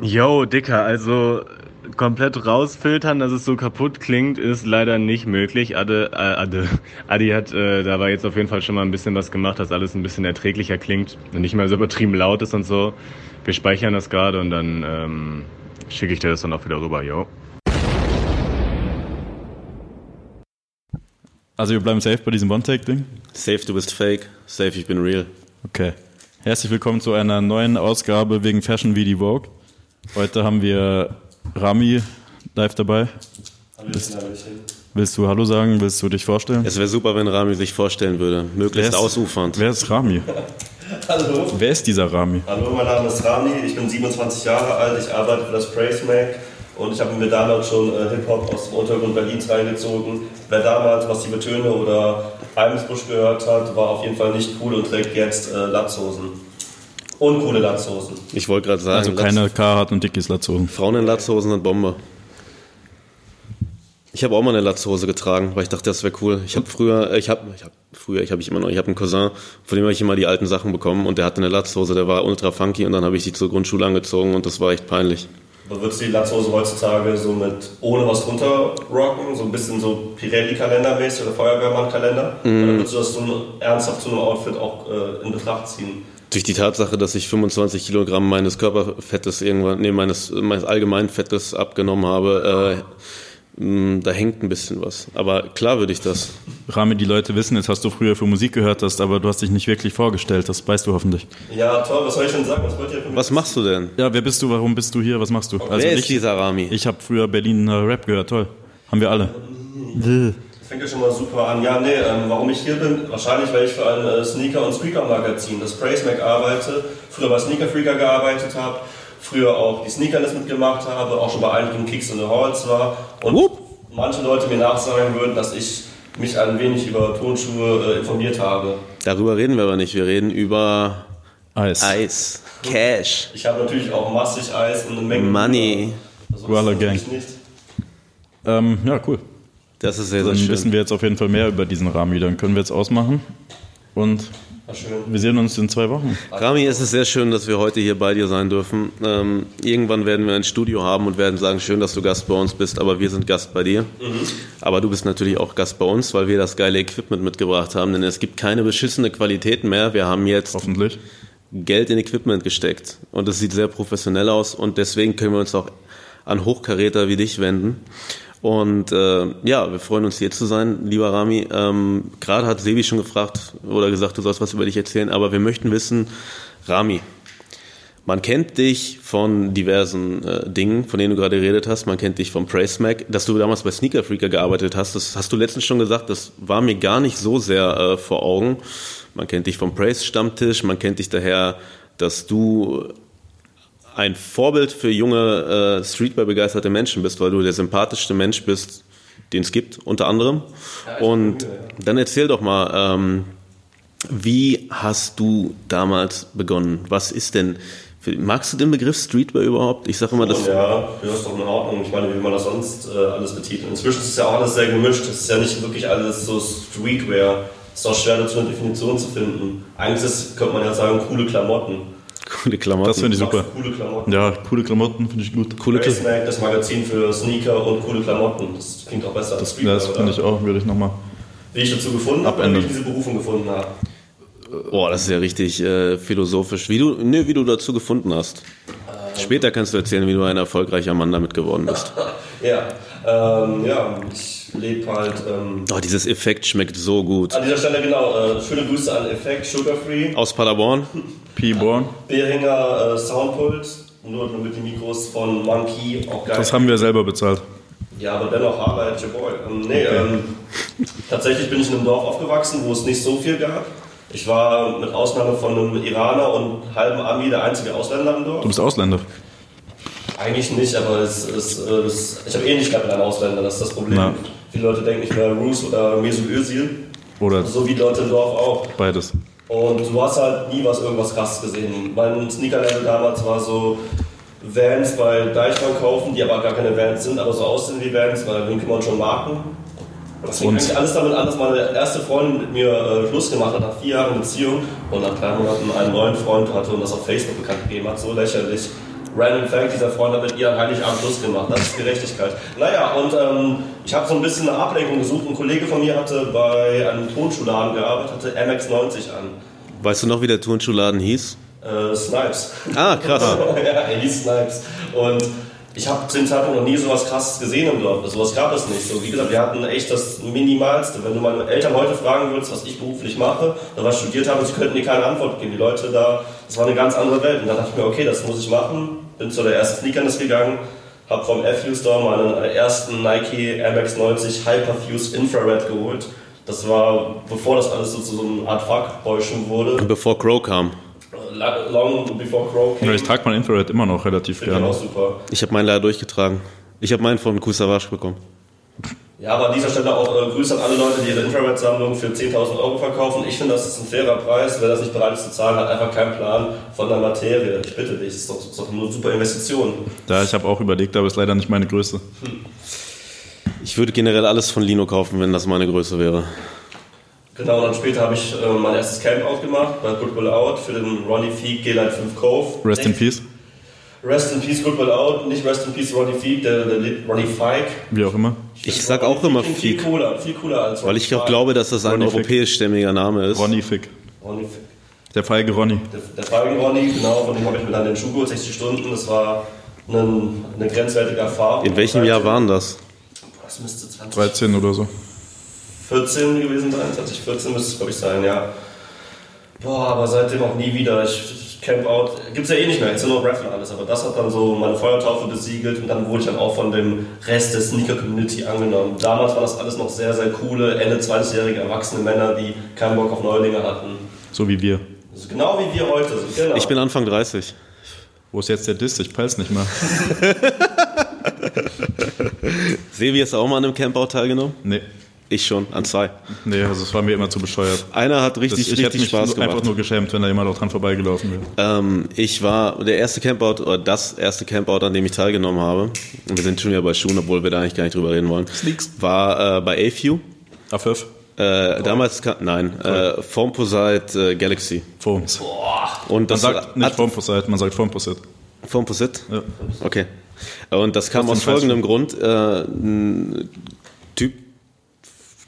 Yo, Dicker, also komplett rausfiltern, dass es so kaputt klingt, ist leider nicht möglich. Ade, äh, Ade, Adi hat äh, dabei jetzt auf jeden Fall schon mal ein bisschen was gemacht, dass alles ein bisschen erträglicher klingt und nicht mehr so übertrieben laut ist und so. Wir speichern das gerade und dann ähm, schicke ich dir das dann auch wieder rüber, yo. Also wir bleiben safe bei diesem One-Take-Ding? Safe, du bist fake. Safe, ich bin real. Okay. Herzlich willkommen zu einer neuen Ausgabe wegen Fashion wie die Vogue. Heute haben wir Rami live dabei. Willst, willst du Hallo sagen? Willst du dich vorstellen? Es wäre super, wenn Rami sich vorstellen würde. Möglichst Wer ist- ausufernd. Wer ist Rami? Hallo. Wer ist dieser Rami? Hallo, mein Name ist Rami, ich bin 27 Jahre alt, ich arbeite für das Praise Mac und ich habe mir damals schon äh, Hip-Hop aus dem Untergrund Berlins reingezogen. Wer damals massive Töne oder Eimsbusch gehört hat, war auf jeden Fall nicht cool und trägt jetzt äh, Latzhosen. Und coole Latzhosen. Ich wollte gerade sagen, Also keine Carhartt und Dickies Latzhosen. Frauen in Latzhosen sind Bombe. Ich habe auch mal eine Latzhose getragen, weil ich dachte, das wäre cool. Ich habe früher, äh, ich habe, ich habe früher, ich habe ich immer noch, ich habe einen Cousin, von dem habe ich immer die alten Sachen bekommen und der hatte eine Latzhose, der war ultra funky und dann habe ich die zur Grundschule angezogen und das war echt peinlich. Aber würdest du die Latzhose heutzutage so mit ohne was drunter rocken? So ein bisschen so Pirelli-Kalender-mäßig oder Feuerwehrmann-Kalender? Oder würdest du das so ernsthaft zu einem Outfit auch äh, in Betracht ziehen? Durch die Tatsache, dass ich 25 Kilogramm meines Körperfettes irgendwann, nee, meines, meines allgemeinen Fettes abgenommen habe, äh, mh, da hängt ein bisschen was. Aber klar würde ich das. Rami, die Leute wissen jetzt, was du früher für Musik gehört hast, aber du hast dich nicht wirklich vorgestellt. Das weißt du hoffentlich. Ja, toll, was soll ich denn sagen? Was wollt ihr von mir Was machst du denn? Ja, wer bist du? Warum bist du hier? Was machst du? Also Wer ist ich, dieser Rami? ich habe früher Berlin äh, Rap gehört. Toll. Haben wir alle. Fängt ja schon mal super an. Ja, nee, ähm, warum ich hier bin? Wahrscheinlich, weil ich für ein äh, Sneaker- und Squeaker-Magazin, das Praise Mac, arbeite. Früher bei Sneaker Freaker gearbeitet habe. Früher auch die Sneakerlist mitgemacht habe. Auch schon bei einigen Kicks in the Halls war. Und Wupp. manche Leute mir nachsagen würden, dass ich mich ein wenig über Tonschuhe äh, informiert habe. Darüber reden wir aber nicht. Wir reden über Eis. Eis, Cash, Ich habe natürlich auch massig Eis und eine Menge. Money. Also, Guala das Gang. Ähm, ja, cool. Das ist sehr, sehr Dann schön. wissen wir jetzt auf jeden Fall mehr über diesen Rami. Dann können wir jetzt ausmachen. Und wir sehen uns in zwei Wochen. Rami, es ist sehr schön, dass wir heute hier bei dir sein dürfen. Ähm, irgendwann werden wir ein Studio haben und werden sagen, schön, dass du Gast bei uns bist, aber wir sind Gast bei dir. Aber du bist natürlich auch Gast bei uns, weil wir das geile Equipment mitgebracht haben, denn es gibt keine beschissene Qualität mehr. Wir haben jetzt Hoffentlich. Geld in Equipment gesteckt und es sieht sehr professionell aus und deswegen können wir uns auch an Hochkaräter wie dich wenden. Und äh, ja, wir freuen uns hier zu sein, lieber Rami. Ähm, Gerade hat Sebi schon gefragt oder gesagt, du sollst was über dich erzählen, aber wir möchten wissen, Rami, man kennt dich von diversen äh, Dingen, von denen du gerade geredet hast. Man kennt dich vom Praise Mac. Dass du damals bei Sneaker Freaker gearbeitet hast, das hast du letztens schon gesagt, das war mir gar nicht so sehr äh, vor Augen. Man kennt dich vom Praise Stammtisch, man kennt dich daher, dass du ein Vorbild für junge äh, Streetwear-begeisterte Menschen bist, weil du der sympathischste Mensch bist, den es gibt, unter anderem. Und dann erzähl doch mal, ähm, wie hast du damals begonnen? Was ist denn, magst du den Begriff Streetwear überhaupt? Ich sage immer, das, Ja, ja, ist doch in Ordnung. Ich meine, wie man das sonst äh, alles betitelt. Inzwischen ist es ja auch alles sehr gemischt. Es ist ja nicht wirklich alles so Streetwear. Es ist auch schwer dazu eine Definition zu finden. Eigentlich ist, könnte man ja sagen, coole Klamotten. Coole Klamotten. Das finde ich super. Coole Klamotten. Ja, coole Klamotten finde ich gut. coole Grace Klamotten. Mag, das Magazin für Sneaker und coole Klamotten. Das klingt auch besser als Streetwear, Das finde ich auch, würde ich nochmal. Wie ich dazu gefunden habe, oder wie ich diese Berufung gefunden habe. Boah, das ist ja richtig äh, philosophisch. Wie du, nee, wie du dazu gefunden hast. Später kannst du erzählen, wie du ein erfolgreicher Mann damit geworden bist. Ja, ähm, ja, ich lebe halt. Ähm, Oh, dieses Effekt schmeckt so gut. an dieser Stelle genau, äh, schöne Grüße an Effekt, Sugar Free. Aus Paderborn. P-Born. Behringer äh, Soundpult, nur mit den Mikros von Monkey, auch geil. Das haben wir selber bezahlt. ja, aber dennoch Arbeit, your boy. Ähm, nee, ähm, tatsächlich bin ich in einem Dorf aufgewachsen, wo es nicht so viel gab. Ich war mit Ausnahme von einem Iraner und halben Ami der einzige Ausländer im Dorf. Du bist Ausländer. Eigentlich nicht, aber es, es, äh, es, ich habe Ähnlichkeit mit einem Ausländer, das ist das Problem. Na. Viele Leute denken, ich wäre Roos oder Mesut Özil, Oder so wie Leute im Dorf auch. beides. Und du hast halt nie was irgendwas krasses gesehen. Mein Sneaker-Level damals war so Vans bei Deichmann kaufen, die aber gar keine Vans sind, aber so aussehen wie Vans, weil dann kümmern schon Marken. Das Und? eigentlich alles damit an, dass meine erste Freundin mit mir äh, Schluss gemacht hat nach vier Jahren Beziehung und nach drei Monaten einen neuen Freund hatte und das auf Facebook bekannt gegeben hat. So lächerlich. Random Fact, dieser Freund hat mit ihr an Heiligabend Lust gemacht. Das ist Gerechtigkeit. Naja, und ähm, ich habe so ein bisschen eine Ablenkung gesucht. Ein Kollege von mir hatte bei einem Tonschuhladen gearbeitet, hatte MX90 an. Weißt du noch, wie der Turnschuhladen hieß? Äh, Snipes. Ah, krass. ja, er hieß Snipes. Und ich habe zu dem Zeitpunkt noch nie sowas krasses gesehen im Dorf. Sowas gab es nicht. So, wie gesagt, wir hatten echt das Minimalste. Wenn du meine Eltern heute fragen würdest, was ich beruflich mache oder was ich studiert habe, sie könnten dir keine Antwort geben. Die Leute da, das war eine ganz andere Welt. Und dann dachte ich mir, okay, das muss ich machen. Bin zu der ersten Sneakerness gegangen, habe vom FU Store meinen ersten Nike Air Max 90 Hyperfuse Infrared geholt. Das war, bevor das alles so zu so einer Art Fuckbäuschen wurde. Bevor Crow kam. Long before Crow came. Ja, ich trage mein Infrared immer noch relativ Finde ich gerne. auch super. Ich habe meinen leider durchgetragen. Ich habe meinen von Kusavage bekommen. Ja, aber an dieser Stelle auch äh, Grüße an alle Leute, die ihre Infrared-Sammlung für 10.000 Euro verkaufen. Ich finde, das ist ein fairer Preis. Wer das nicht bereit ist zu zahlen, hat einfach keinen Plan von der Materie. Ich bitte dich, das ist doch, das ist doch eine super Investition. Da ich habe auch überlegt, aber ist leider nicht meine Größe. Ich würde generell alles von Lino kaufen, wenn das meine Größe wäre. Genau, und dann später habe ich äh, mein erstes Campout gemacht bei Goodwill Out für den Ronnie Feek G-Line 5 Cove. Rest in Peace, Rest in Peace Goodwill Out, nicht Rest in Peace Ronnie Feek, der, der Ronnie Fike. wie auch immer. Ich sag auch immer klingt viel cooler, viel cooler als weil ich auch glaube, dass das ein Fick. europäischstämmiger Name ist. Ronny Fick. Ronnie Feek. Der feige Ronny. Der, der Falken Ronny, genau, von dem habe ich mir dann den Schuh geholt, 60 Stunden. Das war ein, eine grenzwertige Erfahrung. In welchem Jahr waren das? Das müsste 20 13 oder so. 14 gewesen sein, 2014 müsste es glaube ich sein, ja. Boah, aber seitdem auch nie wieder. Ich Campout gibt's ja eh nicht mehr, jetzt nur Raffle alles, aber das hat dann so meine Feuertaufe besiegelt und dann wurde ich dann auch von dem Rest der Sneaker Community angenommen. Damals war das alles noch sehr, sehr coole, Ende 20-jährige erwachsene Männer, die keinen Bock auf Neulinge hatten. So wie wir. Also genau wie wir heute sind, genau. Ich bin Anfang 30. Wo ist jetzt der Diss? Ich peil's nicht mehr. Sevi, hast du auch mal an einem Campout teilgenommen? Nee. Ich schon, an zwei. Nee, also es war mir immer zu bescheuert. Einer hat Das, richtig, ich hätte richtig mich Spaß nur- einfach gemacht. nur geschämt, wenn da jemand auch dran vorbeigelaufen wäre. Ähm, ich war der erste Campout, oder das erste Campout, an dem ich teilgenommen habe, und wir sind schon wieder bei Schuhen, obwohl wir da eigentlich gar nicht drüber reden wollen, war äh, bei AFU. AFF, Äh, damals, ka- nein, äh, Formposite äh, Galaxy. Foams. Und Man das sagt nicht Formposite, man sagt Formposit. Formposite? Ja. Okay. Und das kam Aus aus dem folgendem Grund. Äh,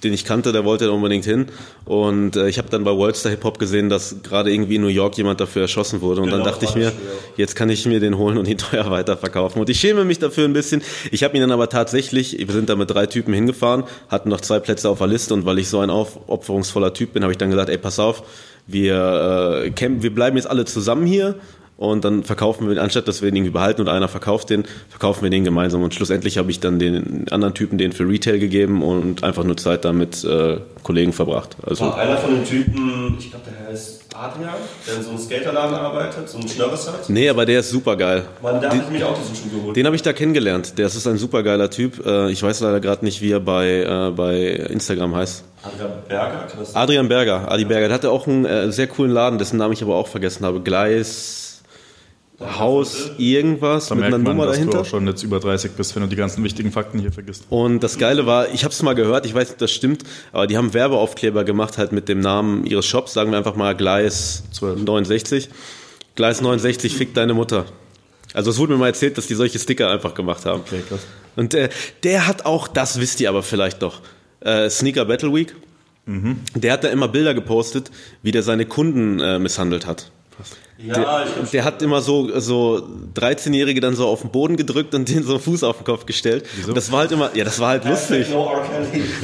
den ich kannte, der wollte da unbedingt hin. Und äh, ich habe dann bei Worldstar Hip Hop gesehen, dass gerade irgendwie in New York jemand dafür erschossen wurde. Und dann Genau, dachte ich mir, ja. jetzt kann ich mir den holen und ihn teuer weiterverkaufen. Und ich schäme mich dafür ein bisschen. Ich habe ihn dann aber tatsächlich, wir sind da mit drei Typen hingefahren, hatten noch zwei Plätze auf der Liste. Und weil ich so ein aufopferungsvoller Typ bin, habe ich dann gesagt, ey, pass auf, wir, äh, campen, wir bleiben jetzt alle zusammen hier und dann verkaufen wir, anstatt dass wir ihn irgendwie behalten und einer verkauft den, verkaufen wir den gemeinsam. Und schlussendlich habe ich dann den anderen Typen den für Retail gegeben und einfach nur Zeit damit äh, Kollegen verbracht. Also war einer von den Typen, ich glaube, der heißt Adrian, der in so einem Skaterladen arbeitet, so einen Schnörres hat. nee, aber der ist super geil. Mann, der hat nämlich auch diesen Schuh geholt. Den habe ich da kennengelernt. Der ist ein super geiler Typ. Äh, Ich weiß leider gerade nicht, wie er bei, äh, bei Instagram heißt. Adrian Berger, Adrian Berger, Adi Berger. Der hatte auch einen äh, sehr coolen Laden, dessen Namen ich aber auch vergessen habe. Gleis Haus irgendwas Da mit einer merkt man, Nummer dass dahinter. du auch schon jetzt über 30 bist, wenn du die ganzen wichtigen Fakten hier vergisst. Und das Geile war, ich habe es mal gehört, ich weiß nicht, ob das stimmt, aber die haben Werbeaufkleber gemacht halt mit dem Namen ihres Shops, sagen wir einfach mal Gleis 12. 69. Gleis 69, fick deine Mutter. Also es wurde mir mal erzählt, dass die solche Sticker einfach gemacht haben. Okay, krass. Und äh, der hat auch, das wisst ihr aber vielleicht doch, äh, Sneaker Battle Week. Der hat da immer Bilder gepostet, wie der seine Kunden äh, misshandelt hat. Ja, Der, der hat immer so, so 13-Jährige dann so auf den Boden gedrückt und den so einen Fuß auf den Kopf gestellt. Und das war halt immer, ja, das war halt lustig.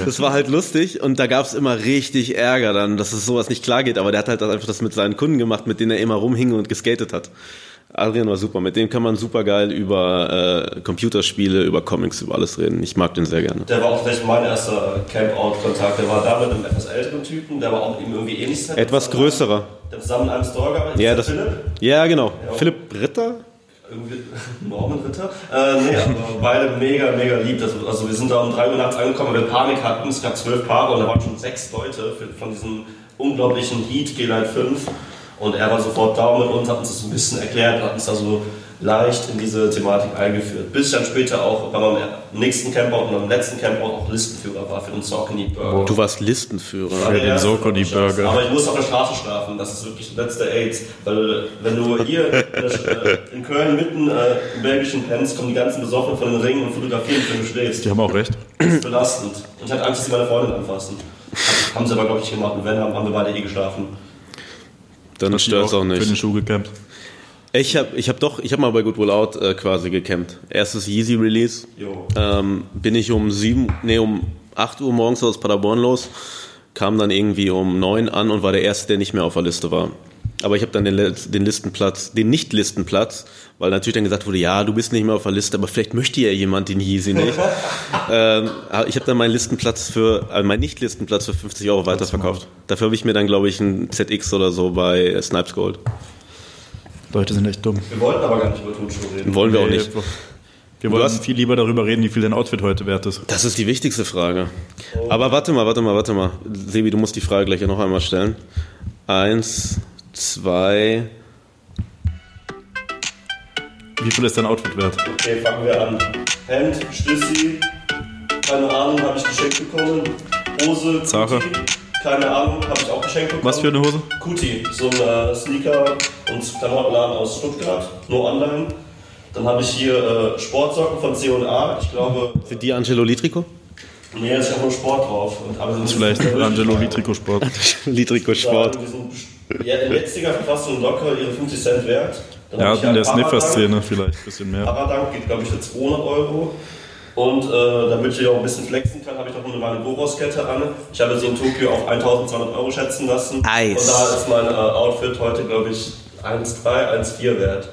Das war halt lustig und da gab's immer richtig Ärger dann, dass es sowas nicht klar geht. Aber der hat halt einfach das mit seinen Kunden gemacht, mit denen er immer rumhing und geskatet hat. Adrian war super. Mit dem kann man super geil über äh, Computerspiele, über Comics, über alles reden. Ich mag den sehr gerne. Der war auch vielleicht mein erster Campout-Kontakt. Der war da mit einem etwas älteren Typen, der war auch ihm irgendwie ähnlich. Etwas größerer. Der zusammen Store gearbeitet. Ja, das, Philipp? ja genau. Ja. Philipp Ritter? Irgendwie Norman Ritter? Äh, nee, aber beide mega, mega lieb. Das, also wir sind da um 3 Uhr nachts angekommen, weil wir Panik hatten. Es gab zwölf Paare und da waren schon sechs Leute von diesem unglaublichen Heat G-Line 5. Und er war sofort da mit uns, hat uns das ein bisschen erklärt, hat uns da so leicht in diese Thematik eingeführt. Bis ich dann später auch bei meinem nächsten Campout und meinem letzten Campout auch Listenführer war für den Saucony Burger. Du warst Listenführer. Der den Saucony. Burger. Aber ich muss auf der Straße schlafen, das ist wirklich das letzte AIDS. Weil wenn du hier in, in Köln mitten äh, im belgischen pennst, kommen die ganzen Besoffenen von den Ringen und fotografieren, wenn du schläfst. Die haben auch recht. Das ist belastend. Und ich hatte Angst, dass sie meine Freundin anfassen. Haben sie aber, glaube ich, gemacht. Und wenn, haben haben wir beide eh geschlafen. Dann stört es auch Für den nicht. Schuh gecampt. Ich habe ich hab doch, ich habe mal bei Good Will Out äh, quasi gecampt. Erstes Yeezy Release. Ähm, bin ich um sieben, nee, um 8 Uhr morgens aus Paderborn los, kam dann irgendwie um 9 an und war der Erste, der nicht mehr auf der Liste war. Aber ich habe dann den, den Listenplatz, den Nicht-Listenplatz, weil natürlich dann gesagt wurde, ja, du bist nicht mehr auf der Liste, aber vielleicht möchte ja jemand den Yeezy nicht. ähm, aber ich habe dann meinen Listenplatz für, äh, meinen Nicht-Listenplatz für 50 Euro weiterverkauft. Dafür habe ich mir dann, glaube ich, ein ZX oder so bei äh, Snipes Gold. Leute sind echt dumm. Wir wollten aber gar nicht über Turnschuhe reden. Wollen wir auch nicht. Wir wollen hast- viel lieber darüber reden, wie viel dein Outfit heute wert ist. Das ist die wichtigste Frage. Aber warte mal, warte mal, warte mal. Sebi, du musst die Frage gleich noch einmal stellen. Eins, zwei. Wie viel ist dein Outfit wert? Okay, fangen wir an. Hemd, Stüssi, keine Ahnung, habe ich geschenkt bekommen. Hose, Zara. Kuti, keine Ahnung, habe ich auch geschenkt bekommen. Was für eine Hose? Kuti, so ein Sneaker- und Klamottenladen aus Stuttgart, nur online. Dann habe ich hier äh, Sportsocken von C&A, ich glaube, Sind die Angelo Litrico? nee, da ist auch nur Sport drauf. Und, aber Das ist vielleicht Angelo Vitrico Sport. Litrico Sport. Ja, in jetziger Verfassung locker ihre 50 Cent wert. Dann Ja, in der. Sniffer-Szene vielleicht ein bisschen mehr. Paradank geht, glaube ich, für 200 Euro. Und äh, damit ich auch ein bisschen flexen kann, habe ich noch eine meine Boros-Kette an. Ich habe sie in Tokio auf 1200 Euro schätzen lassen. Eis. Und da ist mein äh, Outfit heute, glaube ich, 1,3, 1,4 wert.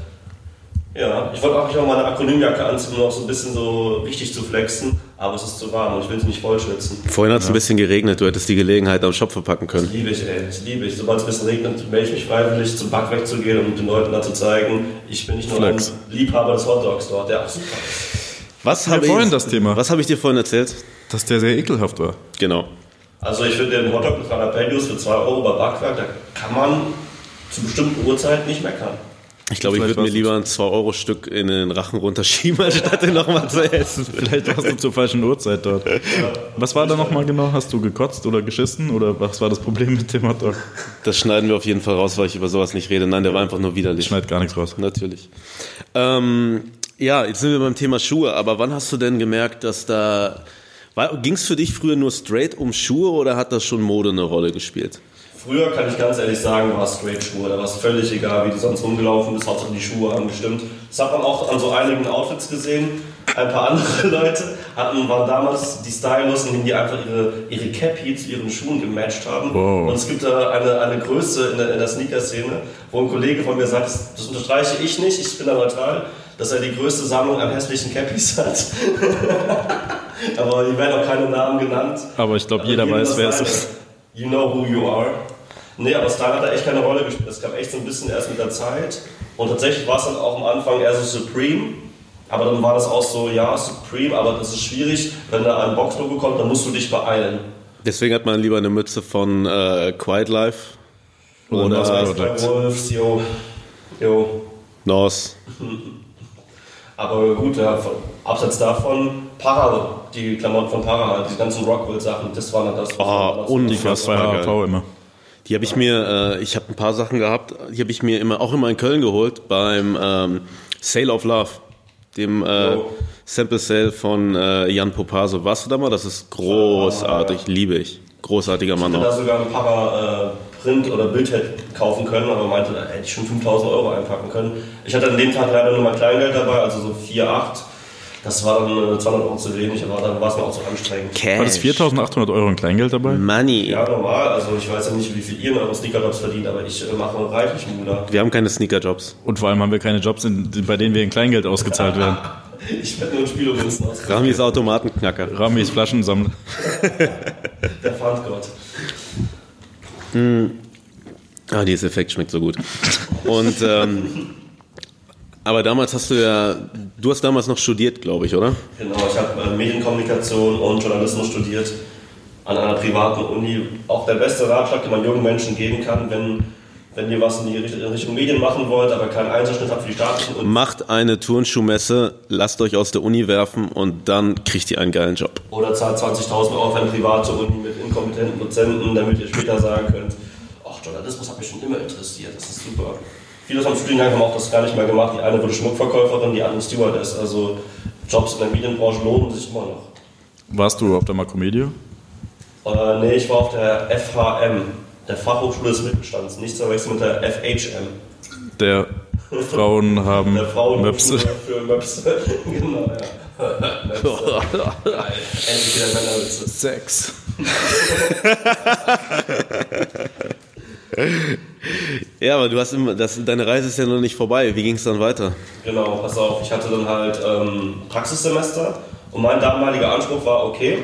Ja, ich wollte auch noch meine Akronymjacke anziehen, um noch so ein bisschen so richtig zu flexen. Aber es ist zu warm und ich will sie nicht voll schwitzen. Vorhin hat es ein bisschen geregnet, du hättest die Gelegenheit am Shop verpacken Das können. liebe ich, ey. Das liebe ich. Sobald es ein bisschen regnet, melde ich mich freiwillig, zum Backwerk zu gehen und den Leuten da zu zeigen, ich bin nicht nur Flex. ein Liebhaber des Hotdogs dort, der ist. Was Wir habe ich, das Thema. Was habe ich dir vorhin erzählt? Dass der sehr ekelhaft war. Genau. Also ich finde den Hotdog mit Jalapenos für 2 Euro bei Backwerk, da kann man zu bestimmten Uhrzeiten nicht meckern. Ich glaube, ich würde mir lieber ein 2-Euro-Stück in den Rachen runterschieben, anstatt den nochmal zu essen. Vielleicht warst du zur falschen Uhrzeit dort. Was war da nochmal genau? Hast du gekotzt oder geschissen? Oder was war das Problem mit dem Hotdog? Das schneiden wir auf jeden Fall raus, weil ich über sowas nicht rede. Nein, der war einfach nur widerlich. Schneid gar nichts raus. Natürlich. Ähm, ja, jetzt sind wir beim Thema Schuhe, aber wann hast du denn gemerkt, dass da. Ging es für dich früher nur straight um Schuhe oder hat das schon Mode eine Rolle gespielt? Früher kann ich ganz ehrlich sagen, war es Straight-Schuhe. Da war es völlig egal, wie du sonst rumgelaufen bist, Hauptsache die Schuhe haben gestimmt. Das hat man auch an so einigen Outfits gesehen. Ein paar andere Leute hatten, waren damals die denen die einfach ihre, ihre Cappy zu ihren Schuhen gematcht haben. Wow. Und es gibt da eine, eine Größe in der, in der Sneaker-Szene, wo ein Kollege von mir sagt, das, das unterstreiche ich nicht, ich bin da neutral, dass er die größte Sammlung an hässlichen Cappies hat. Aber die werden auch keine Namen genannt. Aber ich glaube, jeder jedem weiß, wer es ist. You know who you are. Nee, aber Style hat da echt keine Rolle gespielt. Das kam echt so ein bisschen erst mit der Zeit. Und tatsächlich war es dann auch am Anfang eher so Supreme. Aber dann war das auch so, ja, Supreme, aber das ist schwierig. Wenn da ein Box-Logo kommt, dann musst du dich beeilen. Deswegen hat man lieber eine Mütze von äh, Quiet Life Oder oder, oder. Wolves, jo. Jo. Nos. Aber gut, ja, von, abseits davon, Para, die Klamotten von Para, die ganzen Rockwell-Sachen, das war dann das. was Oh, Unfassbar geil. HHV immer. Die habe ich mir, äh, ich habe ein paar Sachen gehabt, die habe ich mir immer, auch immer in Köln geholt, beim ähm, Sale of Love, dem äh, Oh. Sample Sale von äh, Jan Popaso. Warst du da mal? Das ist großartig, liebe ich. Großartiger Mann Ich hätte da sogar ein Para-Print oder Bild hätte kaufen können, aber meinte, da hätte ich schon 5000 Euro einpacken können. Ich hatte an dem Tag leider nur mein Kleingeld dabei, also so 4, 8. Das war dann äh, 200 Euro zu wenig, aber dann war es mir auch zu anstrengend. War das 4.800 Euro in Kleingeld dabei? Money. Ja, normal. Also ich weiß ja nicht, wie viel ihr in euren Sneaker-Jobs verdient, aber ich äh, mache reichlich Muda. Wir haben keine Sneaker-Jobs. Und vor allem haben wir keine Jobs, in, bei denen wir in Kleingeld ausgezahlt werden. Ich werde nur in Spielmünzen aus. Rami ist Automatenknacker. Rami ist Flaschensammler. Der Pfandgott. Ah, dieses Effekt schmeckt so gut. Und ähm, aber damals hast du ja, du hast damals noch studiert, glaube ich, oder? Genau, ich habe äh, Medienkommunikation und Journalismus studiert an einer privaten Uni. Auch der beste Ratschlag, den man jungen Menschen geben kann, wenn wenn ihr was in die Richtung Medien machen wollt, aber keinen Einzelschnitt habt für die staatlichen und Macht eine Turnschuhmesse, lasst euch aus der Uni werfen und dann kriegt ihr einen geilen Job. oder zahlt 20.000 Euro für eine private Uni mit inkompetenten Dozenten, damit ihr später sagen könnt, ach, Journalismus hat mich schon immer interessiert, das ist super. Viele meinem Studiengang haben auch das gar nicht mehr gemacht. Die eine wurde Schmuckverkäuferin, die andere Stewardess. Also Jobs in der Medienbranche lohnen sich immer noch. Warst du auf der Makromedia? Äh, nee, ich war auf der FHM, der Fachhochschule des Mittelstands, nicht zu verwechseln mit der FHM. Der Frauen haben Der Frauenhochschule Möpse. für Möpse. genau, ja. Endlich wieder Männerwitze. Sex. Ja, aber du hast immer, das, deine Reise ist ja noch nicht vorbei. Wie ging es dann weiter? Genau, pass auf, ich hatte dann halt ähm, Praxissemester und mein damaliger Anspruch war, okay,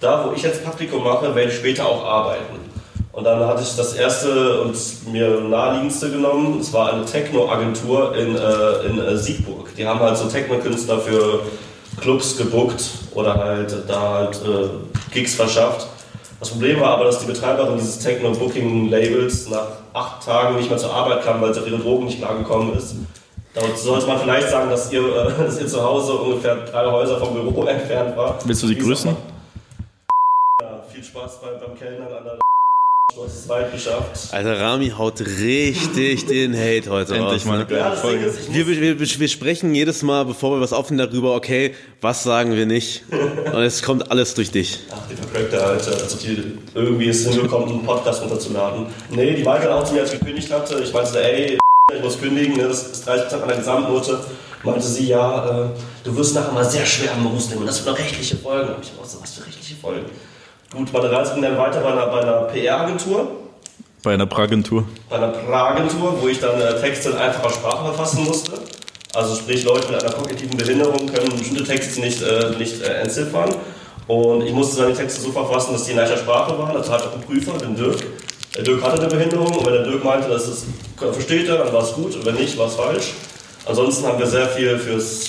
da wo ich jetzt Praktikum mache, werde ich später auch arbeiten. Und dann hatte ich das erste und mir naheliegendste genommen, es war eine Techno-Agentur in, äh, in äh, Siegburg. Die haben halt so Techno-Künstler für Clubs gebuckt oder halt da halt äh, Gigs verschafft. Das Problem war aber, dass die Betreiberin dieses Techno-Booking-Labels nach acht Tagen nicht mehr zur Arbeit kam, weil sie auf ihre Drogen nicht klargekommen ist. Da sollte man vielleicht sagen, dass ihr, äh, dass ihr zu Hause ungefähr drei Häuser vom Büro entfernt war. Willst du Wie grüßen? Ja, viel Spaß beim, beim Kellnern an der Du hast es weit geschafft. Alter, Rami haut richtig den Hate heute Endlich raus. mal eine ne? geile Ja, Folge. ist, Wir, wir, wir, sprechen jedes Mal, bevor wir was aufnehmen, darüber, okay, was sagen wir nicht. Und es kommt alles durch dich. ach, die vercrackte Alter, als ob die irgendwie es hinbekommt, einen Podcast runterzuladen. Nee, die Walter auch zu mir, als ich gekündigt hatte, ich meinte, ey, ich muss kündigen, ne, das ist 30% meiner Gesamtnote. Meinte sie, ja, äh, du wirst nachher mal sehr schwer am Beruf nehmen und das wird noch rechtliche Folgen. Und ich dachte, so, was für rechtliche Folgen? Gut, meine Reise ging dann weiter bei einer, bei einer PR-Agentur. Bei einer Pragentur. bei einer Pragentur, wo ich dann äh, Texte in einfacher Sprache verfassen musste. Also sprich, Leute mit einer kognitiven Behinderung können bestimmte Texte nicht, äh, nicht äh, entziffern. Und ich musste dann die Texte so verfassen, dass die in leichter Sprache waren. Also hatte auch einen Prüfer, den Dirk. Der Dirk hatte eine Behinderung und wenn der Dirk meinte, dass es versteht er, dann war es gut und wenn nicht, war es falsch. Ansonsten haben wir sehr viel fürs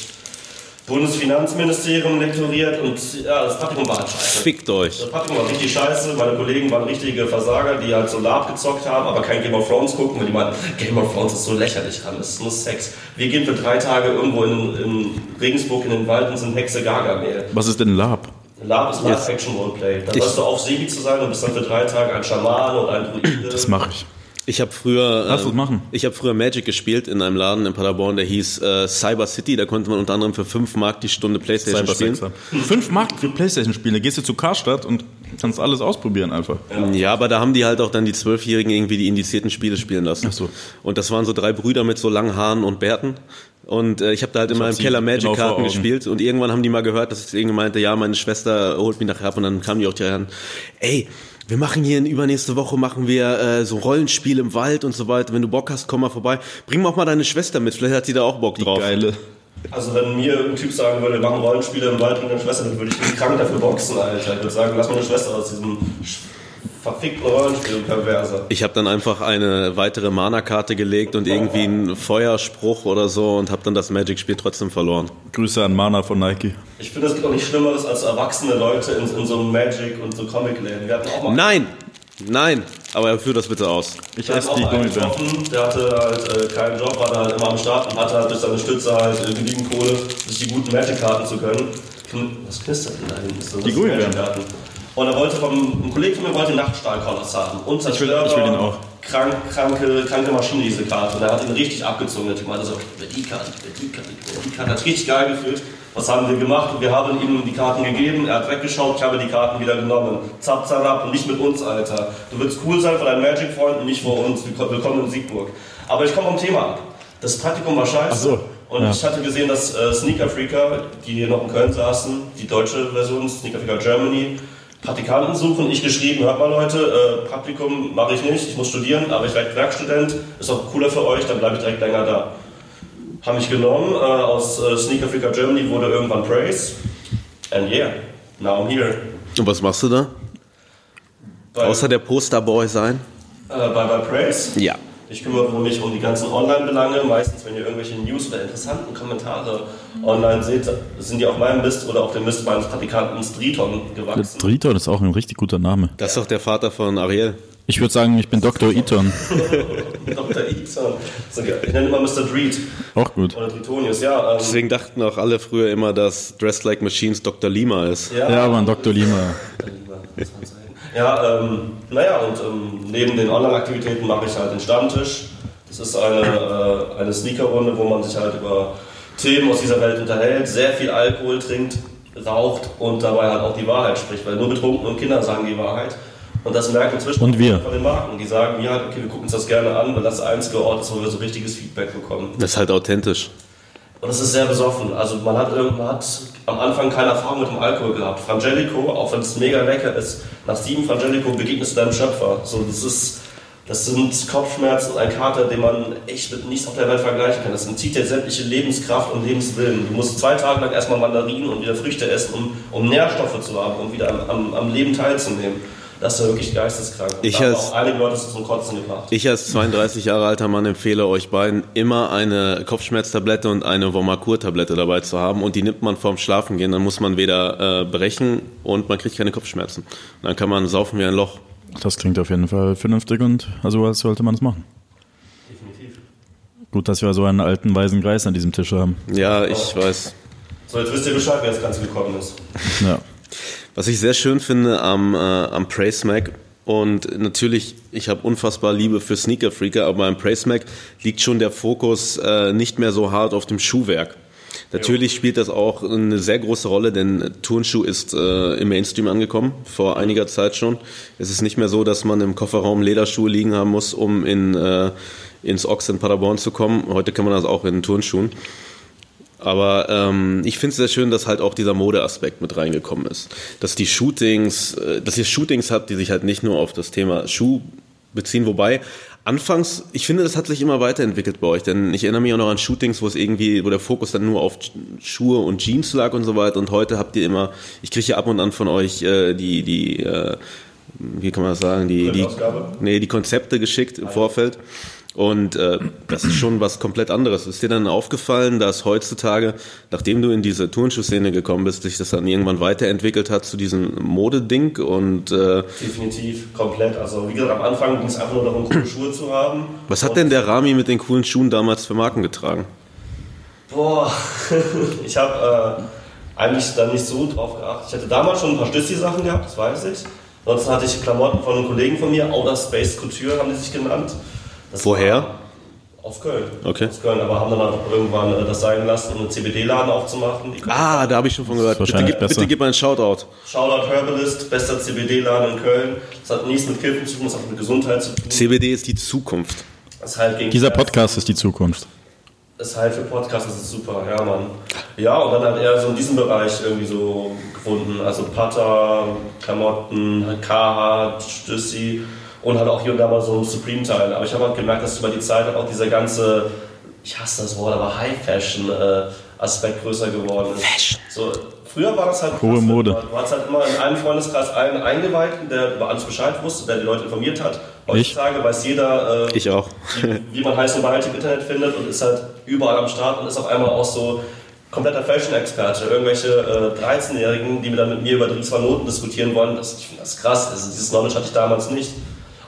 Bundesfinanzministerium lektoriert und ja, das Praktikum war halt scheiße. Fickt euch. Das Praktikum war richtig scheiße. Meine Kollegen waren richtige Versager, die halt so Lab gezockt haben, aber kein Game of Thrones gucken, weil die meinten, Game of Thrones ist so lächerlich ran, das ist nur Sex. Wir gehen für drei Tage irgendwo in, in Regensburg in den Wald und sind Hexe Gargamel. Was ist denn Lab? Lab ist Live Action Roleplay. Da wirst du auf Sebi zu sein und bist dann für drei Tage ein Schaman oder ein Druide. Das mache ich. Ich habe früher, Lass ähm, machen. ich habe früher Magic gespielt in einem Laden in Paderborn, der hieß äh, Cyber City. Da konnte man unter anderem für 5 Mark die Stunde Playstation spielen. Cybersexer. Fünf Mark für Playstation spielen. Da gehst du zu Karstadt und kannst alles ausprobieren einfach. Ja, aber da haben die halt auch dann die Zwölfjährigen irgendwie die indizierten Spiele spielen lassen. Ach so. Und das waren so drei Brüder mit so langen Haaren und Bärten. Und äh, ich habe da halt immer hab im Keller genau Magic-Karten Augen. gespielt. Und irgendwann haben die mal gehört, dass ich irgendwie meinte, ja, meine Schwester holt mich nachher ab. Und dann kamen die auch die an, ey, wir machen hier in übernächste Woche machen wir äh, so Rollenspiel im Wald und so weiter. Wenn du Bock hast, komm mal vorbei. Bring mal auch mal deine Schwester mit. Vielleicht hat sie da auch Bock drauf. Geile. Also wenn mir ein Typ sagen würde, wir machen Rollenspiele im Wald mit deiner Schwester, dann würde ich krank dafür boxen, Alter. Ich würde sagen, lass meine Schwester aus diesem sch- verfickten Rollenspiel, du Perverser. Ich habe dann einfach eine weitere Mana-Karte gelegt und irgendwie einen Feuerspruch oder so und habe dann das Magic-Spiel trotzdem verloren. Grüße an Mana von Nike. Ich finde, es gibt auch nichts Schlimmeres als erwachsene Leute in, in so einem Magic- und so Comic-Läden. Wir hatten auch mal Nein! Nein! Aber führ das bitte aus. Ich esse die Gummibären. der hatte halt äh, keinen Job, war da halt immer am Start und hatte halt durch seine Stütze halt äh, genügend Kohle, sich die guten Magic-Karten zu können. Was knistert denn da hinten? Die Gummibären. Und er wollte vom, ein Kollege von mir wollte den Nachtstahlkoloss haben. Und Ich will- ich will den auch. Krank, kranke, kranke Maschine, diese Karte. Und er hat ihn richtig abgezogen. Typ meinte so, ich will die Karte, ich will die Karte, ich will die Karte. Hat richtig geil gefühlt. Was haben wir gemacht? Wir haben ihm die Karten gegeben, er hat weggeschaut, ich habe die Karten wieder genommen. Zap, zap, und nicht mit uns, Alter. Du willst cool sein vor deinen Magic-Freunden, nicht vor uns. Willkommen in Siegburg. Aber ich komme vom Thema ab. Das Praktikum war scheiße. Ach so, Und ja. ich hatte gesehen, dass äh, Sneaker Freaker, die hier noch in Köln saßen, die deutsche Version, Sneaker Freaker Germany, Praktikanten suchen. Ich geschrieben, hört mal Leute, äh, Praktikum mache ich nicht, ich muss studieren, aber ich werde Werkstudent, ist auch cooler für euch, dann bleibe ich direkt länger da. Haben mich genommen, äh, aus äh, Sneaker Freaker Germany wurde irgendwann Praise. And yeah, now I'm here. Und was machst du da? Bei, Außer der Posterboy sein? äh, bei, bei Praise. Ja. Ich kümmere mich um die ganzen Online-Belange. Meistens, wenn ihr irgendwelche News oder interessanten Kommentare online seht, sind die auf meinem Mist oder auf dem Mist meines Praktikanten Striton gewachsen. Triton ist auch ein richtig guter Name. Das ist doch der Vater von Ariel. Ich würde sagen, ich bin Dr. Eaton. Dr. Eaton. Ich nenne immer Mr. Dreed. Auch gut. Oder Tritonius, ja. Ähm, Deswegen dachten auch alle früher immer, dass Dressed Like Machines Dr. Lima ist. Ja, ja aber Dr. Lima. Ja, ähm, naja, und ähm, neben den Online-Aktivitäten mache ich halt den Stammtisch. Das ist eine, äh, eine Sneaker-Runde, wo man sich halt über Themen aus dieser Welt unterhält, sehr viel Alkohol trinkt, raucht und dabei halt auch die Wahrheit spricht, weil nur betrunken und Kinder sagen die Wahrheit. Und das merken inzwischen und wir. von den Marken. Die sagen halt, okay, wir gucken uns das gerne an, weil das der einzige Ort ist, wo wir so richtiges Feedback bekommen. Das ist halt authentisch. Und es ist sehr besoffen. Also man hat, man hat am Anfang keine Erfahrung mit dem Alkohol gehabt. Frangelico, auch wenn es mega lecker ist, nach sieben Frangelico begegnest du deinem Schöpfer. So, das, ist, das sind Kopfschmerzen und ein Kater, den man echt mit nichts auf der Welt vergleichen kann. Das entzieht dir sämtliche Lebenskraft und Lebenswillen. Du musst zwei Tage lang erstmal Mandarinen und wieder Früchte essen, um, um Nährstoffe zu haben, um wieder am, am, am Leben teilzunehmen. Das ist ja wirklich geisteskrank. Ich als- auch einige Leute zum Kotzen gebracht. Ich als 32 Jahre alter Mann empfehle euch beiden, immer eine Kopfschmerztablette und eine Vomakur-Tablette dabei zu haben. Und die nimmt man vorm Schlafengehen. Dann muss man weder äh, brechen und man kriegt keine Kopfschmerzen. Und dann kann man saufen wie ein Loch. Das klingt auf jeden Fall vernünftig und also als sollte man es machen. Definitiv. Gut, dass wir so einen alten, weisen Greis an diesem Tisch haben. Ja, ich weiß. So, jetzt wisst ihr Bescheid, wie das Ganze gekommen ist. Ja. Was ich sehr schön finde am, äh, am Praise Mac und natürlich, ich habe unfassbar Liebe für Sneaker Freaker, aber beim Praise Mac liegt schon der Fokus äh, nicht mehr so hart auf dem Schuhwerk. Natürlich spielt das auch eine sehr große Rolle, denn Turnschuh ist äh, im Mainstream angekommen, vor einiger Zeit schon. Es ist nicht mehr so, dass man im Kofferraum Lederschuhe liegen haben muss, um in, äh, ins Ochs in Paderborn zu kommen. Heute kann man das auch in Turnschuhen. Aber ähm, ich finde es sehr schön, dass halt auch dieser Modeaspekt mit reingekommen ist. Dass die Shootings, äh, dass ihr Shootings habt, die sich halt nicht nur auf das Thema Schuh beziehen, wobei anfangs, ich finde, das hat sich immer weiterentwickelt bei euch, denn ich erinnere mich auch noch an Shootings, wo es irgendwie, wo der Fokus dann nur auf Schuhe und Jeans lag und so weiter. Und heute habt ihr immer, ich kriege ja ab und an von euch äh, die, die, äh, wie kann man das sagen, die, die, nee, die Konzepte geschickt im Vorfeld. Und äh, das ist schon was komplett anderes. Ist dir dann aufgefallen, dass heutzutage, nachdem du in diese Turnschuhszene gekommen bist, sich das dann irgendwann weiterentwickelt hat zu diesem Modeding und äh, Definitiv, komplett. Also wie gesagt, am Anfang ging es einfach nur darum, coole Schuhe zu haben. was hat denn der Rami mit den coolen Schuhen damals für Marken getragen? Boah, ich habe äh, eigentlich da nicht so drauf geachtet. Ich hatte damals schon ein paar Stüssi-Sachen gehabt, das weiß ich. Ansonsten hatte ich Klamotten von einem Kollegen von mir, Outer Space Couture haben die sich genannt. Das Woher? Aus Köln. Okay. Aus Köln, aber haben dann auch irgendwann äh, das sein lassen, um einen CBD-Laden aufzumachen. Ah, da habe ich schon von gehört. Bitte, wahrscheinlich gib- bitte besser. gib mal einen Shoutout. Shoutout Herbalist, bester CBD-Laden in Köln. Das hat nichts mit Kiffen zu tun, das hat mit Gesundheit zu tun. CBD ist die Zukunft. Das ist halt gegen Dieser. Podcast ist die Zukunft. ist halt für Podcasts das ist super, ja Mann. Ja, und dann hat er so in diesem Bereich irgendwie so gefunden, also Putter, Klamotten, Carhartt, Stüssi und halt auch hier und da mal so ein Supreme-Teil. Aber ich habe halt gemerkt, dass über die Zeit halt auch dieser ganze, ich hasse das Wort, aber High-Fashion-Aspekt größer geworden ist. Fashion. So, früher war das halt Hohe Mode. Du hattest halt immer in einem Freundeskreis einen Eingeweihten, der über alles Bescheid wusste, der die Leute informiert hat. Heutzutage weiß jeder, äh, Ich auch. wie, wie man heiß und bald im Internet findet und ist halt überall am Start und ist auf einmal auch so kompletter Fashion-Experte. Irgendwelche äh, 13-Jährigen, die dann mit mir über die zwei Noten diskutieren wollen, das, ich finde das krass. Also dieses Knowledge hatte ich damals nicht.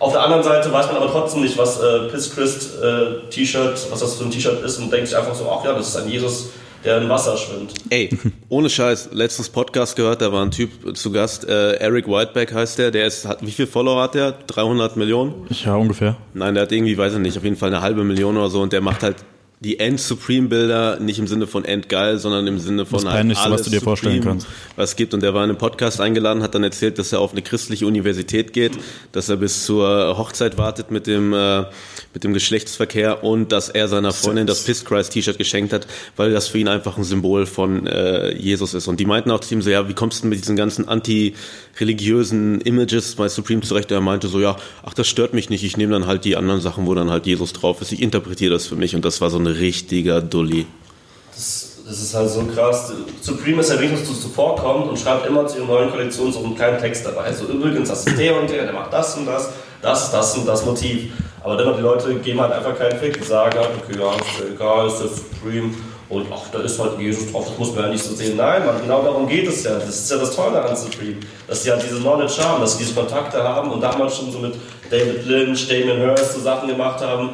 Auf der anderen Seite weiß man aber trotzdem nicht, was äh, Piss Christ äh, T-Shirt, was das für ein T-Shirt ist und denkt sich einfach so, ach ja, das ist ein Jesus, der im Wasser schwimmt. Ey, ohne Scheiß, letztens Podcast gehört, da war ein Typ zu Gast, äh, Eric Whiteback heißt der, der ist, hat, wie viel Follower hat der? 300 Millionen? Ja, ungefähr. Nein, der hat irgendwie, weiß ich nicht, auf jeden Fall eine halbe Million oder so und der macht halt die End-Supreme-Bilder nicht im Sinne von endgeil, sondern im Sinne von Das halt Peinlichste, was alles du dir vorstellen Supreme, kannst. Was es gibt und der war in einem Podcast eingeladen, hat dann erzählt, dass er auf eine christliche Universität geht, dass er bis zur Hochzeit wartet mit dem äh, mit dem Geschlechtsverkehr und dass er seiner Freundin das Piss Christ T-Shirt geschenkt hat, weil das für ihn einfach ein Symbol von äh, Jesus ist. Und die meinten auch zu ihm so, ja, wie kommst du denn mit diesen ganzen anti-religiösen Images bei Supreme zurecht? Er meinte so, ja, ach, das stört mich nicht, ich nehme dann halt die anderen Sachen, wo dann halt Jesus drauf ist. Ich interpretiere das für mich und das war so ein richtiger Dulli. Das, das ist halt so krass. Supreme ist ja wenigstens zuvorkommt und schreibt immer zu ihren neuen Kollektionen so einen kleinen Text dabei. So übrigens, das ist der und der, der macht das und das, das das und das Motiv. Aber dennoch, die Leute geben halt einfach keinen Fick. Die sagen halt, okay, ja, ist ja egal, ist das Supreme. Und ach, da ist halt Jesus drauf, das muss man ja nicht so sehen. Nein, Mann, genau darum geht es ja. Das ist ja das Tolle an Supreme. Dass sie halt diese Knowledge haben, dass sie diese Kontakte haben und damals schon so mit David Lynch, Damon Hirst so Sachen gemacht haben.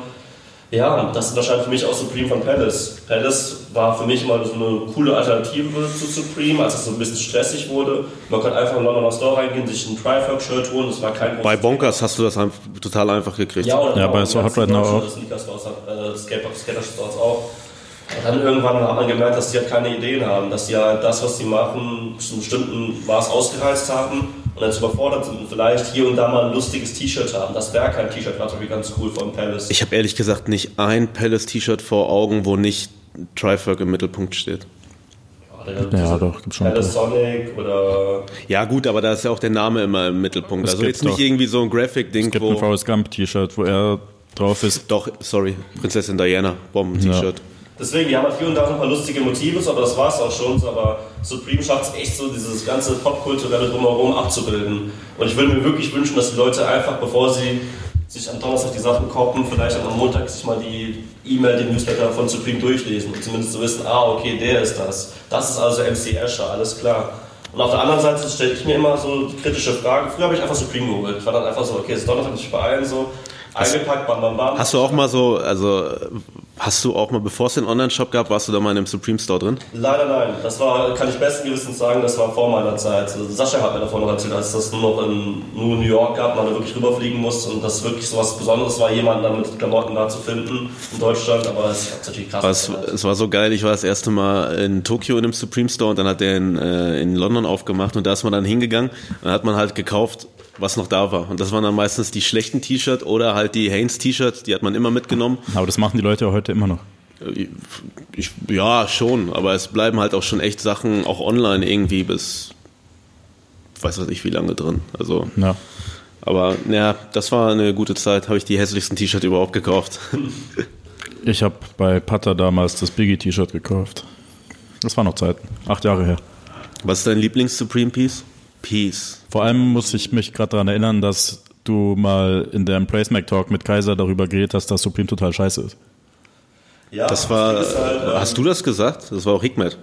Ja, das unterscheidet für mich auch Supreme von Palace. Palace war für mich immer so eine coole Alternative zu Supreme, als es so ein bisschen stressig wurde. Man konnte einfach in Londoner Store reingehen, sich ein Trifork-Shirt holen, das war kein Bei Bonkers hast du das einfach total einfach gekriegt. Ja, oder Ja, bei so Hot Right Now auch. Äh, Skater, Skater Stores auch. Und dann irgendwann hat man gemerkt, dass die halt keine Ideen haben, dass die halt das, was die machen, zu einem bestimmten Maß ausgereizt haben und jetzt überfordert sind und vielleicht hier und da mal ein lustiges T-Shirt haben. Das wäre kein T-Shirt, war wie ganz cool von Palace. Ich habe ehrlich gesagt nicht ein Palace-T-Shirt vor Augen, wo nicht Trifork im Mittelpunkt steht. Ja, doch, gibt's schon. Palace Sonic oder Ja gut, aber da ist ja auch der Name immer im Mittelpunkt. Es also gibt jetzt nicht doch- irgendwie so ein Graphic-Ding, Es gibt ein wo... Forrest Gump T-Shirt, wo er drauf ist. Doch, sorry, Prinzessin Diana, Bomben-T-Shirt. Deswegen, die haben hier und da ein paar lustige Motive, aber das war es auch schon. Aber Supreme schafft es echt so, dieses ganze popkulturelle Drumherum abzubilden. Und ich würde mir wirklich wünschen, dass die Leute einfach, bevor sie sich am Donnerstag die Sachen kaufen, vielleicht am Montag sich mal die E-Mail, den Newsletter von Supreme durchlesen und zumindest so wissen, ah, okay, der ist das. Das ist also MC Escher, alles klar. Und auf der anderen Seite stelle ich mir immer so kritische Frage. Früher habe ich einfach Supreme geholt. Ich war dann einfach so, okay, es ist Donnerstag, ich beeilen, so eingepackt, bam, bam, bam. Hast du auch mal so, also hast du auch mal, bevor es den Online-Shop gab, warst du da mal in einem Supreme Store drin? Leider nein. Das war, kann ich besten Gewissens sagen, das war vor meiner Zeit. Also Sascha hat mir davon noch erzählt, als es das nur noch in nur New York gab, man da wirklich rüberfliegen musste und das wirklich so was Besonderes war, jemanden dann mit Klamotten da zu finden in Deutschland. Aber es ist natürlich krass. Es, es war so geil, ich war das erste Mal in Tokio in einem Supreme Store und dann hat der in, äh, in London aufgemacht und da ist man dann hingegangen und dann hat man halt gekauft, was noch da war. Und das waren dann meistens die schlechten T-Shirts oder halt die Hanes T-Shirts, die hat man immer mitgenommen. Aber das machen die Leute heute immer noch. Ich, ja, schon, aber es bleiben halt auch schon echt Sachen auch online irgendwie bis weiß was ich wie lange drin. Also, Ja. aber ja, das war eine gute Zeit. Habe ich die hässlichsten T-Shirts überhaupt gekauft. Ich habe bei Pata damals das Biggie-T-Shirt gekauft. Das war noch Zeit. Acht Jahre her. Was ist dein Lieblings-Supreme Piece? Piece. Vor allem muss ich mich gerade daran erinnern, dass du mal in der Praise Mac Talk mit Kaiser darüber geredet hast, dass Supreme total scheiße ist. ja, Das war. Ist halt, ähm, Hast du das gesagt? Das war auch Hikmet.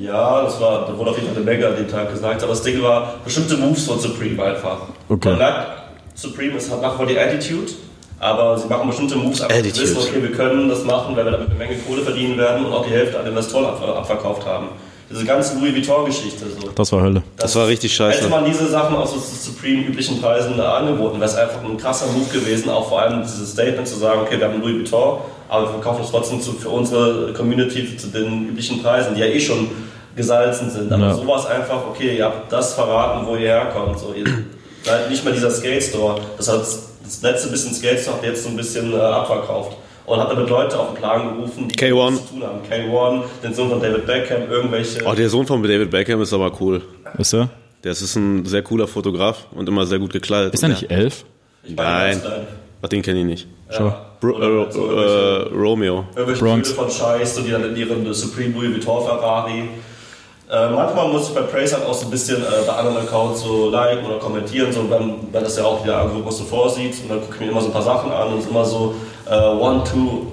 Ja, das war, da wurde auf jeden Fall eine Menge an dem Tag gesagt, aber das Ding war bestimmte Moves von Supreme einfach. Okay. Man merkt, Supreme ist, hat nach wie vor die Attitude, aber sie machen bestimmte Moves einfach, sie Attitude. wissen, okay, wir können das machen, weil wir damit eine Menge Kohle verdienen werden und auch die Hälfte an Investoren ab, abverkauft haben. Diese ganze Louis Vuitton-Geschichte. So. Das war Hölle. Das war richtig scheiße. Hätte man diese Sachen aus so Supreme üblichen Preisen da angeboten, wäre es einfach ein krasser Move gewesen, auch vor allem dieses Statement zu sagen, okay, wir haben Louis Vuitton, aber wir verkaufen es trotzdem zu, für unsere Community zu den üblichen Preisen, die ja eh schon gesalzen sind. Aber Ja. so war es einfach, okay, ihr habt das verraten, wo ihr herkommt. So, ihr seid nicht mehr dieser Skate Store. Das hat das letzte bisschen Skate Store habt ihr jetzt so ein bisschen äh, abverkauft. Und hat damit Leute auf den Plan gerufen, die K1. nichts zu tun haben. K1, den Sohn von David Beckham, irgendwelche. Oh, der Sohn von David Beckham ist aber cool. Ist er? Der ist ein sehr cooler Fotograf und immer sehr gut gekleidet. Ist er nicht elf? ich meine, Nein. Ach, den kenne ich nicht. Ja. Bro, äh, so irgendwelche- äh, Romeo. Irgendwelche Bronx. Bilder von Scheiß, so die dann in ihren Supreme Louis Vuitton Ferrari. Äh, manchmal muss ich bei Praise halt auch so ein bisschen äh, bei anderen Accounts so liken oder kommentieren, so wenn, wenn das ja auch der Algorithmus so vorsieht. Und dann gucke ich mir immer so ein paar Sachen an und es ist immer so äh, one, two,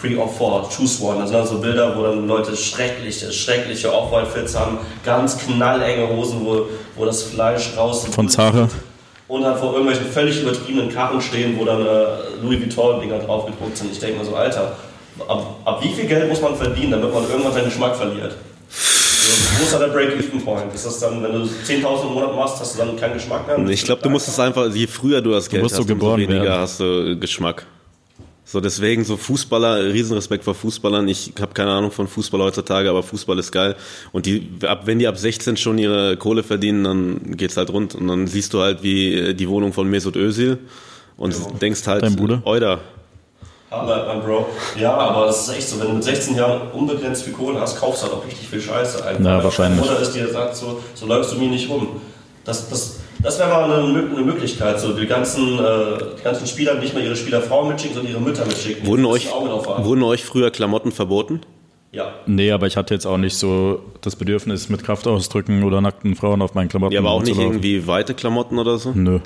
three or four, choose one. Das sind dann so Bilder, wo dann Leute schreckliche, schreckliche Off-White-Fits haben, ganz knallenge Hosen, wo, wo das Fleisch raus Von Zara? und dann vor irgendwelchen völlig übertriebenen Karren stehen, wo dann äh, Louis Vuitton-Dinger drauf gedruckt sind. Ich denke mir so, Alter, ab, ab wie viel Geld muss man verdienen, damit man irgendwann seinen Geschmack verliert? So, wo ist da der Break-Even-Point? Ist das dann, wenn du 10.000 im Monat machst, hast du dann keinen Geschmack mehr? Ich glaube, du musst es einfach, je früher du das Geld musst so hast, umso geboren weniger werden. hast du Geschmack. So, deswegen so Fußballer, Riesenrespekt vor Fußballern. Ich habe keine Ahnung von Fußball heutzutage, aber Fußball ist geil. Und die, ab, wenn die ab 16 schon ihre Kohle verdienen, dann geht's halt rund. Und dann siehst du halt wie äh, die Wohnung von Mesut Özil und denkst halt, Dein Bruder? Euda. Hammer, mein Bro. Ja, aber es ist echt so, wenn du mit 16 Jahren unbegrenzt viel Kohle hast, kaufst du halt auch richtig viel Scheiße. Einfach. Ja, Weil wahrscheinlich. Deine Mutter ist, dir sagt, so, so läufst du mir nicht rum. Das, das, das wäre mal eine, eine Möglichkeit, so die ganzen, äh, die ganzen Spieler nicht mehr ihre Spielerfrauen mitschicken, sondern ihre Mütter mitschicken. Wurden Dass euch, wurden euch früher Klamotten verboten? Ja. Nee, aber ich hatte jetzt auch nicht so das Bedürfnis, mit Kraftausdrücken oder nackten Frauen auf meinen Klamotten Ja, aber auch nicht irgendwie weite Klamotten oder so? Nö.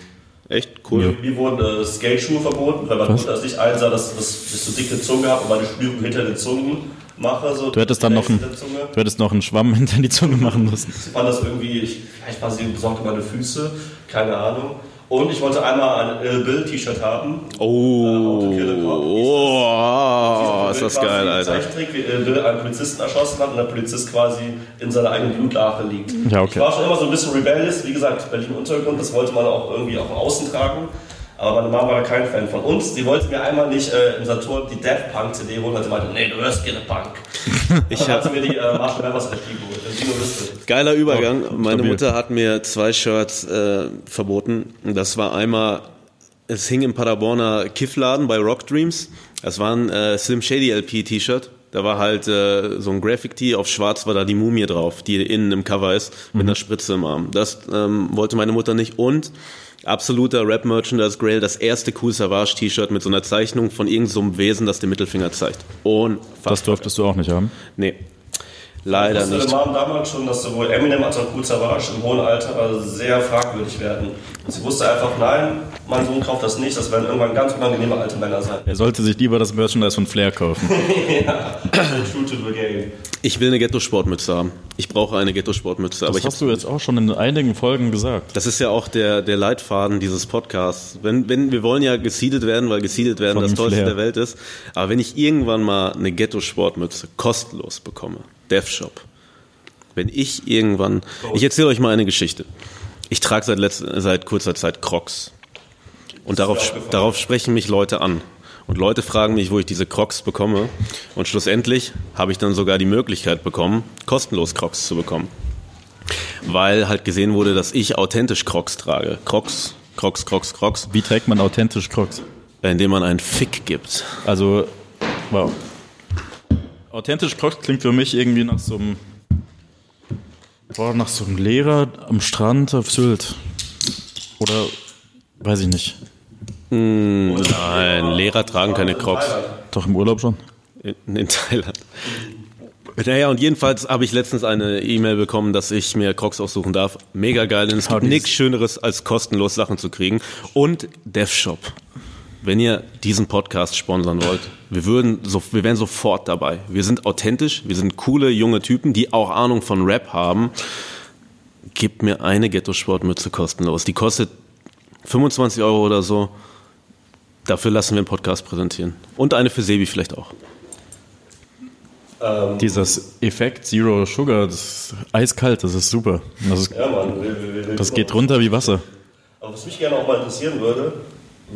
Echt? Cool. Mir wurden äh, Skate-Schuhe verboten, weil Mutter es nicht einsah, dass, dass ich so dicke Zunge habe und meine Schnürung hinter den Zungen mache. So Du hättest dann noch, ein, du hättest noch einen Schwamm hinter die Zunge machen müssen. Ich fand das irgendwie, ich, vielleicht war sie besorgt über meine Füße, keine Ahnung. Und ich wollte einmal ein Ill Bill T-Shirt haben. Oh, Cop. oh, ist das geil, ein Alter. Zeichentrick, wie Ill Bill einen Polizisten erschossen hat und der Polizist quasi in seiner eigenen Blutlache liegt. Ja, okay. Ich war schon immer so ein bisschen rebellious, wie gesagt, Berlin Untergrund, das wollte man auch irgendwie auch außen tragen. Aber meine Mama war kein Fan von uns. Sie wollte mir einmal nicht äh, im Saturn die Death Punk CD holen, weil sie meinte, nee, du hörst gerne Punk. Ich Dann hat hab, sie mir die äh, Marshall Mathers LP geholt, geiler Übergang. Oh, Meine. Mutter hat mir zwei Shirts äh, verboten. Das war einmal, es hing im Paderborner Kiffladen bei Rock Dreams. Das war ein äh, Slim Shady LP T-Shirt. Da war halt äh, so ein Graphic Tee, auf schwarz war da die Mumie drauf, die innen im Cover ist, mit einer Spritze im Arm. Das ähm, wollte meine Mutter nicht. Und absoluter Rap-Merchandise Grail, das erste Cool Savage T-Shirt mit so einer Zeichnung von irgendeinem so Wesen, das den Mittelfinger zeigt. Unfassbar. Das durftest du auch nicht haben. Nee. Leider wusste nicht. meine Mom damals schon, dass sowohl Eminem als auch Cool Savage im hohen Alter sehr fragwürdig werden. Und sie wusste einfach, nein, mein Sohn kauft das nicht, das werden irgendwann ganz unangenehme alte Männer sein. Er sollte sich lieber das Merchandise von Flair kaufen. True to the game. Ich will eine Ghetto-Sportmütze haben. Ich brauche eine Ghetto-Sportmütze. Aber Das hast du jetzt auch schon in einigen Folgen gesagt. das ist ja auch der, der Leitfaden dieses Podcasts. Wenn, wenn, wir wollen ja gesiedet werden, weil gesiedet werden Von das Tollste Flair. der Welt ist. Aber wenn ich irgendwann mal eine Ghetto-Sportmütze kostenlos bekomme, DevShop, wenn ich irgendwann, ich erzähle euch mal eine Geschichte. Ich trage seit, letz, seit kurzer Zeit Crocs. Und darauf, darauf sprechen mich Leute an. Und Leute fragen mich, wo ich diese Crocs bekomme. Und schlussendlich habe ich dann sogar die Möglichkeit bekommen, kostenlos Crocs zu bekommen. Weil halt gesehen wurde, dass ich authentisch Crocs trage. Crocs, Crocs, Crocs, Crocs, Wie trägt man authentisch Crocs? indem man einen Fick gibt. Also, wow. Authentisch Crocs klingt für mich irgendwie nach so einem, boah, nach so einem Lehrer am Strand auf Sylt. Oder, weiß ich nicht. Nein, Lehrer tragen keine Crocs. Doch im Urlaub schon? In, in Thailand. Naja, und jedenfalls habe ich letztens eine E-Mail bekommen, dass ich mir Crocs aussuchen darf. Mega geil, denn es gibt nichts Schöneres, als kostenlos Sachen zu kriegen. Und DevShop. Wenn ihr diesen Podcast sponsern wollt, wir würden so, wir wären sofort dabei. Wir sind authentisch, wir sind coole junge Typen, die auch Ahnung von Rap haben. Gebt mir eine Ghetto-Sportmütze kostenlos. Die kostet 25 Euro oder so. Dafür lassen wir einen Podcast präsentieren. Und eine für Sebi vielleicht auch. Dieses Effekt Zero Sugar, das ist eiskalt, das ist super. Das, ist, Ja, Mann. Wir, wir, wir, das geht runter wie Wasser. Aber was mich gerne auch mal interessieren würde,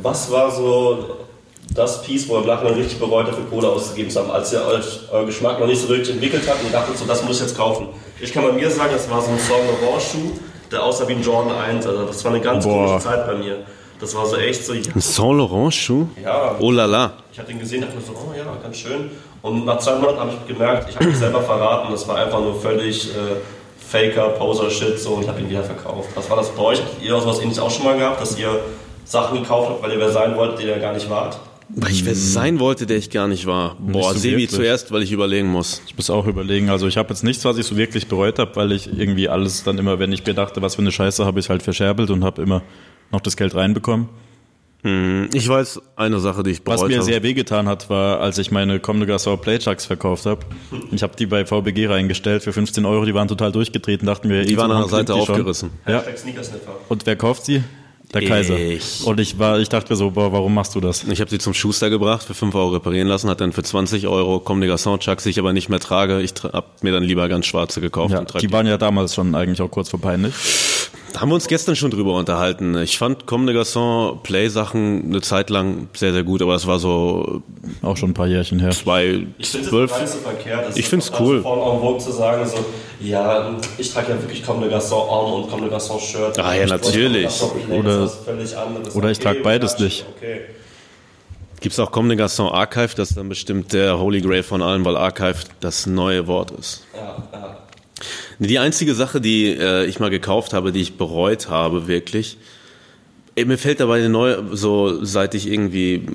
was war so das Piece, wo ihr im Nachhinein richtig bereut, dafür Kohle auszugeben zu haben, als ihr euch euer Geschmack noch nicht so richtig entwickelt habt und dachtet so, das muss ich jetzt kaufen. Ich kann bei mir sagen, das war so ein Saint Laurent Schuh, der aussah wie ein Jordan 1. Also das war eine ganz Boah. komische Zeit bei mir. Das war so echt so, ja, Ein Saint Laurent Schuh? Ja. Oh la la. ich habe den gesehen, dachte mir so, oh ja, ganz schön. Und nach zwei Monaten habe ich gemerkt, ich habe mich selber verraten. Das war einfach nur völlig äh, Faker, Poser-Shit so und habe ihn wieder verkauft. Was war das bei euch? Habt ihr sowas ähnliches auch schon mal gehabt, dass ihr Sachen gekauft habt, weil ihr wer sein wollt, der ihr gar nicht wart? Weil ich wer sein wollte, der ich gar nicht war. Boah, so Sebi zuerst, weil ich überlegen muss. Ich muss auch überlegen. Also ich habe jetzt nichts, was ich so wirklich bereut habe, weil ich irgendwie alles dann immer, wenn ich mir dachte, was für eine Scheiße, habe ich halt verscherbelt und habe immer noch das Geld reinbekommen. Ich weiß eine Sache, die ich bereut Was mir habe. sehr wehgetan hat, war, als ich meine Comme de Playchucks verkauft habe. Ich habe die bei VBG reingestellt für 15 Euro, die waren total durchgetreten, dachten wir, die waren an der Seite schon. aufgerissen. Ja. Und wer kauft sie? Der Kaiser. Ich. Und ich war, ich dachte mir so, boah, warum machst du das? Ich habe sie zum Schuster gebracht, für 5 Euro reparieren lassen, hat dann für 20 Euro Comme des Garçons Chucks, die ich aber nicht mehr trage. Ich tra- hab mir dann lieber ganz schwarze gekauft. Ja, die waren ja damals schon eigentlich auch kurz vor peinlich. Da haben wir uns gestern schon drüber unterhalten. Ich fand Comme des Garçons Play-Sachen eine Zeit lang sehr, sehr gut, aber es war so Auch schon ein paar Jährchen her. bei Ich finde es zwölf. nicht so verkehrt. Es Ich ist find's auch cool. Also vorne en vogue zu sagen, so, ja, ich trage ja wirklich Comme de Garçon Arm und Comme de Garçon Shirt. Ah, ja, natürlich. Oder- oder ich trage beides okay, nicht. Okay. Gibt's auch Comme des Garçons Archive, das ist dann bestimmt der Holy Grail von allen, weil Archive das neue Wort ist. Ja, ja. Die einzige Sache, die äh, ich mal gekauft habe, die ich bereut habe, wirklich. Ey, Mir fällt dabei neu, so seit ich irgendwie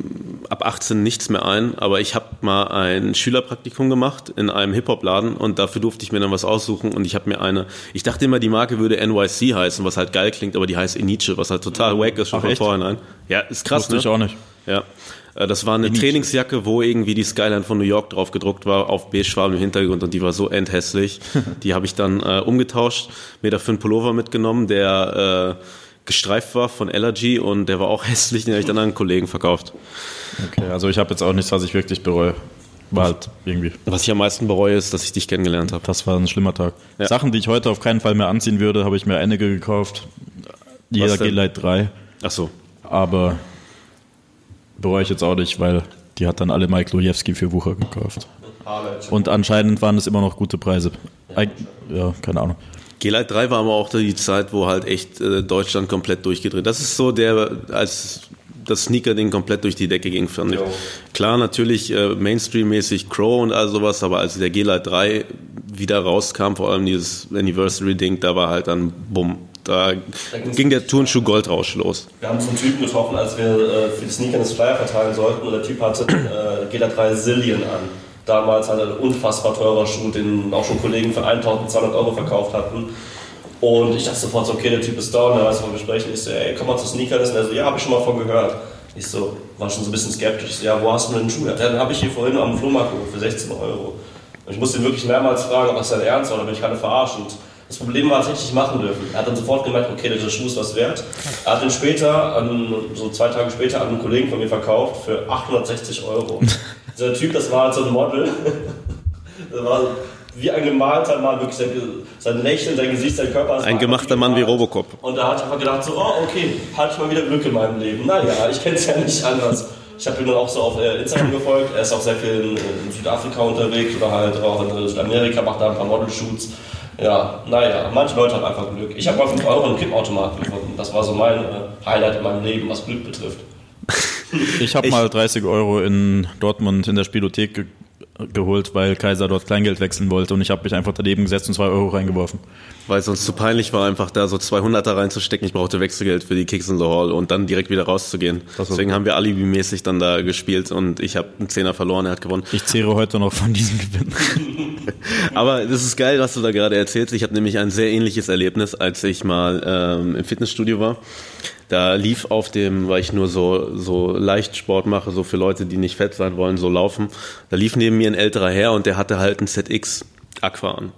ab 18 nichts mehr ein, aber ich habe mal ein Schülerpraktikum gemacht in einem Hip-Hop-Laden und dafür durfte ich mir dann was aussuchen und ich habe mir eine, ich dachte immer, die Marke würde NYC heißen, was halt geil klingt, aber die heißt Eniche, was halt total wack ist schon Ach, von echt? vornherein. Ja, ist krass, Wusste ne? ich auch nicht. Ja. Äh, Das war eine Trainingsjacke, wo irgendwie die Skyline von New York drauf gedruckt war, auf beigefarbenem Hintergrund und die war so endhässlich. Die habe ich dann äh, umgetauscht, mir dafür einen Pullover mitgenommen, der äh, gestreift war von Allergy und der war auch hässlich, den habe ich dann an einen Kollegen verkauft. Okay, also ich habe jetzt auch nichts, was ich wirklich bereue. War halt irgendwie. Was ich am meisten bereue, ist, dass ich dich kennengelernt habe. Das war ein schlimmer Tag. Ja. Sachen, die ich heute auf keinen Fall mehr anziehen würde, habe ich mir einige gekauft. Jeder? G-Lite 3. Ach so. Aber bereue ich jetzt auch nicht, weil die hat dann alle Mike Lojewski für Wucher gekauft. Und anscheinend waren es immer noch gute Preise. Ja, keine Ahnung. G-Lite 3 war aber auch die Zeit, wo halt echt äh, Deutschland komplett durchgedreht. Das ist so der, als das Sneaker-Ding komplett durch die Decke ging, fand ich. Jo. Klar, natürlich äh, Mainstream-mäßig Crow und all sowas, aber als der G-Lite 3 wieder rauskam, vor allem dieses Anniversary-Ding, da war halt dann bumm. Da ging's ging der Turnschuh Goldrausch los. Wir haben so einen Typen getroffen, als wir äh, für die Sneaker das Flyer verteilen sollten und der Typ hatte äh, GLA3 Zillion an. Damals halt ein unfassbar teurer Schuh, den auch schon Kollegen für 1200 Euro verkauft hatten. Und ich dachte sofort so, okay, der Typ ist da und dann weiß wir besprechen. Ich so, ey, komm mal zu Sneakers. Und er so, ja, hab ich schon mal von gehört. Ich so, war schon so ein bisschen skeptisch. Ich so, ja, wo hast du denn den Schuh? Ja, den habe ich hier vorhin am Flohmarkt geholt für 16 Euro. Und ich musste ihn wirklich mehrmals fragen, ob das sein Ernst war oder bin ich gerade verarscht. Und das Problem war, es hätte ich nicht machen dürfen. Er hat dann sofort gemerkt, okay, dieser Schuh ist was wert. Er hat ihn später, an, so zwei Tage später, an einen Kollegen von mir verkauft für 860 Euro. Dieser Typ, das war halt so ein Model. Das war wie ein gemalter Mann, wirklich sein, sein Lächeln, sein Gesicht, sein Körper. Ein gemachter Mann wie. Robocop. Und da hat ich einfach gedacht, so, oh, okay, hatte ich mal wieder Glück in meinem Leben. Naja, ich kenne es ja nicht anders. Ich habe ihm dann auch so auf äh, Instagram gefolgt. Er ist auch sehr viel in, in Südafrika unterwegs oder halt auch in Südamerika, macht da ein paar Model-Shoots. Ja, naja, manche Leute haben einfach Glück. Ich habe mal 5 Euro einen Kippautomaten gefunden. Das war so mein äh, Highlight in meinem Leben, was Glück betrifft. Ich habe mal 30 Euro in Dortmund in der Spielothek ge geholt, weil Kaiser dort Kleingeld wechseln wollte und ich habe mich einfach daneben gesetzt und 2 Euro reingeworfen. Weil es uns zu peinlich war, einfach da so 200er reinzustecken. Ich brauchte Wechselgeld für die Kicks in the Hall und dann direkt wieder rauszugehen. Deswegen haben wir alibimäßig dann da gespielt und ich habe einen Zehner verloren, er hat gewonnen. Ich zehre heute noch von diesem Gewinn. Aber das ist geil, was du da gerade erzählst. Ich habe nämlich ein sehr ähnliches Erlebnis, als ich mal ähm, im Fitnessstudio war. Da lief auf dem, weil ich nur so, so Leichtsport mache, so für Leute, die nicht fett sein wollen, so laufen. Da lief neben mir ein älterer Herr und der hatte halt ein ZX Aqua an.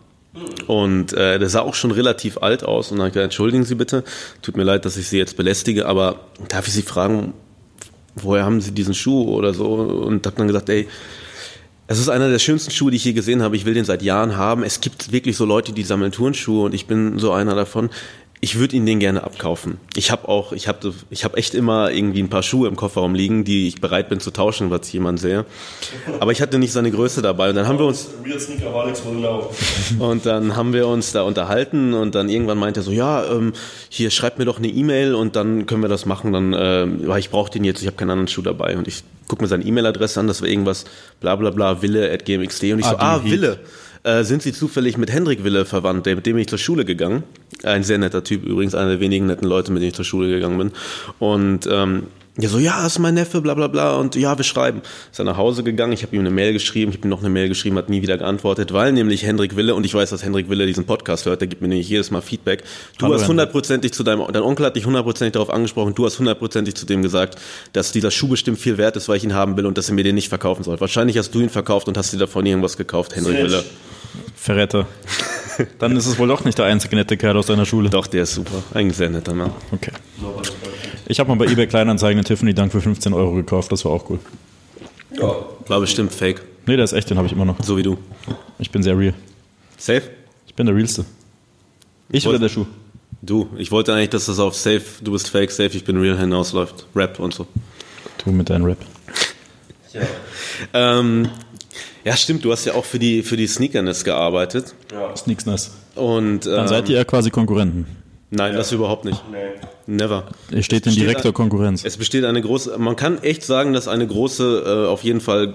Und äh, der sah auch schon relativ alt aus und dann gesagt, entschuldigen Sie bitte, tut mir leid, dass ich Sie jetzt belästige, aber darf ich Sie fragen, woher haben Sie diesen Schuh oder so? Und hab dann gesagt, ey, es ist einer der schönsten Schuhe, die ich je gesehen habe. Ich will den seit Jahren haben. Es gibt wirklich so Leute, die sammeln Turnschuhe und ich bin so einer davon. Ich würde ihn den gerne abkaufen. Ich habe auch, ich habe ich hab echt immer irgendwie ein paar Schuhe im Kofferraum liegen, die ich bereit bin zu tauschen, was ich jemand sehe. Aber ich hatte nicht seine Größe dabei. Und dann haben wir uns, know. und dann haben wir uns da unterhalten und dann irgendwann meinte er so, ja, ähm, hier schreibt mir doch eine E-Mail und dann können wir das machen. Dann, weil ich brauche den jetzt, ich habe keinen anderen Schuh dabei und ich gucke mir seine E-Mail-Adresse an, das war irgendwas, bla bla bla, Wille at gmxd und ich so, Ah, ah, die Heat. Äh, sind Sie zufällig mit Hendrik Wille verwandt, mit dem ich zur Schule gegangen? Ein sehr netter Typ, übrigens einer der wenigen netten Leute, mit denen ich zur Schule gegangen bin. Und ähm, ja, so, ja, das ist mein Neffe, bla bla bla. Und ja, wir schreiben. Ist er nach Hause gegangen, ich habe ihm eine Mail geschrieben, ich habe ihm noch eine Mail geschrieben, hat nie wieder geantwortet, weil nämlich Hendrik Wille, und ich weiß, dass Hendrik Wille diesen Podcast hört, der gibt mir nämlich jedes Mal Feedback. Du Hallo, hast hundertprozentig zu deinem, dein Onkel hat dich hundertprozentig darauf angesprochen, du hast hundertprozentig zu dem gesagt, dass dieser Schuh bestimmt viel wert ist, weil ich ihn haben will und dass er mir den nicht verkaufen soll. Wahrscheinlich hast du ihn verkauft und hast dir davon irgendwas gekauft, Hendrik. Wille. Verräter. Dann ist es wohl doch nicht der einzige nette Kerl aus deiner Schule. Doch, der ist super. Ein sehr netter Mann. Okay. Ich habe mal bei eBay Kleinanzeigen einen Tiffany Dank für 15 Euro gekauft, das war auch cool. Ja. War bestimmt fake. Nee, der ist echt, den habe ich immer noch. So wie du. Ich bin sehr real. Safe? Ich bin der realste. Ich oder der Schuh? Du. Ich wollte eigentlich, dass das auf safe, du bist fake, safe, ich bin real hinausläuft. Rap und so. Du mit deinem Rap. Ja. Ähm, ja, stimmt, du hast ja auch für die, für die Sneakerness gearbeitet. ja. Nice. Und, ähm, Dann seid ihr ja quasi Konkurrenten. Nein, das überhaupt nicht. Nee. Never. Ihr steht in besteht direkter ein- Konkurrenz. Es besteht eine große, man kann echt sagen, dass eine große, äh, auf jeden Fall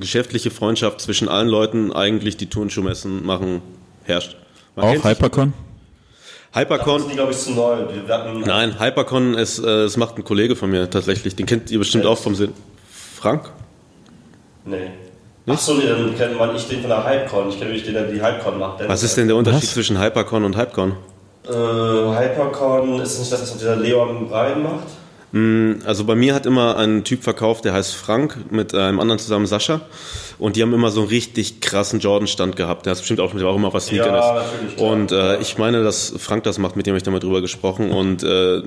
geschäftliche Freundschaft zwischen allen Leuten eigentlich die Turnschuhmessen machen, herrscht. Man Auch kennt Hypercon? Hypercon, sind die, glaube ich, zu neu. Wir hatten, Nein, Hypercon ist, äh, das macht ein Kollege von mir tatsächlich. Den kennt ihr bestimmt auch vom Sinn. Frank? Nee. Achso, nee, dann kenne man ich den von der Hypecon. Ich kenne nämlich den, der die Hypecon macht. Was ist denn der Unterschied Was? zwischen Hypercon und Hypecon? Äh, Hypercon ist nicht das, was dieser Leon Brein macht? Mm, also bei mir hat immer ein Typ verkauft, der heißt Frank, mit einem anderen zusammen Sascha. Und die haben immer so einen richtig krassen Jordan-Stand gehabt. Der hat bestimmt auch, auch immer was Sneaker Ja, ist. Und äh, ich meine, dass Frank das macht, mit dem habe ich da mal drüber gesprochen. Und äh,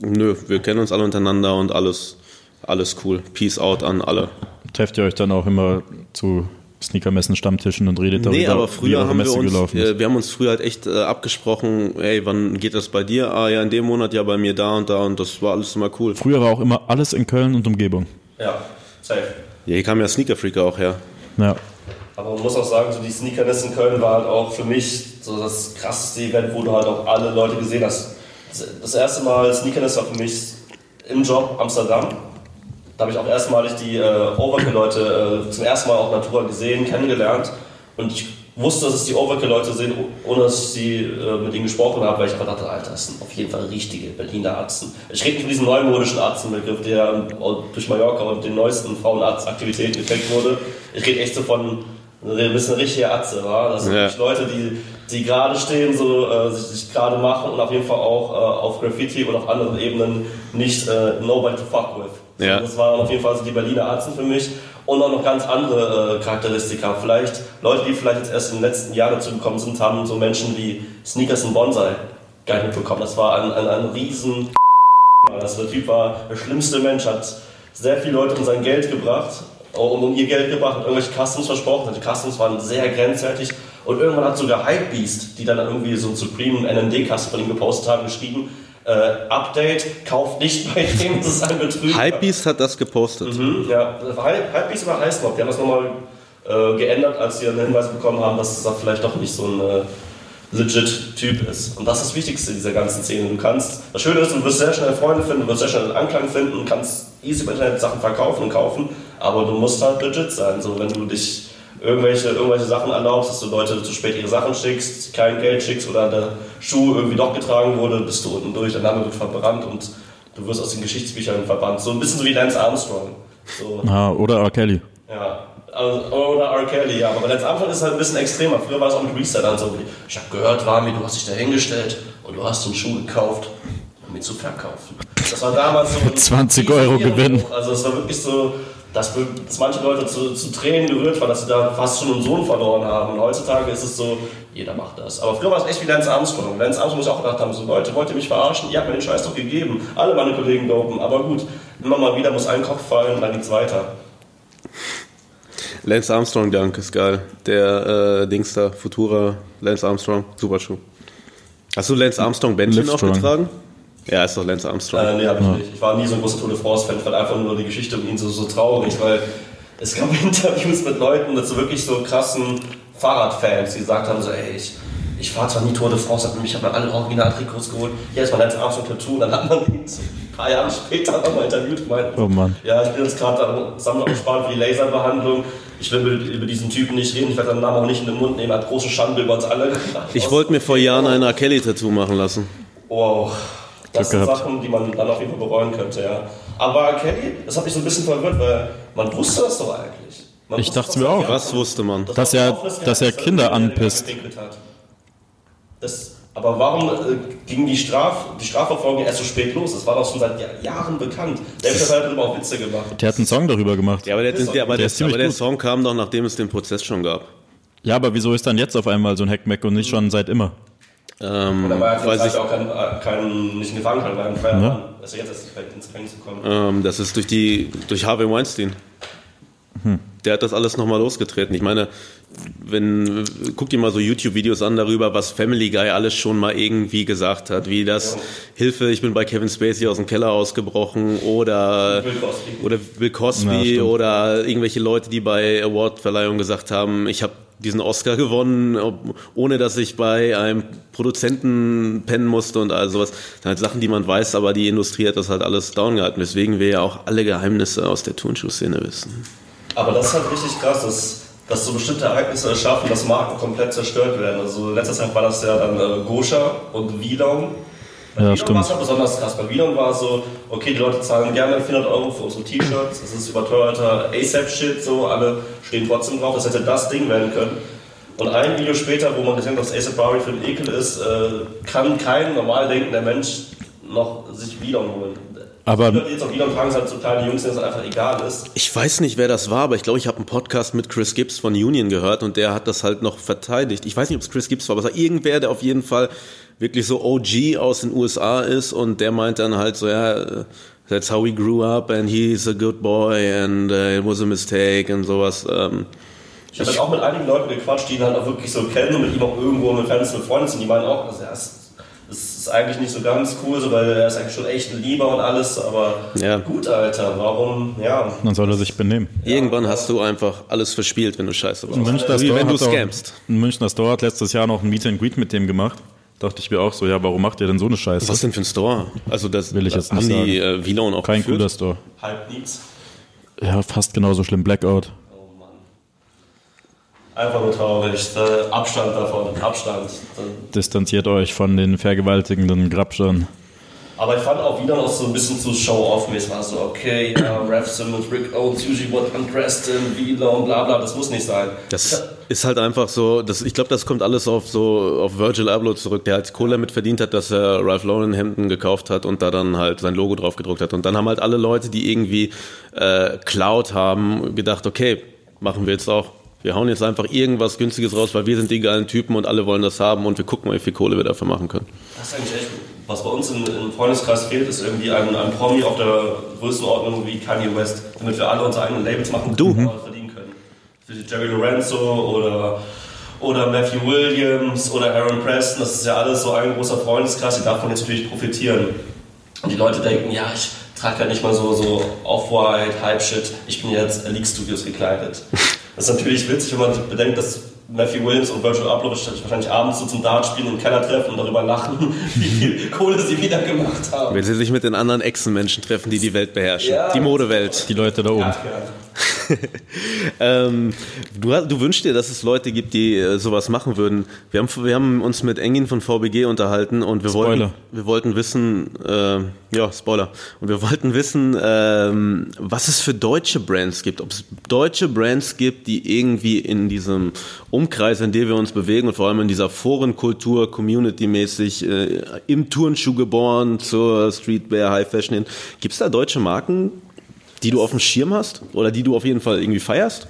nö, wir kennen uns alle untereinander und alles, alles cool. Peace out an alle. Trefft ihr euch dann auch immer zu Sneakermessen, Stammtischen und redet darüber, Nee, aber früher haben wir Messe uns, gelaufen ist? äh, wir haben uns früher halt echt äh, abgesprochen, ey, wann geht das bei dir? Ah ja, in dem Monat, ja bei mir da und da und das war alles immer cool. Früher war auch immer alles in Köln und Umgebung. Ja, safe. Ja, hier kam ja Sneaker Freak auch her. Ja. Aber man muss auch sagen, so die Sneakerness in Köln war halt auch für mich so das krasseste Event, wo du halt auch alle Leute gesehen hast. Das erste Mal Sneakerness war für mich im Job Amsterdam. Da habe ich auch erstmalig die äh, Overkill-Leute äh, zum ersten Mal auch natural gesehen, kennengelernt. Und ich wusste, dass es die Overkill-Leute sind, ohne dass ich sie äh, mit ihnen gesprochen habe, weil ich einfach dachte, Alter, das sind auf jeden Fall richtige Berliner Atzen. Ich rede nicht von diesem neumodischen Atzenbegriff, der durch Mallorca und den neuesten Frauenaktivitäten geprägt wurde. Ich rede echt so von ein bisschen richtige Atze, war. Das sind Ja. Leute, die, die gerade stehen, so äh, sich, sich gerade machen und auf jeden Fall auch äh, auf Graffiti und auf anderen Ebenen nicht äh, nobody to fuck with. So, Ja. Das waren auf jeden Fall so die Berliner Atzen für mich und auch noch ganz andere äh, Charakteristika. Vielleicht Leute, die vielleicht jetzt erst in den letzten Jahren dazu gekommen sind, haben so Menschen wie Sneakers und Bonsai gar nicht mitbekommen. Das war ein, ein, ein riesen das der Typ war der schlimmste Mensch, hat sehr viele Leute um sein Geld gebracht, um, um ihr Geld gebracht, hat irgendwelche Customs versprochen. Die Customs waren sehr grenzwertig und irgendwann hat sogar Hypebeast, die dann irgendwie so einen Supreme von ihm gepostet haben, geschrieben, äh, Update, kauft nicht bei dem, das ist ein Betrüger. Hypebeast hat das gepostet. Mhm, ja, Hypebeast oder Highsnob, die haben das nochmal äh, geändert, als sie den Hinweis bekommen haben, dass das vielleicht doch nicht so ein äh, legit Typ ist. Und das ist das Wichtigste dieser ganzen Szene. Du kannst, das Schöne ist, du wirst sehr schnell Freunde finden, du wirst sehr schnell Anklang finden, kannst easy im Internet Sachen verkaufen und kaufen, aber du musst halt legit sein. So, wenn du dich irgendwelche, irgendwelche Sachen erlaubst, dass du Leute zu spät ihre Sachen schickst, kein Geld schickst oder der Schuh irgendwie doch getragen wurde, bist du unten durch, dein Name wird verbrannt und du wirst aus den Geschichtsbüchern verbannt. So ein bisschen so wie Lance Armstrong. So. Ah, oder R. Kelly. Ja, also, oder R. Kelly, ja. Aber Lance Armstrong ist es halt ein bisschen extremer. Früher war es auch mit Resellern so. Ich habe gehört, Rami, du hast dich da hingestellt und du hast den Schuh gekauft, um ihn zu verkaufen. Das war damals so. ein 20 Euro Gewinn. Also es war wirklich so, dass, dass manche Leute zu, zu Tränen gerührt waren, dass sie da fast schon einen Sohn verloren haben. Und heutzutage ist es so, jeder macht das. Aber früher war es echt wie Lance Armstrong. Lance Armstrong muss auch gedacht haben, so Leute, wollt ihr mich verarschen? Ihr habt mir den Scheiß doch gegeben. Alle meine Kollegen dopen. Aber gut, immer mal wieder muss ein Kopf fallen und dann geht's weiter. Lance Armstrong Dank ist geil. Der äh, Dings da, Futura, Lance Armstrong, super Schuh. Hast du Lance Armstrong Bändchen auch Livestrong. getragen? Ja, ist doch Lance Armstrong. Äh, nee, hab ich nicht. Ich war nie so ein großer Tour de France-Fan. Ich fand einfach nur die Geschichte um ihn so, so traurig, weil es gab Interviews mit Leuten, mit so wirklich so krassen Fahrradfans, die gesagt haben: so, ey, ich, ich fahre zwar nie Tour de France, aber ich habe mir alle Original-Trikots geholt. Hier ist mein Lance Armstrong-Tattoo. Und dann hat man ihn so ein paar Jahre später nochmal interviewt und Oh Mann. Ja, ich bin jetzt gerade am Samstag gespannt für die Laserbehandlung. Ich will über diesen Typen nicht reden. Ich werde seinen Namen auch nicht in den Mund nehmen. Er hat große Schande über uns alle gemacht. Ich wollte mir vor Jahren ein R. Kelly-Tattoo machen lassen. Wow. Das Glück sind gehabt. Sachen, die man dann auf jeden Fall bereuen könnte, ja. Aber Kelly, das hat mich so ein bisschen verwirrt, weil man wusste das doch eigentlich. Man Ich dachte mir auch. Was wusste man? das Dass er- offenes dass er Kinder dass er anpisst. Das, aber warum äh, ging die, Straf, die Strafverfolgung erst so spät los? Das war doch schon seit Jahr- Jahren bekannt. Selbst hat darüber auch Witze gemacht. Der hat einen Song darüber gemacht. Ja, aber der, Ist doch- der, aber der der, aber der. Song kam doch, nachdem es den Prozess schon gab. Ja, aber wieso ist dann jetzt auf einmal so ein Hackmack und nicht schon seit immer? Ähm, war er weiß ja ich, auch kein, kein, nicht in Gefangenschaft, war ein freier Mann. Dass er jetzt erst ins Gefängnis gekommen. ähm, das ist durch die durch Harvey Weinstein. Der hat das alles nochmal losgetreten. Ich meine, wenn guck dir mal so YouTube-Videos an darüber, was Family Guy alles schon mal irgendwie gesagt hat, wie das Hilfe, ich bin bei Kevin Spacey aus dem Keller ausgebrochen oder Bill Cosby. oder Bill Ja, Cosby stimmt. oder irgendwelche Leute, die bei Awardverleihungen gesagt haben, ich habe diesen Oscar gewonnen, ob, ohne dass ich bei einem Produzenten pennen musste und all sowas. Das sind halt Sachen, die man weiß, aber die Industrie hat das halt alles down gehalten, weswegen wir ja auch alle Geheimnisse aus der Turnschuhszene wissen. Aber das ist halt richtig krass, dass, dass so bestimmte Ereignisse schaffen, dass Marken komplett zerstört werden. Also letzter Zeit war das ja dann äh, Gosha und Vidon. Bei Ja, stimmt. war es halt besonders krass. Bei Vidon war es so, okay, die Leute zahlen gerne 400 Euro für unsere T-Shirts, das ist überteuerter ASAP-Shit, so, alle stehen trotzdem drauf, das hätte das Ding werden können. Und ein Video später, wo man gesehen hat, dass ASAP Barbie für ein Ekel ist, äh, kann kein normal denkender Mensch noch sich Vidon holen. Aber Die jetzt auch wieder tragen, es halt so kleine Jungs, denen es einfach egal ist. Ich weiß nicht, wer das war, aber ich glaube, ich habe einen Podcast mit Chris Gibbs von Union gehört und der hat das halt noch verteidigt. Ich weiß nicht, ob es Chris Gibbs war, aber es war irgendwer, der auf jeden Fall wirklich so OG aus den USA ist und der meint dann halt so, ja, that's how we grew up and he's a good boy and uh, it was a mistake und sowas. Ähm, Ich habe halt auch mit einigen Leuten gequatscht, die ihn halt auch wirklich so kennen und mit ihm auch irgendwo mit Fans befreundet sind. Die meinen auch, also, ja, das ist eigentlich nicht so ganz cool, so, weil er ist eigentlich schon echt ein Lieber und alles, aber Ja. gut, Alter, warum, ja. dann soll er sich benehmen. irgendwann hast du einfach alles verspielt, wenn du Scheiße. Münchner Wie Store wenn du scamst. Ein Münchner Store hat letztes Jahr noch ein Meet and Greet mit dem gemacht. Dachte ich mir auch so, ja, warum macht ihr denn so eine Scheiße? Was denn für ein Store? Also das Will ich jetzt haben nicht die äh, auch Kein geführt? cooler Store. Halb nichts. Ja, fast genauso schlimm. Blackout. Einfach nur traurig. Äh, Abstand davon, Abstand. Distanziert euch von den vergewaltigenden Grabschern. Aber ich fand auch wieder noch so ein bisschen zu Show-off-mäßig. War so, okay, ja, Ref Simmons, Rick Owens, usually what undressed in, Wheeler und bla bla, das muss nicht sein. Das ist halt einfach so, das, ich glaube, das kommt alles auf so auf Virgil Abloh zurück, der halt Kohle damit verdient hat, dass er Ralph Lauren Hemden gekauft hat und da dann halt sein Logo drauf gedruckt hat. Und dann haben halt alle Leute, die irgendwie äh, Cloud haben, gedacht, okay, machen wir jetzt auch. Wir hauen jetzt einfach irgendwas Günstiges raus, weil wir sind die geilen Typen und alle wollen das haben und wir gucken mal, wie viel Kohle wir dafür machen können. Das ist eigentlich echt, was bei uns im, Freundeskreis fehlt, ist irgendwie ein, ein Promi auf der Größenordnung wie Kanye West, damit wir alle unsere eigenen Labels machen Du. und auch verdienen können. Wie Jerry Lorenzo oder, oder Matthew Williams oder Aaron Preston, das ist ja alles so ein großer Freundeskreis, die davon jetzt natürlich profitieren. Und die Leute denken, ja, ich trage ja nicht mal so, so Off-White, Hype-Shit, ich bin jetzt League Studios gekleidet. Das ist natürlich witzig, wenn man bedenkt, dass Matthew Williams und Virgil Abloh sich wahrscheinlich abends so zum Dartspielen im Keller treffen und darüber lachen, wie viel Kohle sie wieder gemacht haben. Wenn sie sich mit den anderen Echsenmenschen treffen, die die Welt beherrschen. Ja. Die Modewelt. Die Leute da oben. Ja, ähm, du, du wünschst dir, dass es Leute gibt, die äh, sowas machen würden. Wir haben, wir haben uns mit Engin von VBG unterhalten und wir wollten, wir wollten wissen, äh, ja, Spoiler, und wir wollten wissen, ähm, was es für deutsche Brands gibt. Ob es deutsche Brands gibt, die irgendwie in diesem Umkreis, in dem wir uns bewegen und vor allem in dieser Forenkultur, Community-mäßig, äh, im Turnschuh geboren, zur Streetwear, High Fashion hin. Gibt es da deutsche Marken, die du auf dem Schirm hast oder die du auf jeden Fall irgendwie feierst?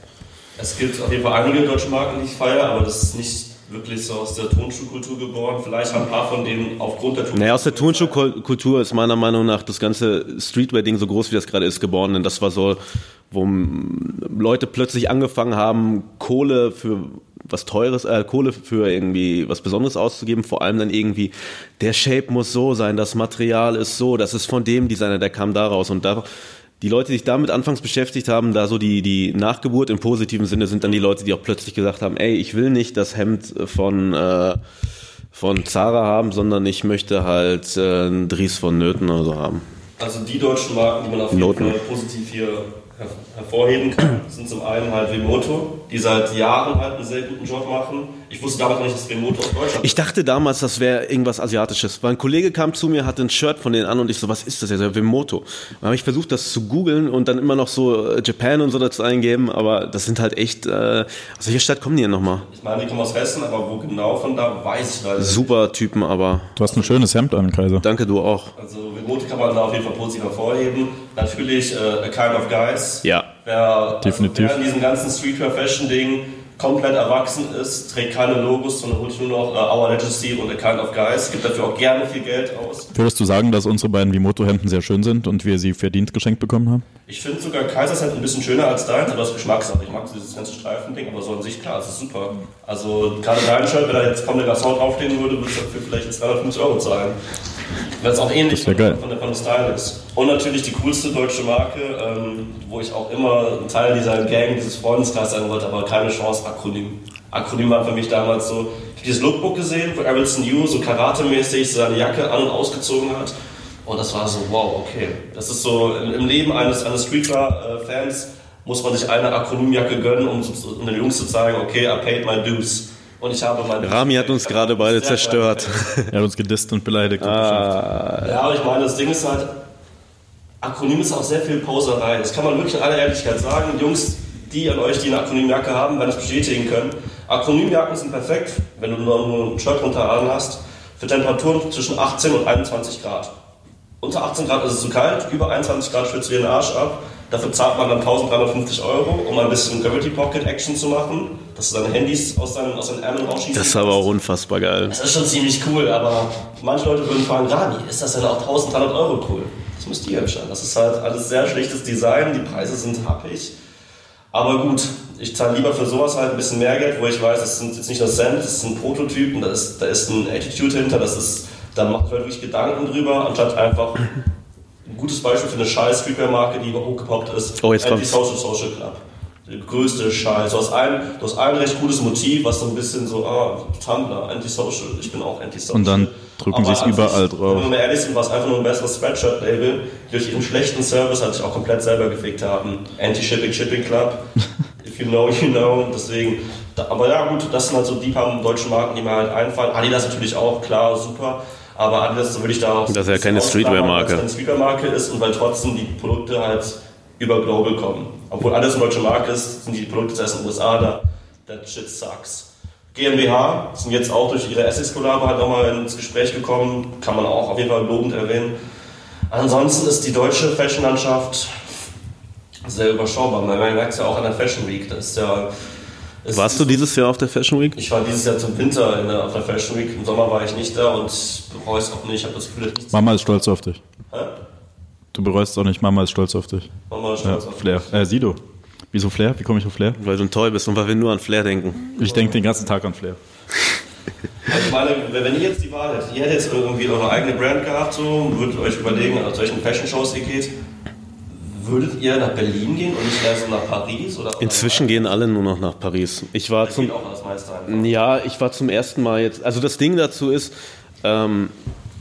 Es gibt auf jeden Fall einige deutsche Marken, die ich feiere, aber das ist nicht wirklich so aus der Tonschuhkultur geboren. Vielleicht haben ein paar von denen aufgrund der Tonschuhkultur. Naja, aus der Turnschuhkultur ist meiner Meinung nach das ganze Streetwear-Ding so groß, wie das gerade ist, geboren. Denn das war so, wo Leute plötzlich angefangen haben, Kohle für was Teures, äh, Kohle für irgendwie was Besonderes auszugeben. Vor allem dann irgendwie, der Shape muss so sein, das Material ist so, das ist von dem Designer, der kam daraus. Und da, die Leute, die sich damit anfangs beschäftigt haben, da so die, die Nachgeburt im positiven Sinne sind dann die Leute, die auch plötzlich gesagt haben, ey, ich will nicht das Hemd von, äh, von Zara haben, sondern ich möchte halt äh, einen Dries von Nöten oder so haben. Also die deutschen Marken, die man auf jeden Noten. Fall positiv hier hervorheben kann, sind zum einen halt Remoto, die seit Jahren halt einen sehr guten Job machen. Ich wusste damals noch nicht, dass Remoto aus Deutschland Ich dachte damals, das wäre irgendwas Asiatisches, weil ein Kollege kam zu mir, hatte ein Shirt von denen an und ich so, was ist das? Er so, Wemoto. Dann habe ich versucht, das zu googeln und dann immer noch so äh, Japan und so dazu eingeben, aber das sind halt echt, äh, aus welcher Stadt kommen die denn nochmal? Ich meine, die kommen aus Hessen, aber wo genau von da, weiß ich leider nicht. Super Typen, aber Du hast ein schönes Hemd an, Kaiser. danke du auch. Also Remote kann man da auf jeden Fall positiv hervorheben. Natürlich äh, A Kind of Guys. Ja. Wer, Definitiv. Also wer in diesem ganzen Streetwear-Fashion-Ding komplett erwachsen ist, trägt keine Logos, sondern holt nur noch äh, Our Legacy und A Kind of Guys, gibt dafür auch gerne viel Geld aus. Würdest du sagen, dass unsere beiden Vimoto-Hemden sehr schön sind und wir sie verdient geschenkt bekommen haben? Ich finde sogar Kaisers halt ein bisschen schöner als deins, aber das Geschmackssache. Ich mag dieses ganze Streifending, aber so an sich klar, das ist super. Also gerade dein Shirt, wenn da jetzt kommt der Gasson draufstehen würde, würde es dafür vielleicht jetzt 350 Euro zahlen. Weil es auch ähnlich wär geil. von der, von Style ist. Und natürlich die coolste deutsche Marke, ähm, wo ich auch immer ein Teil dieser Gang, dieses Freundeskreis sein wollte, aber keine Chance, Akronym. Akronym war für mich damals so, ich habe dieses Lookbook gesehen, wo Arilson Yu so karatemäßig seine Jacke an- und ausgezogen hat. Und das war so, wow, okay. Das ist so, im Leben eines, eines Streetwear-Fans muss man sich eine Akronymjacke gönnen, um, um den Jungs zu zeigen, okay, I paid my dues. Und ich habe mein Rami hat uns gerade beide zerstört. Er hat uns gedisst und beleidigt. und beschimpft. Ja, aber ich meine, das Ding ist halt, Akronym ist auch sehr viel Poserei. Das kann man wirklich in aller Ehrlichkeit sagen. Jungs, die an euch, die eine Akronymjacke haben, werden es bestätigen können. Akronymjacken sind perfekt, wenn du nur nur ein Shirt runter an hast, für Temperaturen zwischen 18 und 21 Grad. unter 18 Grad ist es zu kalt, über 21 Grad schwitzt du dir den Arsch ab. Dafür zahlt man dann 1350 Euro, um ein bisschen Gravity Pocket Action zu machen, dass du deine Handys aus deinen, aus deinen Ärmeln rausschießen Das ist aber auch unfassbar geil. Das ist schon ziemlich cool, aber manche Leute würden fragen, Rani, ist das denn auch 1300 Euro cool? Das müsst ihr entscheiden. Das ist halt alles sehr schlichtes Design, die Preise sind happig. Aber gut, ich zahle lieber für sowas halt ein bisschen mehr Geld, wo ich weiß, das sind jetzt nicht nur Cent, das sind Prototypen, da ist, da ist ein Attitude hinter, das ist, da macht man wirklich Gedanken drüber, anstatt einfach ein gutes Beispiel für eine scheiß Streetwear-Marke, die hochgepoppt ist. Oh, jetzt kommt's. Anti-Social Social Club. Der größte Scheiß. Du hast, ein, du hast ein recht gutes Motiv, was so ein bisschen so, ah, Tumblr, Anti-Social, ich bin auch Anti-Social. Und dann drücken sie es überall drauf. Wenn wir ehrlich sind, war es einfach nur ein besseres Spreadshirt-Label, die durch ihren schlechten Service halt sich auch komplett selber gefickt haben. Anti-Shipping, Shipping Club. If you know, you know. Deswegen, aber ja gut, das sind halt so die paar deutschen Marken, die mir halt einfallen. Adidas natürlich auch, klar, super. Aber Adidas würde ich da auch. Das ist ja keine Streetwear-Marke. Keine Streetwear-Marke ist und weil trotzdem die Produkte halt über Global kommen. Obwohl alles eine deutsche Marke ist, sind die Produkte zuerst in den USA da. That shit sucks. GmbH sind jetzt auch durch ihre Essex-Kollabo halt nochmal ins Gespräch gekommen. Kann man auch auf jeden Fall lobend erwähnen. Ansonsten ist die deutsche Fashion-Landschaft sehr überschaubar. Man merkt es ja auch an der Fashion Week. Das ist ja, es Warst du dieses Jahr auf der Fashion Week? Ich war dieses Jahr zum Winter in der, auf der Fashion Week. Im Sommer war ich nicht da und bereue es auch nicht. Ich habe das Gefühl, dass nichts. Mama ist stolz auf dich. Hä? Du bereust es auch nicht, Mama ist stolz auf dich. Mama ist Ja, stolz auf Flair. mich. Äh, Sido. Wieso Flair? Wie komme ich auf Flair? Weil du ein Toy bist und weil wir nur an Flair denken. Ich denke den ganzen Tag an Flair. Also ich meine, wenn ihr jetzt die Wahl hättet, ihr hättet jetzt irgendwie eure eigene Brand gehabt, so, würdet euch überlegen, aus welchen Fashion-Shows ihr geht, würdet ihr nach Berlin gehen und nicht erst nach Paris? Oder Inzwischen gehen alle nur noch nach Paris. Ich war Da zum. Ja, ich war zum ersten Mal jetzt. Also das Ding dazu ist, ähm,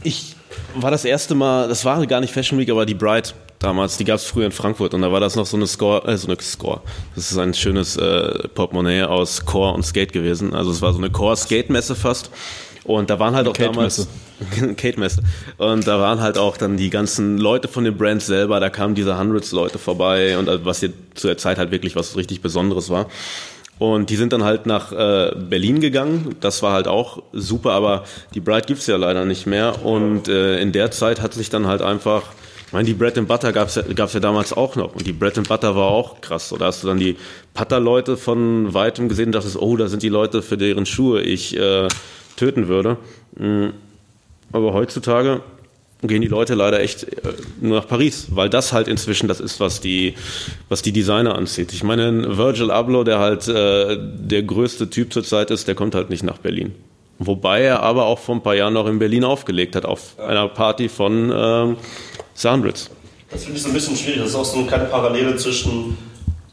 ich war das erste Mal, das war gar nicht Fashion Week, aber die Bright damals, die gab es früher in Frankfurt und da war das noch so eine Score, äh, so eine Score. Das ist ein schönes äh, Portemonnaie aus Core und Skate gewesen. Also es war so eine Core-Skate-Messe fast. Und da waren halt auch Kate-Messe. damals Kate-Messe. Und da waren halt auch dann die ganzen Leute von den Brands selber, da kamen diese Hundreds-Leute vorbei und äh, was hier zu der Zeit halt wirklich was richtig Besonderes war. Und die sind dann halt nach äh, Berlin gegangen. Das war halt auch super, aber die Bright gibt's ja leider nicht mehr. Und äh, in der Zeit hat sich dann halt einfach, ich meine, die Bread and Butter gab's ja, gab's ja damals auch noch. Und die Bread and Butter war auch krass. So, da hast du dann die Putter-Leute von weitem gesehen und dachtest, oh, da sind die Leute, für deren Schuhe ich äh, töten würde. Mm. Aber heutzutage gehen die Leute leider echt äh, nur nach Paris, weil das halt inzwischen das ist, was die, was die Designer anzieht. Ich meine, ein Virgil Abloh, der halt äh, der größte Typ zurzeit ist, der kommt halt nicht nach Berlin. Wobei er aber auch vor ein paar Jahren noch in Berlin aufgelegt hat, auf einer Party von ähm, Sandritz. Das finde ich so ein bisschen schwierig. Das ist auch so eine kleine Parallele zwischen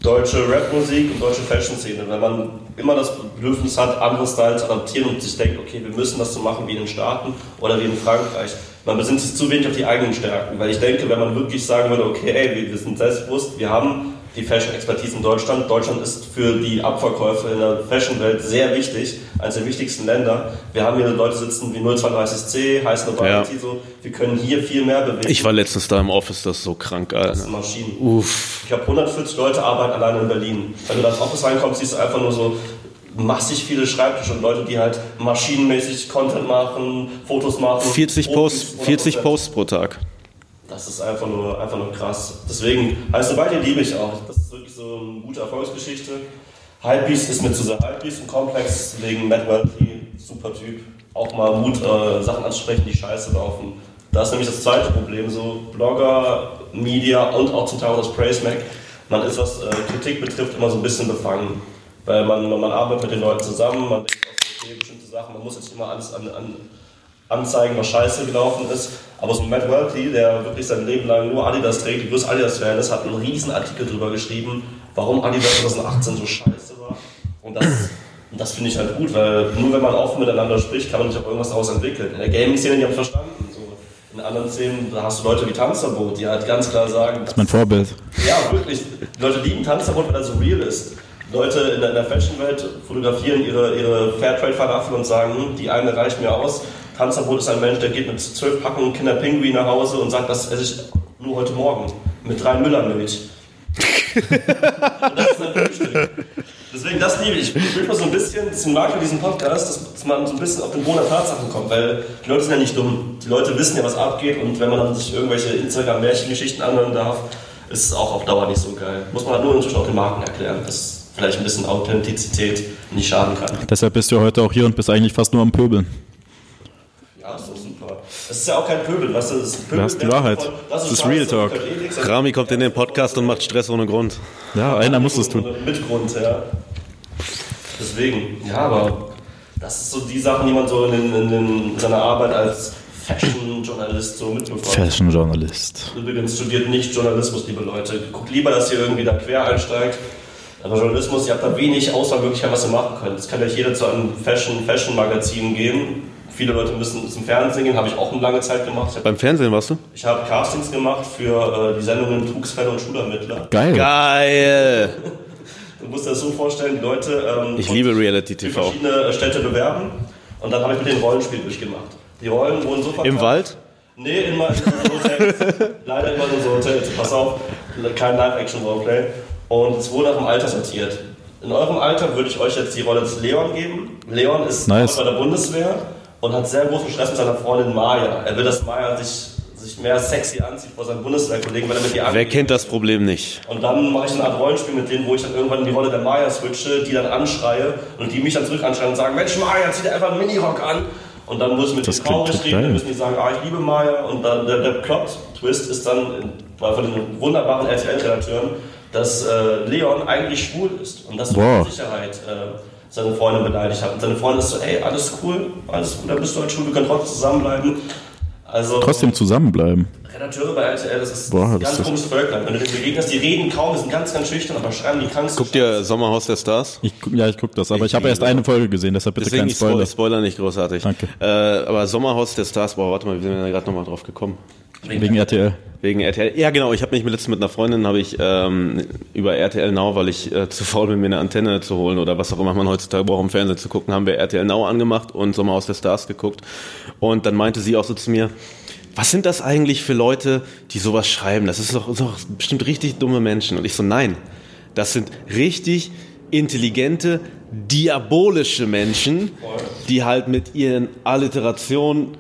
deutsche Rapmusik und deutsche Fashion-Szene. Wenn man immer das Bedürfnis hat, andere Styles zu adaptieren und sich denkt, okay, wir müssen das so machen wie in den Staaten oder wie in Frankreich. Man besinnt sich zu wenig auf die eigenen Stärken. Weil ich denke, wenn man wirklich sagen würde, okay, ey, wir, wir sind selbstbewusst, wir haben die Fashion-Expertise in Deutschland. Deutschland ist für die Abverkäufe in der Fashion-Welt sehr wichtig, eines der wichtigsten Länder. Wir haben hier Leute sitzen wie 032C, Heiß Nobility, Ja. so. Wir können hier viel mehr bewegen. Ich war letztens da im Office, das ist so krank, Das Alter. sind Maschinen. Uff. Ich glaube, 140 Leute arbeiten alleine in Berlin. Wenn du da ins Office reinkommst, siehst du einfach nur so massig viele Schreibtische und Leute, die halt maschinenmäßig Content machen, Fotos machen. 40 Posts, 100%. 40 Posts pro Tag. Das ist einfach nur, einfach nur krass. Deswegen, also beide liebe ich auch. Das ist wirklich so eine gute Erfolgsgeschichte. Hypebeast ist mir zu sehr Hypebeast und Komplex wegen Matt Welty, super Typ. Auch mal Mut, äh, Sachen anzusprechen, die scheiße laufen. Da ist nämlich das zweite Problem, so Blogger, Media und auch zum Teil auch das Praise Mac. Man ist, was äh, Kritik betrifft, immer so ein bisschen befangen. Weil man, man arbeitet mit den Leuten zusammen, man denkt, okay, bestimmte Sachen, man muss jetzt immer alles an, an, anzeigen, was scheiße gelaufen ist. Aber so Matt Welty, der wirklich sein Leben lang nur Adidas trägt, die größte Adidas-Fan ist, hat einen riesen Artikel drüber geschrieben, warum Adidas 2018 so scheiße war. Und das, und das finde ich halt gut, weil nur wenn man offen miteinander spricht, kann man sich auch irgendwas daraus entwickeln. In der Gaming-Szene, die haben verstanden. So. In anderen Szenen, da hast du Leute wie Tanzverbot, die halt ganz klar sagen, das Mein Vorbild. ja, wirklich. Die Leute lieben Tanzverbot, weil er so real ist. Leute in der, in der Fashion-Welt fotografieren ihre, ihre Fairtrade-Falafel und sagen, hm, die eine reicht mir aus. Tanzverbot ist ein Mensch, der geht mit zwölf Packungen Kinderpinguin nach Hause und sagt, das esse ich nur heute Morgen mit drei Müllermilch. das ist ein Frühstück. Deswegen, das liebe ich. Ich will mal so ein bisschen, deswegen mag ich diesen Podcast, dass, dass man so ein bisschen auf den Boden der Tatsachen kommt, weil die Leute sind ja nicht dumm. Die Leute wissen ja, was abgeht und wenn man dann sich irgendwelche Instagram-Märchengeschichten anhören darf, ist es auch auf Dauer nicht so geil. Muss man halt nur inzwischen auch den Marken erklären, dass vielleicht ein bisschen Authentizität nicht schaden kann. Deshalb bist du heute auch hier und bist eigentlich fast nur am Pöbeln. Ja, ist doch super. Das ist ja auch kein Pöbel, weißt du? Das ist, Pöbel Das ist die Wahrheit. Von, Das ist scheiße, Real Talk. Rami kommt in den Podcast und macht Stress ohne Grund. Ja, einer muss es tun. Mit Grund, ja. Deswegen, ja, aber das ist so die Sachen, die man so in, in, in seiner Arbeit als Fashion-Journalist so mitbekommt. Fashion Journalist. Übrigens studiert nicht Journalismus, liebe Leute. Guckt lieber, dass ihr irgendwie da quer einsteigt. Aber Journalismus, ihr habt da wenig Auswahlmöglichkeiten, was ihr machen könnt. Es kann euch jeder zu einem Fashion-Magazin Fashion gehen. Viele Leute müssen zum Fernsehen gehen, habe ich auch eine lange Zeit gemacht. Habe Beim Fernsehen warst du? ich hab Castings gemacht für äh, die Sendungen Trugsfälle und Schulermittler. Geil. Geil! Du musst dir das so vorstellen, die Leute ähm, Ich liebe Reality für TV. verschiedene äh, Städte bewerben und dann habe ich mit den Rollenspiel durchgemacht. Die Rollen wurden so verteilt. Im Wald? Nee, in meinen Hotels. Leider immer nur so Hotels. Pass auf, kein Live-Action-Roleplay. Und es wurde nach dem Alter sortiert. In eurem Alter würde ich euch jetzt die Rolle des Leon geben. Leon ist Nice. bei der Bundeswehr und hat sehr großen Stress mit seiner Freundin Maya. Er will, dass Maya sich, sich mehr sexy anzieht vor seinen Bundeswehrkollegen, weil er mit ihr Wer angeht. kennt das Problem nicht? Und dann mache ich eine Art Rollenspiel mit denen, wo ich dann irgendwann in die Rolle der Maya switche, die dann anschreie und die mich dann zurück anschreien und sagen, Mensch Maya, zieh dir einfach einen Minirock an. Und dann muss ich mit Das denen traurig reden, dann müssen die sagen, ah, ich liebe Maya. Und dann der, der Plot-Twist ist dann, weil von den wunderbaren RTL-Redakteuren, dass äh, Leon eigentlich schwul ist und dass Wow. mit Sicherheit äh, seine Freundin beleidigt hat. Und seine Freundin ist so, ey, alles cool, alles gut, dann bist du halt schwul, wir können trotzdem zusammenbleiben. Also, Trotzdem zusammenbleiben. Redakteure bei RTL, das ist Boah, das ganz ist- komisches Völklein. Wenn du denen begegnest, die reden kaum, die sind ganz, ganz schüchtern, aber schreiben die kranksten Guckt ihr Sommerhaus der Stars? Ich, ja, ich gucke das, aber ich, Ich habe erst eine Folge gesehen, deshalb bitte Deswegen kein ich Spoiler. Spoiler nicht großartig. Danke. Äh, aber Sommerhaus der Stars, boah, warte mal, wir sind ja gerade nochmal drauf gekommen. Wegen RTL. Wegen RTL. Ja, genau. Ich habe mich letztens mit einer Freundin habe ich ähm, über RTL Now, weil ich äh, zu faul bin, mir eine Antenne zu holen oder was auch immer man heutzutage braucht, um Fernsehen zu gucken, haben wir RTL Now angemacht und Sommerhaus der Stars geguckt. Und dann meinte sie auch so zu mir, was sind das eigentlich für Leute, die sowas schreiben? Das ist doch, ist doch bestimmt richtig dumme Menschen. Und ich so, nein, das sind richtig intelligente, diabolische Menschen, die halt mit ihren Alliterationen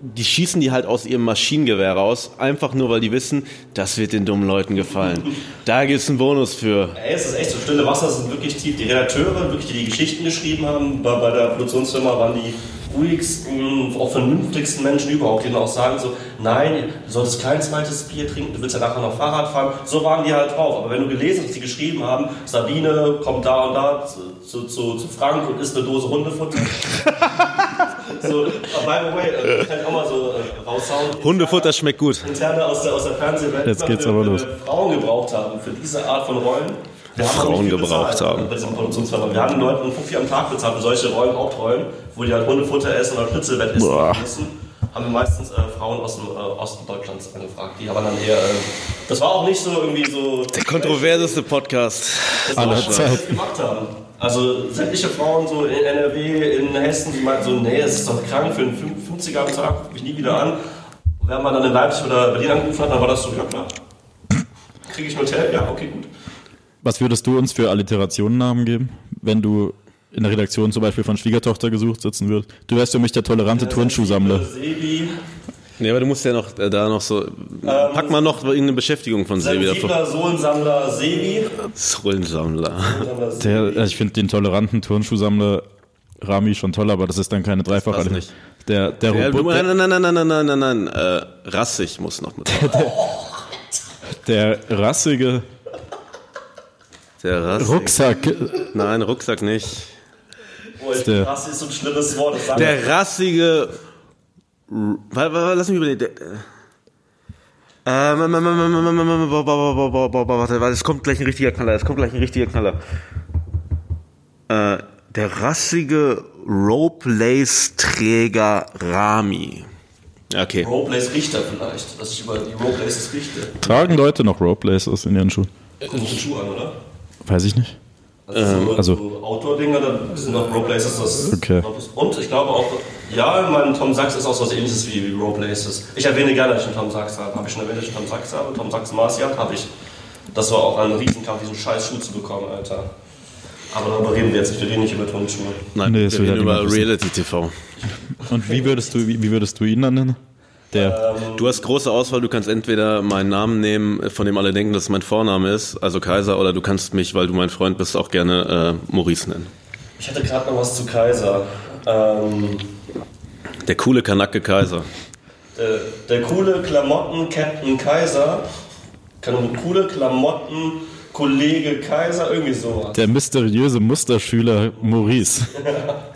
die schießen die halt aus ihrem Maschinengewehr raus, einfach nur, weil die wissen, das wird den dummen Leuten gefallen. Da gibt's einen Bonus für. Ey, es ist echt so, Stille Wasser sind wirklich tief. Die Redakteure, wirklich, die die Geschichten geschrieben haben, bei, bei der Produktionsfirma waren die ruhigsten, auch vernünftigsten Menschen überhaupt, die dann auch sagen so, nein, du solltest kein zweites Bier trinken, du willst ja nachher noch Fahrrad fahren. So waren die halt drauf. Aber wenn du gelesen hast, was die geschrieben haben, Sabine kommt da und da zu, zu, zu, zu Frank und isst eine Dose Hundefutter. so, by the way, äh, kann ich auch mal so äh, raushauen. Hundefutter schmeckt gut. Interne aus der, aus der Fernsehwelt, Jetzt geht's aber los. Frauen gebraucht haben für diese Art von Rollen. Wir haben Frauen auch gebraucht bezahlt, haben. Bei diesem Produktionsfirma. Wir haben den Leuten einen Fuffi am Tag bezahlt für solche Rollen, Hauptrollen, wo die halt Hundefutter essen oder Schnitzelbett essen müssen. Haben wir meistens äh, Frauen aus dem äh, Osten Deutschlands angefragt. Die haben dann eher. Äh, das war auch nicht so irgendwie so. Der kontroverseste Podcast. Das war aller auch, was Zeit. wir gemacht haben. Also sämtliche Frauen so in NRW, in Hessen, die meinten so, nee, es ist doch krank für einen 50er am Tag, guck mich nie wieder an. Und wenn man dann in Leipzig oder Berlin angerufen hat, dann war das so, ja klar. Kriege ich ein Hotel? Ja, okay, gut. Was würdest du uns für Alliterationennamen geben, wenn du in der Redaktion zum Beispiel von Schwiegertochter gesucht sitzen würdest? Du wärst für mich der tolerante Turnschuhsammler. Sebi, Nee, aber du musst ja noch äh, da noch so. pack mal noch irgendeine Beschäftigung von vor. sensibler Sohlensammler Sebi. Sohlensammler. Sebi. Der, also ich finde den toleranten Turnschuhsammler Rami schon toll, aber das ist dann keine Dreifach. passt nicht. Der, der, du, Robot, nein, der, nein, nein, nein, nein, nein, nein, nein, äh, rassig muss noch mit. der rassige Der Rassig. Rucksack. Nein, Rucksack nicht wollte. Der, Rassi ist ein schlimmes Wort. der ich. rassige. Lass mich überlegen. Ähm, warte, warte, es kommt gleich ein richtiger Knaller, es kommt gleich ein richtiger Knaller. Äh, der rassige Roplace-Träger Rami. Okay. Roplace-Richter vielleicht, dass ich über die Roplaces richte. Tragen Leute noch Roplaces in ihren Schuhen? Äh, Schuhe an, oder? Weiß ich nicht. Also, also- so Outdoor-Dinger, da sind noch Roleplaces. Das Okay. Und ich glaube auch, ja, mein Tom Sachs ist auch so was ähnliches wie Roleplaces. Ich erwähne gerne, dass ich einen Tom Sachs habe. Habe ich schon erwähnt, dass ich einen Tom Sachs habe? Tom Sachs Marcian habe ich. Das war auch ein Riesenkampf, diesen scheiß Schuh zu bekommen, Alter. Aber darüber reden wir jetzt nicht, wir reden nicht über Turnschuhe. Nein, Nee, wir reden ja über. Reality TV. Und wie würdest du, wie, wie würdest du ihn dann nennen? Der. Du hast große Auswahl, du kannst entweder meinen Namen nehmen, von dem alle denken, dass es mein Vorname ist, also Kaiser, oder du kannst mich, weil du mein Freund bist, auch gerne äh, Maurice nennen. Ich hatte gerade noch was zu Kaiser. Ähm, Der coole Kanacke Kaiser. der, der coole Klamotten-Captain Kaiser, coole Klamotten-Kollege Kaiser, irgendwie sowas. Der mysteriöse Musterschüler Maurice.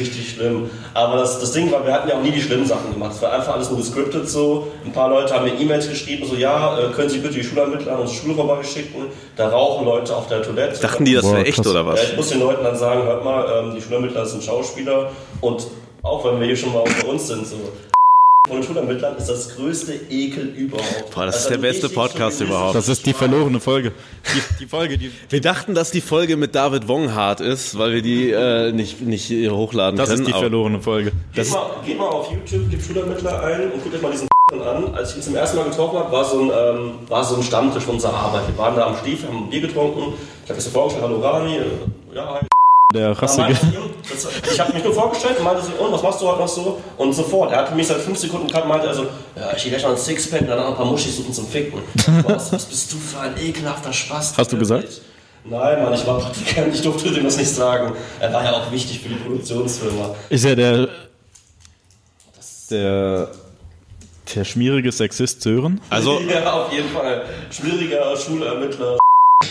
Das ist richtig schlimm. Aber das, das Ding war, wir hatten ja auch nie die schlimmen Sachen gemacht. Es war einfach alles nur gescriptet so. Ein paar Leute haben mir E-Mails geschrieben, so, ja, äh, können Sie bitte die Schulermittler an unsere Schule vorbeischicken? Da rauchen Leute auf der Toilette. Dachten die, das wäre echt oder Ja, was? ich muss den Leuten dann sagen, hört mal, ähm, die Schulermittler sind Schauspieler und auch wenn wir hier schon mal unter uns sind, so von den Schulermittlern ist das größte Ekel überhaupt. Boah, das ist Also der beste Podcast überhaupt. Das ist die verlorene Folge. Die, die Folge, die. Wir dachten, dass die Folge mit David Wong hart ist, weil wir die äh, nicht, nicht hochladen Das können. ist die verlorene Folge. Geht mal, geht mal auf YouTube, gebt Schulermittler ein und guckt euch mal diesen an. Als ich ihn zum ersten Mal getroffen habe, war so ein, ähm, war so ein Stammtisch von unserer Arbeit. Wir waren da am Stief, haben ein Bier getrunken. Ich habe mir so vorgestellt, hallo Rami, äh, ja, hi. Der rassige. meinte ich, habe mich nur vorgestellt und meinte so, und was machst du heute noch so? Und sofort, er hatte mich seit fünf Sekunden gekannt und meinte also, ja, ich gehe gleich noch ein Sixpack und dann noch ein paar Muschis suchen zum Ficken. Was, was bist du für ein ekelhafter Spaß? Hast du gesagt? Nein, Mann, ich war Praktikant, ich durfte dem das nicht sagen. Er war ja auch wichtig für die Produktionsfirma. Ist ja der. Der. Der schmierige Sexist Sören. Also, Ja, auf jeden Fall. Schwieriger Schulermittler.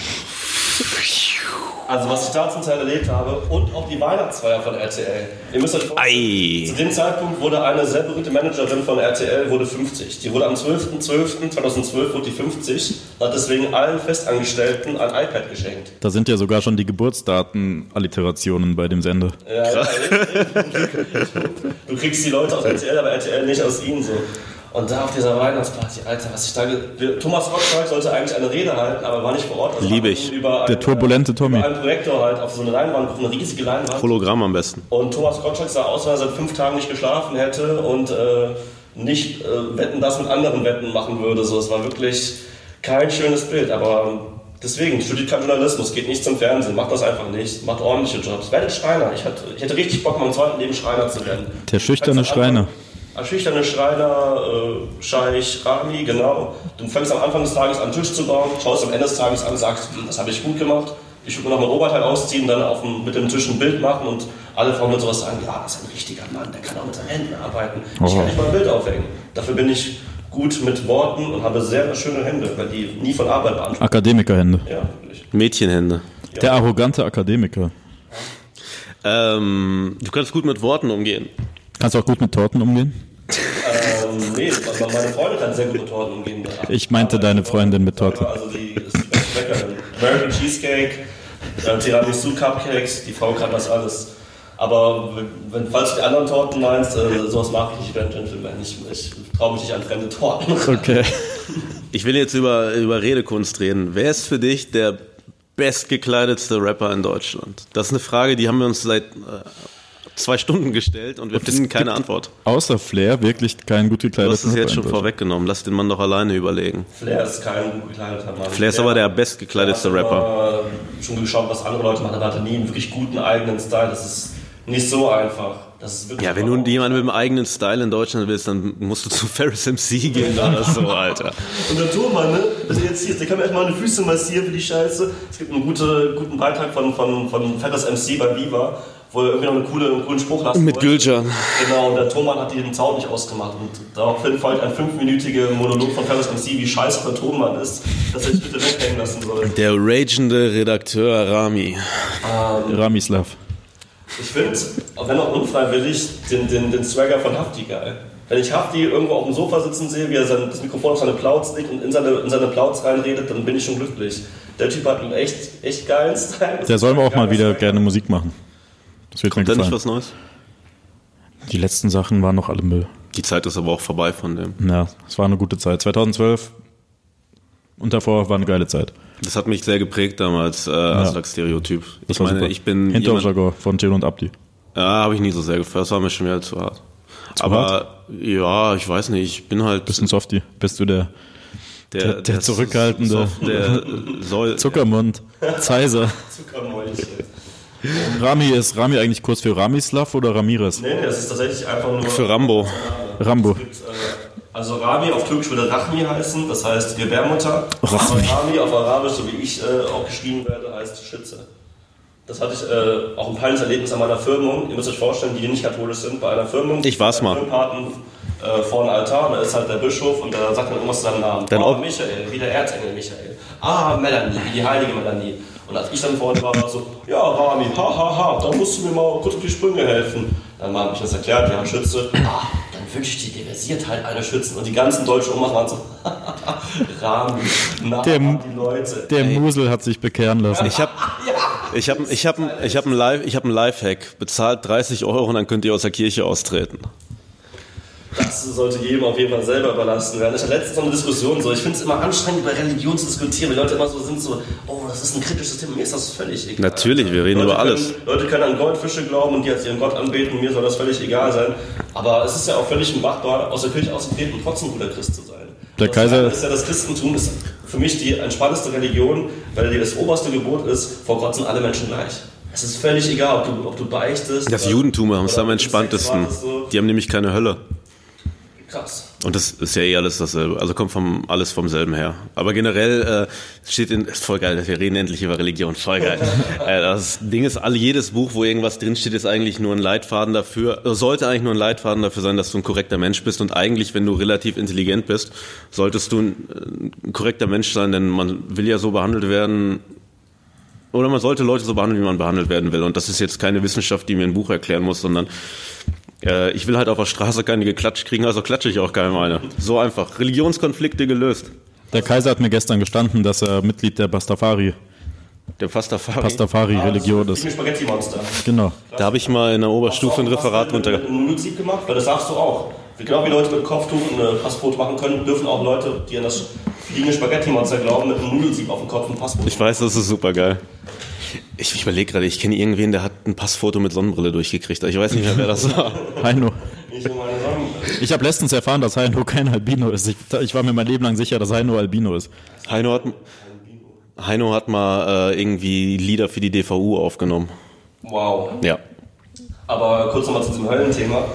Also was ich da zum Teil erlebt habe und auch die Weihnachtsfeier von RTL. Ihr müsst euch vorstellen, Ei. zu dem Zeitpunkt wurde eine sehr berühmte Managerin von RTL wurde 50. Die wurde am 12.12.2012 wurde die 50 und hat deswegen allen Festangestellten ein iPad geschenkt. Da sind ja sogar schon die Geburtsdaten-Alliterationen bei dem Sender. Ja, ja, du kriegst die Leute aus RTL, aber RTL nicht aus ihnen so. Und da auf dieser Weihnachtsparty, Alter, was ich da. Thomas Gottschalk sollte eigentlich eine Rede halten, aber war nicht vor Ort. Also Liebe ich. Über Der ein, turbulente Tommy. Über einen Projektor halt auf so eine Leinwand, auf eine riesige Leinwand. Hologramm am besten. Und Thomas Gottschalk sah aus, als er seit fünf Tagen nicht geschlafen hätte und äh, nicht äh, Wetten das mit anderen Wetten machen würde. So, es war wirklich kein schönes Bild. Aber deswegen, studiert kein Journalismus, geht nicht zum Fernsehen, macht das einfach nicht, macht ordentliche Jobs. Werdet Schreiner. Ich, hatte, ich hätte richtig Bock, meinem zweiten Leben Schreiner zu werden. Der schüchterne Schreiner. Ein schüchterner Schreiner, äh, Scheich, Rami, genau. Du fängst am Anfang des Tages an, einen Tisch zu bauen, schaust am Ende des Tages an, sagst, hm, das habe ich gut gemacht. Ich würde mir noch mein Oberteil ausziehen, dann auf dem, mit dem Tisch ein Bild machen und alle Frauen mit sowas sagen, ja, das ist ein richtiger Mann, der kann auch mit seinen Händen arbeiten. Ich kann nicht mal ein Bild aufhängen. Dafür bin ich gut mit Worten und habe sehr schöne Hände, weil die nie von Arbeit beanspruchen. Akademikerhände. Ja, wirklich. Mädchenhände. Der arrogante Akademiker. Ähm, du kannst gut mit Worten umgehen. Kannst auch gut mit Torten umgehen? Nee, aber meine Freundin kann sehr gut mit Torten umgehen. Ich meinte deine Freundin mit Torte. Also die ist die beste Bäckerin. American Cheesecake, äh, Tiramisu Cupcakes, die Frau kann das alles. Aber wenn, falls du die anderen Torten meinst, äh, sowas mag ich nicht, ich bin Gentleman. Ich, ich traue mich nicht an fremde Torten. Okay. Ich will jetzt über, über Redekunst reden. Wer ist für dich der bestgekleidetste Rapper in Deutschland? Das ist eine Frage, die haben wir uns seit äh, zwei Stunden gestellt und wir Und finden keine Antwort. Außer Flair wirklich kein gut Du gekleideter hast es jetzt schon vorweggenommen. Lass den Mann doch alleine überlegen. Flair ist kein gut gekleideter Mann. Flair ist aber der hat Rapper. immer Schon geschaut, was andere Leute machen, aber hatte nie einen wirklich guten eigenen Style. Das ist nicht so einfach. Das ist wirklich Ja, wenn du jemanden mit einem eigenen Style in Deutschland willst, dann musst du zu Ferris MC gehen oder so, Alter. Und der Thomann, ne, der jetzt hier ist, der kann mir erstmal eine Füße massieren für die Scheiße. Es gibt einen gute, guten Beitrag von, von, von Ferris MC bei Viva, wo er irgendwie noch einen coolen, einen coolen Spruch lassen Mit. Gülcan. Genau, und der Thomann hat den Sound nicht ausgemacht. Und daraufhin folgt ein fünfminütiger Monolog von Ferris MC, wie scheiße der Thomann ist, dass er sich bitte weghängen lassen soll. Der ragende Redakteur Rami. Ramislav. Ich finde, wenn auch unfreiwillig, den, den, den Swagger von Hafti geil. Wenn ich Hafti irgendwo auf dem Sofa sitzen sehe, wie er sein, das Mikrofon auf seine Plauz legt und in seine, in seine Plauz reinredet, dann bin ich schon glücklich. Der Typ hat einen echt, echt geilen Style. Der soll aber auch mal wieder Swagger. gerne Musik machen. Das wird mir Da nicht gefallen. was Neues? Die letzten Sachen waren noch alle Müll. Die Zeit ist aber auch vorbei von dem. Ja, es war eine gute Zeit. 2012 und davor war eine geile Zeit. Das hat mich sehr geprägt damals äh, als ja. Stereotyp. Das Ich war meine, super. ich bin jemand, Hinterjagger von Jill und Abdi. ja, habe ich nie so sehr gefällt. Das war mir schon wieder zu hart. Zu aber ja, ich weiß nicht. Ich bin halt Bisschen Softie. Bist du der, Der, der zurückhaltende. Der soll. Zuckermund. Zeiser. Zuckermäulchen. Rami ist Rami eigentlich kurz für Ramislav oder Ramirez? Nee, nee, das ist tatsächlich einfach nur. Für Rambo. Rambo. Gibt, äh, also Rami auf Türkisch würde Rachmi heißen, das heißt Gebärmutter. Rachmi. Aber Rami auf Arabisch, so wie ich äh, auch geschrieben werde, heißt Schütze. Das hatte ich äh, auch ein peinliches Erlebnis an meiner Firmung. Ihr müsst euch vorstellen, die, die nicht katholisch sind, bei einer Firmung. Ich war's mal. Firmenpaten, äh, vor einem Altar, und da ist halt der Bischof und da sagt man irgendwas zu seinem Namen. Dann ah, ob- Michael, wie der Erzengel Michael. Ah, Melanie, wie die heilige Melanie. Und als ich dann vorne war, war so, ja, Rami, ha, ha, ha, da musst du mir mal kurz auf die Sprünge helfen. Dann haben ich das erklärt, wir haben Schütze. Ah, dann wünsche ich dir diversiert halt eine Schützen. Und die ganzen deutschen Omas waren so, Rami, na, Der- die Leute. Der Musel hat sich bekehren lassen. Ich habe ich hab, ich hab, ich hab einen Live, ich hab einen Lifehack. Bezahlt 30 Euro und dann könnt ihr aus der Kirche austreten. Das sollte jedem auf jeden Fall selber überlassen werden. Ich hatte letztens noch eine Diskussion so. Ich finde es immer anstrengend, über Religion zu diskutieren, weil Leute immer so sind so, oh, das ist ein kritisches Thema. Mir ist das völlig egal. Natürlich, wir reden Leute über alles. Können, Leute können an Goldfische glauben und die als ihren Gott anbeten. Mir soll das völlig egal sein. Aber es ist ja auch völlig machbar, aus der Kirche auszutreten und trotzdem guter Christ zu sein. Der Das Kaiser- ist ja das Christentum ist für mich die entspannteste Religion, weil das oberste Gebot ist, vor Gott sind alle Menschen gleich. Es ist völlig egal, ob du, ob du beichtest. Das oder- Judentum haben es am entspanntesten. So. Die haben nämlich keine Hölle. Krass. Und das ist ja eh alles dasselbe. Also kommt vom, alles vom selben her. Aber generell äh, steht in, ist voll geil, wir reden endlich über Religion, voll geil. äh, das Ding ist, all, jedes Buch, wo irgendwas drinsteht, ist eigentlich nur ein Leitfaden dafür, äh, sollte eigentlich nur ein Leitfaden dafür sein, dass du ein korrekter Mensch bist. Und eigentlich, wenn du relativ intelligent bist, solltest du ein, ein korrekter Mensch sein, denn man will ja so behandelt werden, oder man sollte Leute so behandeln, wie man behandelt werden will. Und das ist jetzt keine Wissenschaft, die mir ein Buch erklären muss, sondern äh, ich will halt auf der Straße keine geklatscht kriegen, also klatsche ich auch keinem eine. So einfach. Religionskonflikte gelöst. Der Kaiser hat mir gestern gestanden, dass er Mitglied der Pastafari, Der Pastafari. Pastafari-Religion Das ist. ein Spaghetti-Monster. Genau. da habe ich mal in der Oberstufe ein Referat einem Nudelsieb gemacht? Weil das sagst du auch. Genau wie Leute mit Kopftuch ein Passbrot machen können, dürfen auch Leute, die an das fliegende Spaghetti-Monster glauben, mit einem Nudelsieb auf dem Kopf ein Passbrot Ich weiß, das ist super geil. Ich, ich überlege gerade, ich kenne irgendwen, der hat ein Passfoto mit Sonnenbrille durchgekriegt. Ich weiß nicht mehr, wer das war. Heino. Ich habe letztens erfahren, dass Heino kein Albino ist. Ich, ich war mir mein Leben lang sicher, dass Heino Albino ist. Heino hat, Heino hat mal äh, irgendwie Lieder für die DVU aufgenommen. wow. Ja. Aber kurz nochmal zu diesem Höllenthema.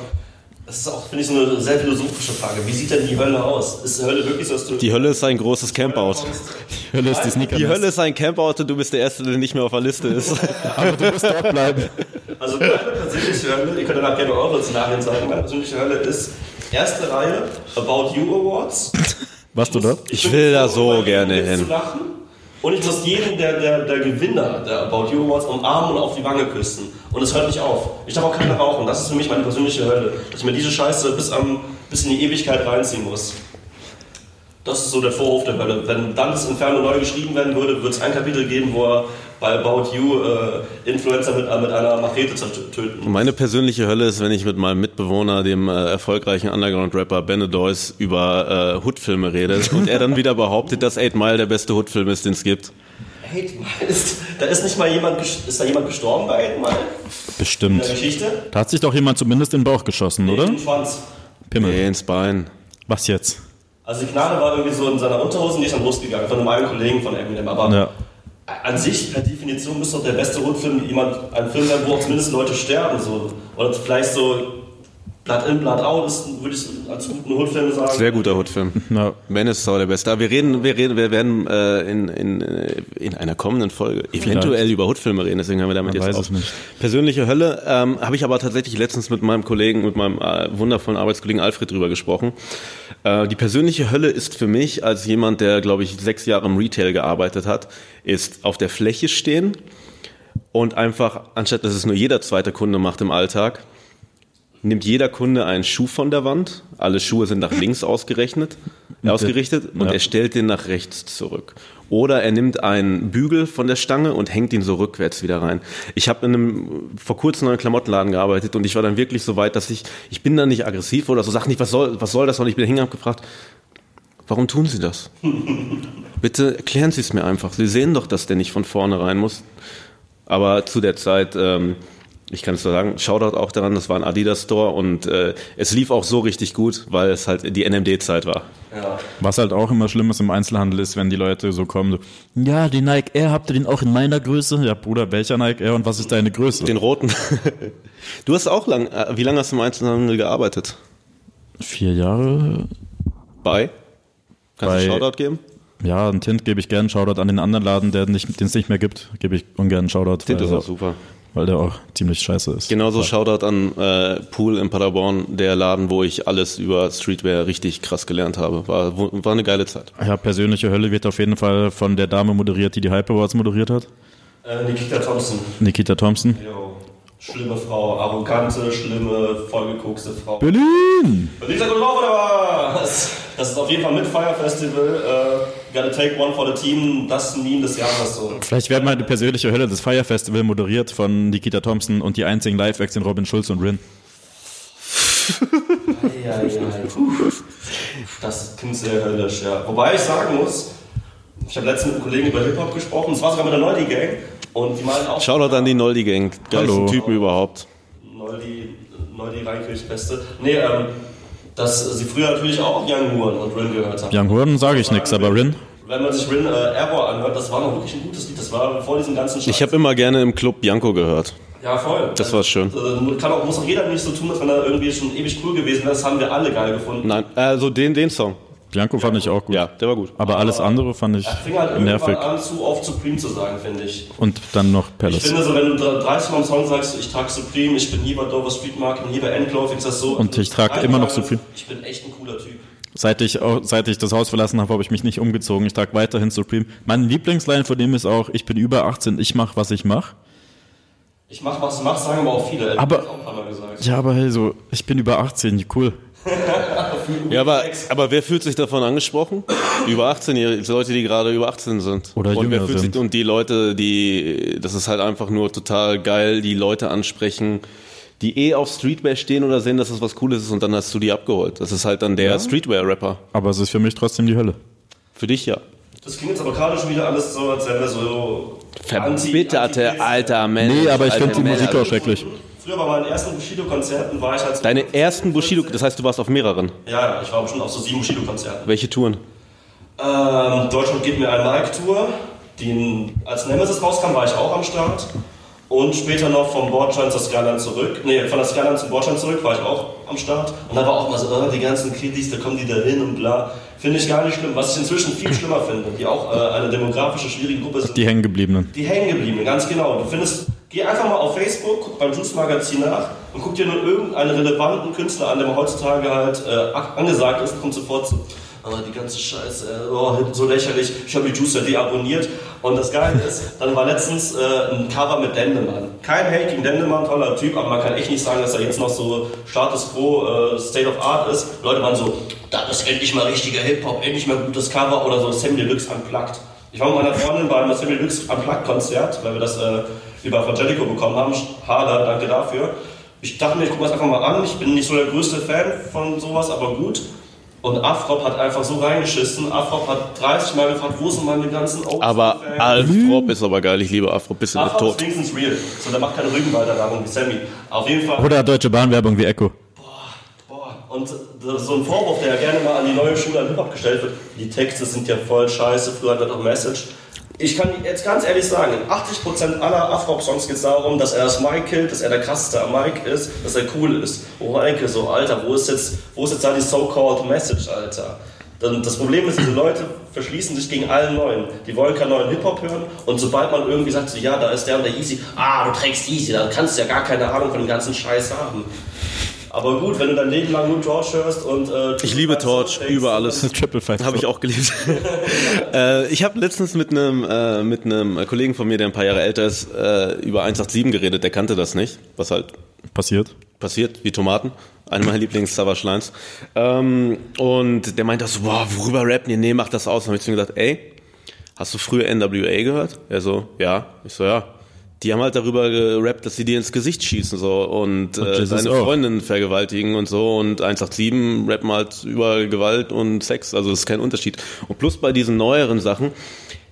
Das ist auch, finde ich, so eine sehr philosophische Frage. Wie sieht denn die Hölle aus? Ist die Hölle wirklich so, dass du... Die Hölle ist ein großes Campout. Die Hölle ist die Sneaker. Die Hölle ist ein Campout und du bist der Erste, der nicht mehr auf der Liste ist. Aber du musst dort bleiben. Also meine persönliche Hölle, ihr könnt danach gerne eure Szenarien sagen, meine persönliche Hölle ist erste Reihe About You Awards. Warst du dort? Ich will da so gerne hin. zu lachen. Und ich muss jeden der, der, der Gewinner der About You Awards umarmen und auf die Wange küssen. Und es hört nicht auf. Ich darf auch keine rauchen. Das ist für mich meine persönliche Hölle. Dass ich mir diese Scheiße bis, am, bis in die Ewigkeit reinziehen muss. Das ist so der Vorhof der Hölle. Wenn dann das Inferno neu geschrieben werden würde, würde es ein Kapitel geben, wo er bei About You äh, Influencer mit, äh, mit einer Machete töten muss. Meine persönliche Hölle ist, wenn ich mit meinem Mitbewohner, dem äh, erfolgreichen Underground-Rapper Benedois, über äh, Hood-Filme rede und er dann wieder behauptet, dass 8 Mile der beste Hood-Film ist, den es gibt. Hate Mile ist, da ist nicht mal jemand, ist da jemand gestorben bei Hate Mile in Bestimmt. der Geschichte? Da hat sich doch jemand zumindest in den Bauch geschossen, oder? In den Schwanz. Pimmel. Nee, ins Bein. Was jetzt? Also die Knarre war irgendwie so in seiner Unterhose und die ist dann losgegangen von einem einen Kollegen von Eminem. Aber Ja. An sich, per Definition, müsste doch der beste Rundfilm jemand, ein Film sein, wo auch zumindest Leute sterben. So. Oder vielleicht so Blood in, Blood out, ist, würde ich als guten Hoodfilm sagen. Sehr guter Hood-Film. Na, Menace ist auch der Beste. Aber wir reden, wir reden, wir werden äh, in, in, äh, in einer kommenden Folge eventuell über Hood-Filme reden, deswegen haben wir damit Man jetzt auch persönliche Hölle. Ähm, Habe ich aber tatsächlich letztens mit meinem Kollegen, mit meinem äh, wundervollen Arbeitskollegen Alfred drüber gesprochen. Äh, die persönliche Hölle ist für mich als jemand, der glaube ich sechs Jahre im Retail gearbeitet hat, ist auf der Fläche stehen und einfach anstatt dass es nur jeder zweite Kunde macht im Alltag nimmt jeder Kunde einen Schuh von der Wand. Alle Schuhe sind nach links ausgerechnet, äh, ausgerichtet und Ja. er stellt den nach rechts zurück. Oder er nimmt einen Bügel von der Stange und hängt ihn so rückwärts wieder rein. Ich habe in einem vor kurzem in einem Klamottenladen gearbeitet und ich war dann wirklich so weit, dass ich ich bin dann nicht aggressiv oder so sag nicht, was soll was soll das? Und ich bin hingegangen gefragt, warum tun Sie das? Bitte erklären Sie es mir einfach. Sie sehen doch, dass der nicht von vorne rein muss. Aber zu der Zeit ähm, ich kann es so sagen, Shoutout auch daran, das war ein Adidas Store und äh, es lief auch so richtig gut, weil es halt die NMD-Zeit war. Ja. Was halt auch immer schlimm ist im Einzelhandel ist, wenn die Leute so kommen, so, ja, den Nike Air, habt ihr den auch in meiner Größe? Ja, Bruder, welcher Nike Air und was ist deine Größe? Den roten. du hast auch lang, äh, wie lange hast du im Einzelhandel gearbeitet? Vier Jahre? Bei? Kannst du Bei- einen Shoutout geben? Ja, einen Tint gebe ich gerne Shoutout an den anderen Laden, der nicht, den es nicht mehr gibt, gebe ich ungern einen Shoutout, Tint ist auch super. Weil der auch ziemlich scheiße ist. Genauso Shoutout an äh, Pool in Paderborn, der Laden, wo ich alles über Streetwear richtig krass gelernt habe. War, war eine geile Zeit. Ja, persönliche Hölle wird auf jeden Fall von der Dame moderiert, die die Hype Awards moderiert hat. Äh, Nikita Thompson. Nikita Thompson. Jo. Schlimme Frau, arrogante, schlimme, vollgekokste Frau. Berlin! Gut drauf, oder was? Das ist auf jeden Fall mit Fire Festival. Äh, gotta take one for the team. Das Meme des Jahres so. Vielleicht wird meine persönliche Hölle das Fire Festival moderiert von Nikita Thompson und die einzigen Live-Acts sind Robin Schulz und Rin. Ja, ja, puh. Das klingt sehr höllisch, ja. Wobei ich sagen muss, ich habe letztens mit einem Kollegen über Hip-Hop gesprochen, es war sogar mit der Neudi Gang. Und die meinten auch, Shoutout an die Noldi Gang. Geilsten Hallo. Typen überhaupt. Neudi, Neudi Reinkirch, Beste. Nee, ähm, dass sie früher natürlich auch Young Huren und Rin gehört haben. Young Horn sage ich nichts, aber Rin? Wenn man sich Rin äh, Error anhört, das war noch wirklich ein gutes Lied. Das war vor diesem ganzen Scheiß. Ich habe immer gerne im Club Bianco gehört. Ja, voll. Das war schön. Äh, Kann auch, muss auch jeder nicht so tun, als wenn er irgendwie schon ewig cool gewesen wäre. Das haben wir alle geil gefunden. Nein, also den, den Song. Bianco fand ich auch gut. Ja, der war gut. Aber alles andere fand ich Er fing halt nervig. an, zu oft Supreme zu sagen, finde ich. Und dann noch Ich Palace. finde so, wenn du 30 Mal im Song sagst, ich trage Supreme, ich bin hier bei Dover Street Market, hier bei Endclothing, ist das so. Und ich trage immer noch Supreme. Ich bin echt ein cooler Typ. Seit ich, auch, seit ich das Haus verlassen habe, habe ich mich nicht umgezogen. Ich trage weiterhin Supreme. Mein Lieblingsline von dem ist auch, ich bin über 18, ich mache, was ich mache. Ich mach, was du machst, sagen aber auch viele. Aber- ich auch ein paar Mal gesagt. Ja, aber hey, so, ich bin über 18, cool. Ja, aber, aber wer fühlt sich davon angesprochen? Über 18-Jährige, Leute, die gerade über 18 sind. Oder und wer jünger fühlt sind. Sich, und die Leute, die, das ist halt einfach nur total geil, die Leute ansprechen, die eh auf Streetwear stehen oder sehen, dass das was Cooles ist und dann hast du die abgeholt. Das ist halt dann der Streetwear-Rapper. Aber es ist für mich trotzdem die Hölle. Für dich ja. Das klingt jetzt aber gerade schon wieder alles so, als wären wir so. Verbitterte anti- alter Mensch. Nee, aber ich finde die. Musik auch schrecklich. Früher bei meinen ersten Bushido-Konzerten war ich halt so. Deine ersten Bushido, das heißt, du warst auf mehreren. Ja, ich war bestimmt auf so sieben Bushido-Konzerten. Welche Touren? Ähm, Deutschland gibt mir eine Nike-Tour. Die, als Nemesis rauskam, war ich auch am Start. Und später noch vom Bordstein zur Skyline zurück. Nee, von der Skyline zum Bordstein zurück war ich auch am Start. Und da war auch mal so, äh, die ganzen Kiddies, da kommen die da hin und bla. Finde ich gar nicht schlimm. Was ich inzwischen viel schlimmer finde, die auch äh, eine demografische schwierige Gruppe sind. Die hängengebliebenen. Die hängen geblieben, ganz genau. Du findest, geh einfach mal auf Facebook, guck beim Juice Magazin nach und guck dir nur irgendeinen relevanten Künstler an, der heutzutage halt äh, angesagt ist und kommt sofort zu. Aber die ganze Scheiße, äh, oh, so lächerlich. Ich habe die Juicer deabonniert. Und das Geile ist, dann war letztens äh, ein Cover mit Dendemann. Kein Hate gegen Dendemann, toller Typ, aber man kann echt nicht sagen, dass er jetzt noch so Status Quo, äh, State of Art ist. Leute waren so, das ist endlich mal richtiger Hip-Hop, endlich mal gutes Cover oder so Sammy Deluxe unplugged. Ich war mit meiner Freundin beim Sammy Deluxe Unplugged-Konzert, weil wir das äh, über Frangelico bekommen haben. Hader, danke dafür. Ich dachte mir, ich gucke das einfach mal an. Ich bin nicht so der größte Fan von sowas, aber gut. Und Afrop hat einfach so reingeschissen. Afrop hat 30 Mal gefragt, wo sind meine ganzen Old Aber? Alf Rob ist aber geil. Ich liebe Afro. Bisschen Afrop tot. ist wenigstens real. So, der macht keine Rückenbalterwerbung wie Sammy. Auf jeden Fall. Oder Deutsche Bahnwerbung wie Echo. Boah, und so ein Vorwurf, der ja gerne mal an die neue Schule an Hip-Hop gestellt wird, die Texte sind ja voll scheiße, früher hat er doch Message. Ich kann jetzt ganz ehrlich sagen, in 80% aller Afro-Songs geht es darum, dass er das Mike killt, dass er der krasseste am Mike ist, dass er cool ist. Oh Mike, so, Alter, wo ist jetzt, wo ist jetzt da die so-called Message, Alter? Das Problem ist, diese Leute verschließen sich gegen allen Neuen. Die wollen keinen neuen Hip-Hop hören und sobald man irgendwie sagt, so, ja, da ist der und der Easy, ah, du trägst Easy, dann kannst du ja gar keine Ahnung von dem ganzen Scheiß haben. Aber gut, wenn du dein Leben lang nur Torch hörst und. Äh, Ich liebe Torch über alles. Triple Fight. Habe ich auch geliebt. äh, ich habe letztens mit einem äh, mit einem Kollegen von mir, der ein paar Jahre älter ist, äh, über 187 geredet. Der kannte das nicht, was halt Passiert. passiert, wie Tomaten. Eine meiner Lieblings-Savage-Lines. Ähm, und der meinte so, boah, worüber rappen ihr? Nee, macht das aus. Und hab ich zu ihm gesagt, ey, hast du früher NWA gehört? Er so, ja. Ich so, ja. Die haben halt darüber gerappt, dass sie dir ins Gesicht schießen so und, äh, auch. Freundin vergewaltigen und so und 187 rappen halt über Gewalt und Sex, also das ist kein Unterschied. Und plus bei diesen neueren Sachen,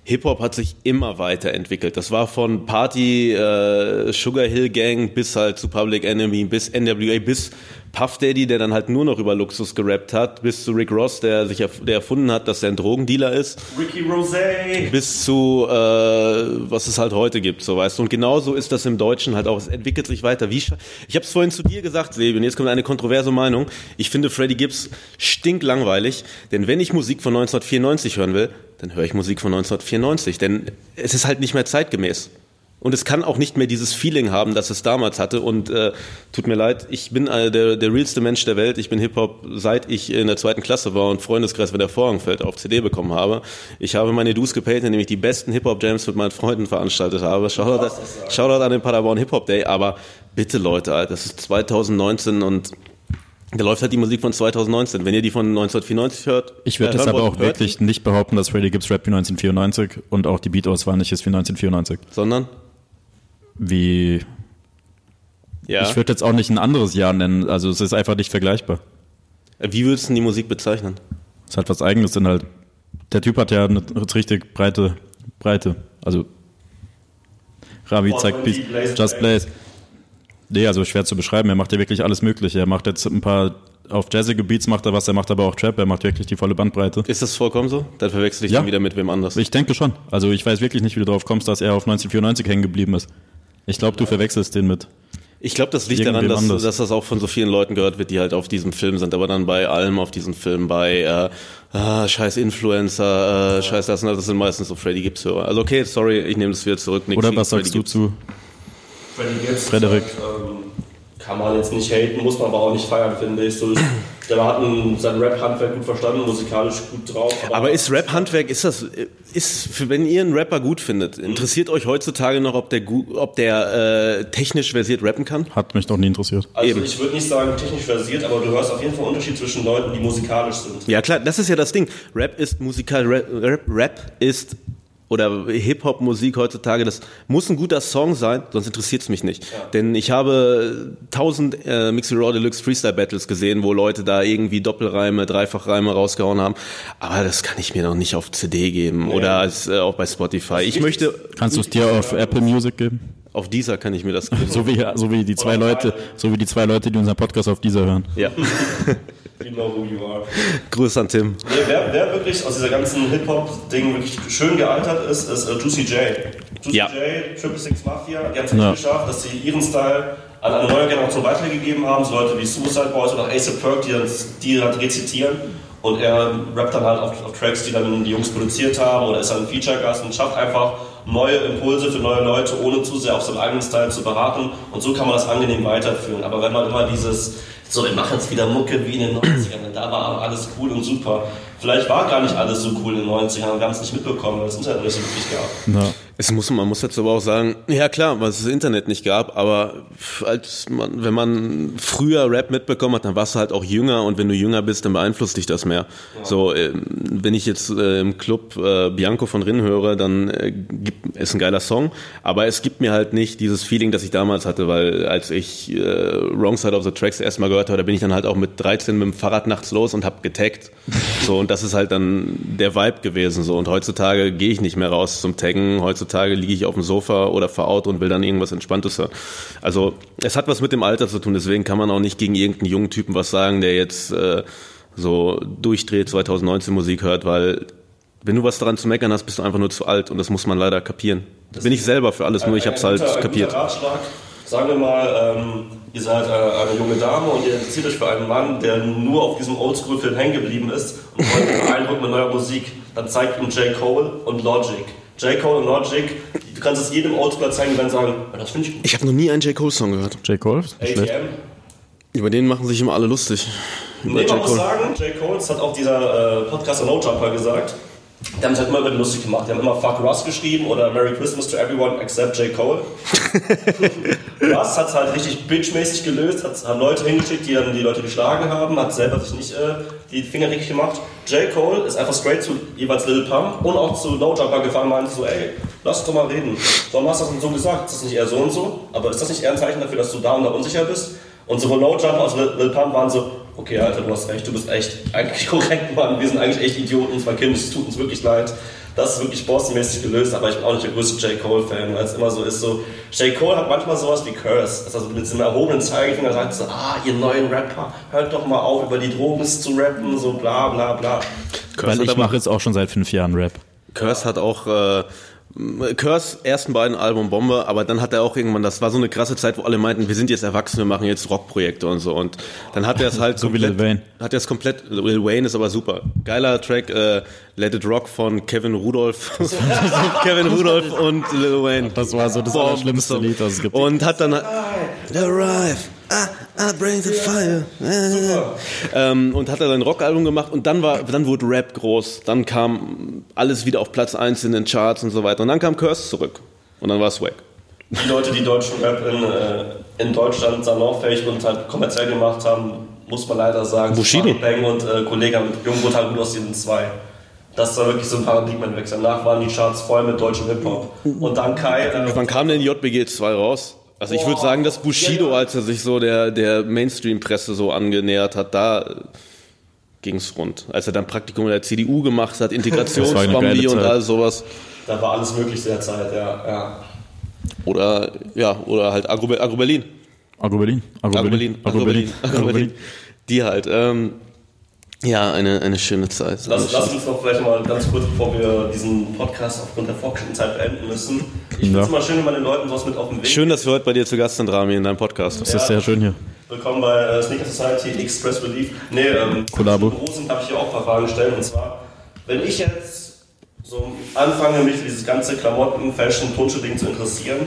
Hip-Hop hat sich immer weiterentwickelt. Das war von Party, äh, Sugar Hill Gang bis halt zu Public Enemy, bis NWA, bis Puff Daddy, der dann halt nur noch über Luxus gerappt hat, bis zu Rick Ross, der sich der erfunden hat, dass er ein Drogendealer ist. Ricky Rosé. Bis zu, äh, was es halt heute gibt, so weißt du. Und genauso ist das im Deutschen halt auch. Es entwickelt sich weiter. Wie, ich habe es vorhin zu dir gesagt, Sebi, und jetzt kommt eine kontroverse Meinung. Ich finde Freddie Gibbs stinklangweilig, denn wenn ich Musik von 1994 hören will, dann höre ich Musik von 1994, denn es ist halt nicht mehr zeitgemäß. Und es kann auch nicht mehr dieses Feeling haben, das es damals hatte. Und äh, tut mir leid, ich bin äh, der, der realste Mensch der Welt. Ich bin Hip-Hop, seit ich in der zweiten Klasse war und Freundeskreis, wenn der Vorhang fällt, auf CD bekommen habe. Ich habe meine Dues gepainted, indem ich die besten Hip-Hop-Jams mit meinen Freunden veranstaltet habe. Shoutout, Shoutout an den Paderborn Hip-Hop Day. Aber bitte Leute, Alter, das ist 2019 und da läuft halt die Musik von 2019. Wenn ihr die von 1994 hört. Ich würde jetzt aber auch wirklich nicht behaupten, dass Freddie Gibbs Rap wie 1994 und auch die Beat-Auswahl nicht ist wie 1994. Sondern? Wie. Ja. Ich würde jetzt auch nicht ein anderes Jahr nennen. Also es ist einfach nicht vergleichbar. Wie würdest du die Musik bezeichnen? Es ist halt was Eigenes, denn halt. Der Typ hat ja eine richtig breite Breite. Also. Ravi zeigt Just Blaze. Nee, also schwer zu beschreiben. Er macht ja wirklich alles Mögliche. Er macht jetzt ein paar auf jazzige Beats macht er was, er macht aber auch Trap, er macht wirklich die volle Bandbreite. Ist das vollkommen so? Dann verwechsel ich ja. dann wieder mit wem anders. Ich denke schon. Also ich weiß wirklich nicht, wie du drauf kommst, dass er auf 1994 hängen geblieben ist. Ich glaube, du verwechselst den mit. Ich glaube, das liegt daran, dass, dass, das auch von so vielen Leuten gehört wird, die halt auf diesem Film sind, aber dann bei allem auf diesem Film, bei äh, ah, scheiß Influencer, äh, scheiß das, das sind meistens so Freddy Gibbs-Hörer. Also okay, sorry, ich nehme das wieder zurück. Nichts Oder was sagst Freddy du zu Freddy Gibbs? Frederik. Halt, ähm, kann man jetzt nicht haten, muss man aber auch nicht feiern, finde ich. So, der hat ein, sein Rap-Handwerk gut verstanden, musikalisch gut drauf. Aber, aber ist Rap-Handwerk, ist das, ist, für, wenn ihr einen Rapper gut findet, interessiert euch heutzutage noch, ob der, ob der äh, technisch versiert rappen kann? Hat mich doch nie interessiert. Also Eben. ich würde nicht sagen technisch versiert, aber du hörst auf jeden Fall einen Unterschied zwischen Leuten, die musikalisch sind. Ja klar, das ist ja das Ding. Rap ist musikal, Rap, Rap, Rap ist oder Hip-Hop-Musik heutzutage, das muss ein guter Song sein, sonst interessiert es mich nicht. Ja. Denn ich habe tausend äh, Mixy Raw Deluxe Freestyle Battles gesehen, wo Leute da irgendwie Doppelreime, Dreifachreime rausgehauen haben. Aber das kann ich mir noch nicht auf CD geben nee. oder als, äh, auch bei Spotify. Ich möchte. Kannst du es dir auf Apple Music geben? Auf dieser kann ich mir das geben. so wie, so wie die zwei Leute, so wie die zwei Leute, die unseren Podcast auf dieser hören. Ja. We know who you are. Grüß an Tim. Nee, wer, wer, wirklich aus dieser ganzen Hip-Hop-Ding wirklich schön gealtert ist, ist uh, Juicy J. Juicy ja. J, Triple Six Mafia, die haben es ja. geschafft, dass sie ihren Style an eine neue Generation weitergegeben haben, so Leute wie Suicide Boys oder Ace Perk, die, dann, die halt rezitieren. Und er rappt dann halt auf, auf, Tracks, die dann die Jungs produziert haben oder ist dann ein Feature-Gast und schafft einfach neue Impulse für neue Leute, ohne zu sehr auf seinen eigenen Style zu beraten. Und so kann man das angenehm weiterführen. Aber wenn man immer dieses so, wir machen jetzt wieder Mucke wie in den 90ern. Da war alles cool und super. Vielleicht war gar nicht alles so cool in den 90ern, wir haben es nicht mitbekommen, weil das Internet nicht so wirklich gab. Ja. Es muss, man muss jetzt aber auch sagen, ja klar, weil es das Internet nicht gab, aber als man, wenn man früher Rap mitbekommen hat, dann warst du halt auch jünger und wenn du jünger bist, dann beeinflusst dich das mehr. Ja. So, äh, wenn ich jetzt äh, im Club äh, Bianco von Rinn höre, dann ist ein geiler Song, aber es gibt mir halt nicht dieses Feeling, das ich damals hatte, weil als ich Wrong Side of the Tracks erstmal gehört habe, da bin ich dann halt auch mit 13 mit dem Fahrrad nachts los und hab getaggt. So, und das ist halt dann der Vibe gewesen. So, und heutzutage gehe ich nicht mehr raus zum Taggen. Heutzutage liege ich auf dem Sofa oder fahr Auto und will dann irgendwas Entspanntes hören. Also, es hat was mit dem Alter zu tun, deswegen kann man auch nicht gegen irgendeinen jungen Typen was sagen, der jetzt äh, so durchdreht 2019 Musik hört, weil wenn du was daran zu meckern hast, bist du einfach nur zu alt und das muss man leider kapieren. Das bin ich selber für alles, nur ich habe es halt kapiert. Ratschlag sagen wir mal, ähm, ihr seid äh, eine junge Dame und ihr interessiert euch für einen Mann, der nur auf diesem Oldschool-Film hängen geblieben ist und wollt ihn beeindrucken mit neuer Musik, dann zeigt ihm J. Cole und Logic. J. Cole und Logic, du kannst es jedem Oldschooler zeigen, die werden sagen, das finde ich gut. Ich habe noch nie einen J. Cole-Song gehört. J. Cole? ATM. Über den machen sich immer alle lustig. Nee, man muss sagen, J. Cole, das hat auch dieser äh, Podcaster No Jumper gesagt, die haben sich halt immer über den lustig gemacht. Die haben immer Fuck Russ geschrieben oder Merry Christmas to everyone except J. Cole. Russ hat es halt richtig bitchmäßig gelöst, hat, haben Leute hingeschickt, die dann die Leute geschlagen haben, hat selber sich nicht äh, die Finger richtig gemacht. J. Cole ist einfach straight zu jeweils Lil Pump und auch zu No Jumper gefahren und meinte so, ey, lass uns doch mal reden. Warum hast du das denn so gesagt? Ist das nicht eher so und so? Aber ist das nicht eher ein Zeichen dafür, dass du da und da unsicher bist? Und sowohl No Jumper als auch Lil Pump waren so, okay, Alter, du hast recht, du bist echt eigentlich korrekt, Mann. Wir sind eigentlich echt Idioten, zwei Kinder, es tut uns wirklich leid. Das ist wirklich Boston-mäßig gelöst, aber ich bin auch nicht der größte J. Cole-Fan, weil es immer so ist, so, J. Cole hat manchmal sowas wie Curse, dass er so mit so einem erhobenen Zeigefinger sagt so, ah, ihr neuen Rapper, hört doch mal auf, über die Drogen zu rappen, so bla bla bla. Weil ich mache jetzt auch schon seit fünf Jahren Rap. Curse hat auch äh, Curse ersten beiden Album Bombe, aber dann hat er auch irgendwann, das war so eine krasse Zeit, wo alle meinten, wir sind jetzt erwachsen, wir machen jetzt Rockprojekte und so. Und dann hat er es halt So wie Lil Wayne. Hat er es komplett. Lil Wayne ist aber super. Geiler Track, äh, Let It Rock von Kevin Rudolph. Kevin Rudolph und Lil Wayne. Das war so das Boah, allerschlimmste so. Lied, das es gibt. Und hat dann Arrive, I, I bring the fire. Ähm, und hat er sein Rockalbum gemacht und dann war, dann wurde Rap groß. Dann kam alles wieder auf Platz 1 in den Charts und so weiter. Und dann kam Curse zurück. Und dann war es weg. Die Leute, die deutschen Rap in, äh, in Deutschland salonfähig und halt kommerziell gemacht haben, muss man leider sagen. Bushido. Bang und äh, Kollege mit Jungbrot halt nur aus diesen zwei. Das war wirklich so ein Paradigmenwechsel. Danach waren die Charts voll mit deutschem Hip-Hop. Und dann Kai. Äh, Wann kam denn JBG 2 raus? Also ich würde sagen, dass Bushido, als er sich so der, der Mainstream-Presse so angenähert hat, da ging es rund. Als er dann Praktikum in der CDU gemacht hat, Integrationsbambi und all sowas. da war alles möglich zu der Zeit, ja. ja. Oder, ja, oder halt Agro, Agro Berlin. Agro Berlin. Agro Agro Berlin. Agro Berlin. Agro Berlin. Die halt. Ähm, ja, eine, eine schöne Zeit. Lass, lass uns noch vielleicht mal ganz kurz, bevor wir diesen Podcast aufgrund der fortgeschrittenen Zeit beenden müssen. Ich finde Ja. es immer schön, wenn man den Leuten sowas mit auf den Weg Schön, dass wir heute bei dir zu Gast sind, Rami, in deinem Podcast. Das ist sehr schön hier. Willkommen bei äh, Sneaker Society Express Relief. Nee, ähm, Kollabo. im Büro sind, habe ich hier auch ein paar Fragen gestellt. Und zwar, wenn ich jetzt so anfange, mich für dieses ganze Klamotten, Fashion, Turnschuh-Ding zu interessieren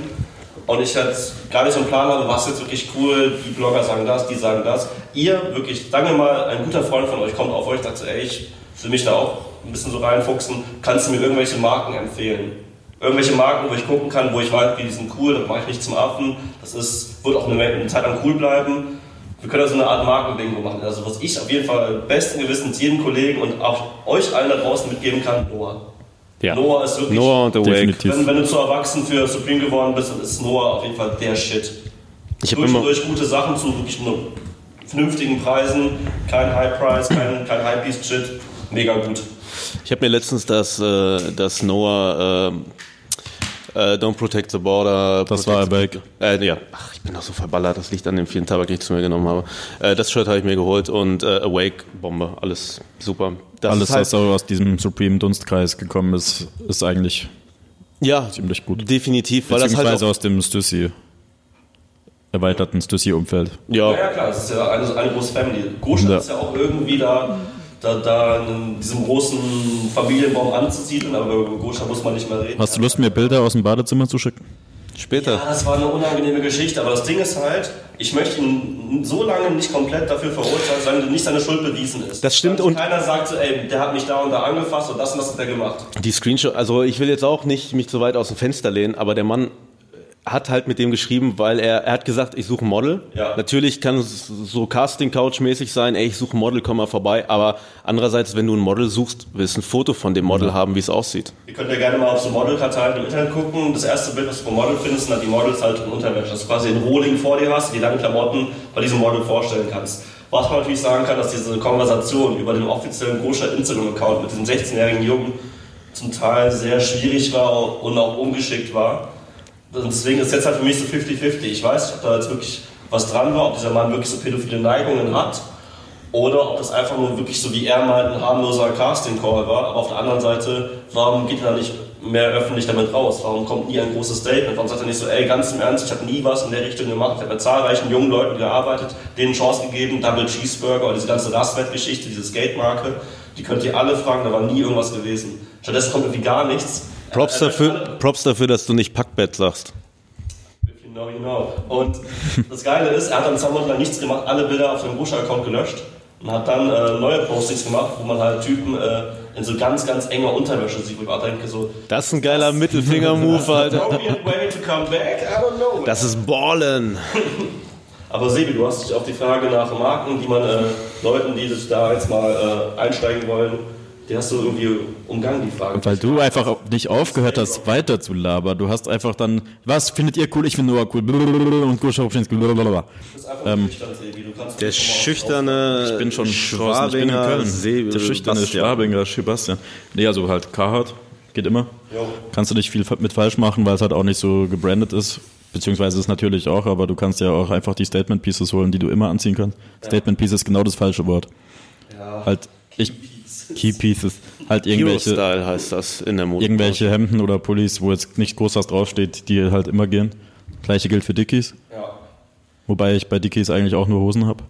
und ich jetzt gar nicht so einen Plan habe, was jetzt wirklich cool, die Blogger sagen das, die sagen das. Ihr wirklich, sagen wir mal, ein guter Freund von euch kommt auf euch und sagt so, ey, ich will mich da auch ein bisschen so reinfuchsen, kannst du mir irgendwelche Marken empfehlen? Irgendwelche Marken, wo ich gucken kann, wo ich weiß, die sind cool, das mache ich nicht zum Affen, das ist, wird auch eine, eine Zeit lang cool bleiben. Wir können da so eine Art Markenbingo machen. Also was ich auf jeden Fall besten Gewissens jedem Kollegen und auch euch allen da draußen mitgeben kann, Noah. Ja. Noah ist wirklich, Noah und The Wake. Definitiv. wenn, wenn du zu erwachsen für Supreme geworden bist, dann ist Noah auf jeden Fall der Shit. Ich habe Durch immer, und durch gute Sachen zu wirklich nur vernünftigen Preisen, kein High Price, kein, kein High Piece Shit, mega gut. ich hab mir letztens das, äh, das Noah ähm, äh, Don't Protect the Border. Das war Back. Äh, ja, ach, ich bin doch so verballert, das liegt an dem vielen Tabak, den ich zu mir genommen habe. Äh, das Shirt habe ich mir geholt und äh, Awake Bombe, alles super. Das Alles, ist halt, was so aus diesem Supreme Dunstkreis gekommen ist, ist eigentlich ja, ziemlich gut. definitiv, weil das halt aus dem Stussy, erweiterten Stussy-Umfeld. ja, Ja, ja klar, es ist ja eine, eine große Family. Großstadt Ja. ist ja auch irgendwie da, da, da in diesem großen Familienbaum anzusiedeln, aber über Großstadt muss man nicht mehr reden. Hast du Lust, mir Bilder aus dem Badezimmer zu schicken? später. Ja, das war eine unangenehme Geschichte, aber das Ding ist halt, ich möchte ihn so lange nicht komplett dafür verurteilen, solange nicht seine Schuld bewiesen ist. Das stimmt Solange und- keiner sagt so, ey, der hat mich da und da angefasst und das und das hat er gemacht. Die Screenshot, also ich will jetzt auch nicht mich zu weit aus dem Fenster lehnen, aber der Mann hat halt mit dem geschrieben, weil er, er hat gesagt, ich suche ein Model. Ja. Natürlich kann es so Casting-Couch-mäßig sein, ey, ich suche ein Model, komm mal vorbei. Aber andererseits, wenn du ein Model suchst, willst du ein Foto von dem Model haben, wie es aussieht. Ihr könnt ja gerne mal auf so Modelkarteilen im Internet gucken. Das erste Bild, was du vom Model findest, sind halt die Models halt in Unterwäsche. Dass du quasi ein Rohling vor dir hast, die langen Klamotten bei diesem Model vorstellen kannst. Was man natürlich sagen kann, dass diese Konversation über den offiziellen Großstadt Instagram-Account mit diesem 16-jährigen Jungen zum Teil sehr schwierig war und auch ungeschickt war. Deswegen ist jetzt halt für mich so 50-50. Ich weiß nicht, ob da jetzt wirklich was dran war, ob dieser Mann wirklich so pädophile Neigungen hat oder ob das einfach nur wirklich so wie er meint ein harmloser Casting-Call war. Aber auf der anderen Seite, warum geht er nicht mehr öffentlich damit raus? Warum kommt nie ein großes Statement? Warum sagt er nicht so, ey, ganz im Ernst, ich habe nie was in der Richtung gemacht. Ich habe mit zahlreichen jungen Leuten gearbeitet, denen Chance gegeben, Double Cheeseburger oder diese ganze Rastwett-Geschichte, diese Skate-Marke. Die könnt ihr alle fragen, da war nie irgendwas gewesen. Stattdessen kommt irgendwie gar nichts. Props Äh, äh, dafür, alle- Props dafür, dass du nicht Packbett sagst. You know. Und das Geile ist, er hat dann zwei Monate lang nichts gemacht, alle Bilder auf seinem Ruscha-Account gelöscht und hat dann äh, neue Postings gemacht, wo man halt Typen äh, in so ganz, ganz enger Unterwäsche sieht, wo ich auch denke so, Das ist ein geiler Mittelfinger-Move, Alter. Das ist Ballen. Aber Sebi, du hast dich auf die Frage nach Marken, die man äh, Leuten, die sich da jetzt mal äh, einsteigen wollen, die hast du irgendwie umgangen, die Frage. Weil du einfach nicht aufgehört hast, weiter zu labern. Du hast einfach dann, was findet ihr cool? Ich finde Noah cool. Und Guscha Hopschinski. Du bist einfach ähm, kannst Der schüchterne Ich bin schon draußen, ich bin in Köln. See- Der schüchterne Bastian. Schwabinger Sebastian. Nee, also halt Carhartt, geht immer. Jo. Kannst du nicht viel mit falsch machen, weil es halt auch nicht so gebrandet ist. Beziehungsweise ist natürlich auch, aber du kannst ja auch einfach die Statement Pieces holen, die du immer anziehen kannst. Statement Pieces ist genau das falsche Wort. Ja. Halt, ich, Key Pieces. Halt irgendwelche, Style heißt das in der Mode. irgendwelche Hemden oder Pullis, wo jetzt nicht groß was draufsteht, die halt immer gehen. Gleiche gilt für Dickies. ja. Wobei ich bei Dickies eigentlich auch nur Hosen habe.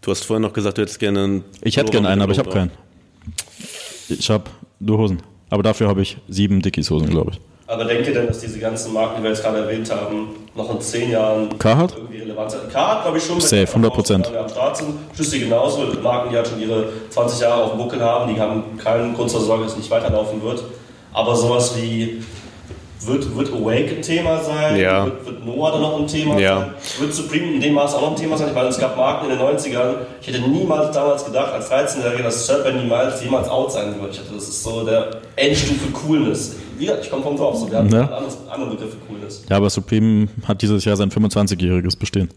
Du hast vorhin noch gesagt, du hättest gerne einen. Ich hätte gerne einen, aber ich habe keinen. Ich habe nur Hosen. Aber dafür habe ich sieben Dickies-Hosen, glaube ich. Aber denkt ihr denn, dass diese ganzen Marken, die wir jetzt gerade erwähnt haben, noch in zehn Jahren Carhartt? irgendwie relevant sind? Carhartt glaube ich schon. Safe, die 100%. am Start sind. Genauso. Marken, die halt schon ihre 20 Jahre auf dem Buckel haben, die haben keinen Grund zur Sorge, dass es nicht weiterlaufen wird. Aber sowas wie, wird, wird Awake ein Thema sein? Ja. Wird, wird Noah dann noch ein Thema Ja. sein? Wird Supreme in dem Maß auch noch ein Thema sein? Weil es gab Marken in den 90ern. Ich hätte niemals damals gedacht, als 13-Jähriger, dass Serpent niemals jemals out sein wird. Ich dachte, das ist so der Endstufe Coolness. Wie gesagt, ich komme vom Dorf, so. wir haben Ja. einen anderen, anderen Begriff für Coolness. Ja, aber Supreme hat dieses Jahr sein 25-jähriges Bestehen.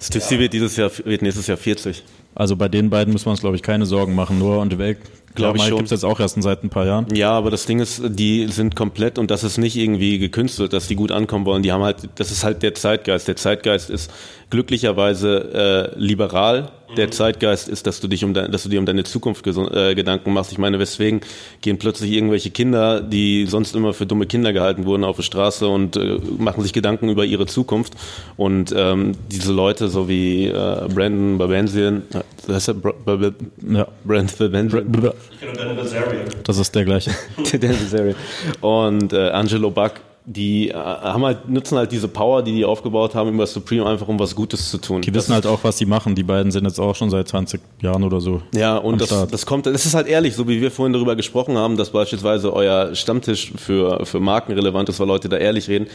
Stussy wird dieses Jahr, wird nächstes Jahr 40. Also bei den beiden müssen wir uns, glaube ich, keine Sorgen machen. Noah und Welk, Glaub ich schon. gibt es jetzt auch erst seit ein paar Jahren. Ja, aber das Ding ist, die sind komplett und das ist nicht irgendwie gekünstelt, dass die gut ankommen wollen. Die haben halt, das ist halt der Zeitgeist. Der Zeitgeist ist glücklicherweise äh, liberal. Der Zeitgeist ist, dass du dich um, dein, dass du dir um deine Zukunft äh, Gedanken machst. Ich meine, weswegen gehen plötzlich irgendwelche Kinder, die sonst immer für dumme Kinder gehalten wurden, auf die Straße und äh, machen sich Gedanken über ihre Zukunft. Und ähm, diese Leute, so wie äh, Brandon Babenzian, äh, heißt er Bra- Bra- Ja. Brandon Babenzian? Ich kenne Daniel Bazarian. Das ist der gleiche. Dan Bilzerian und äh, Angelo Buck, die äh, haben halt, nutzen halt diese Power, die die aufgebaut haben über Supreme, einfach um was Gutes zu tun. Die wissen halt auch, was die machen. Die beiden sind jetzt auch schon seit 20 Jahren oder so. ja, am und das, Start. das kommt, das ist halt ehrlich, so wie wir vorhin darüber gesprochen haben, dass beispielsweise euer Stammtisch für, für Marken relevant ist, weil Leute da ehrlich reden.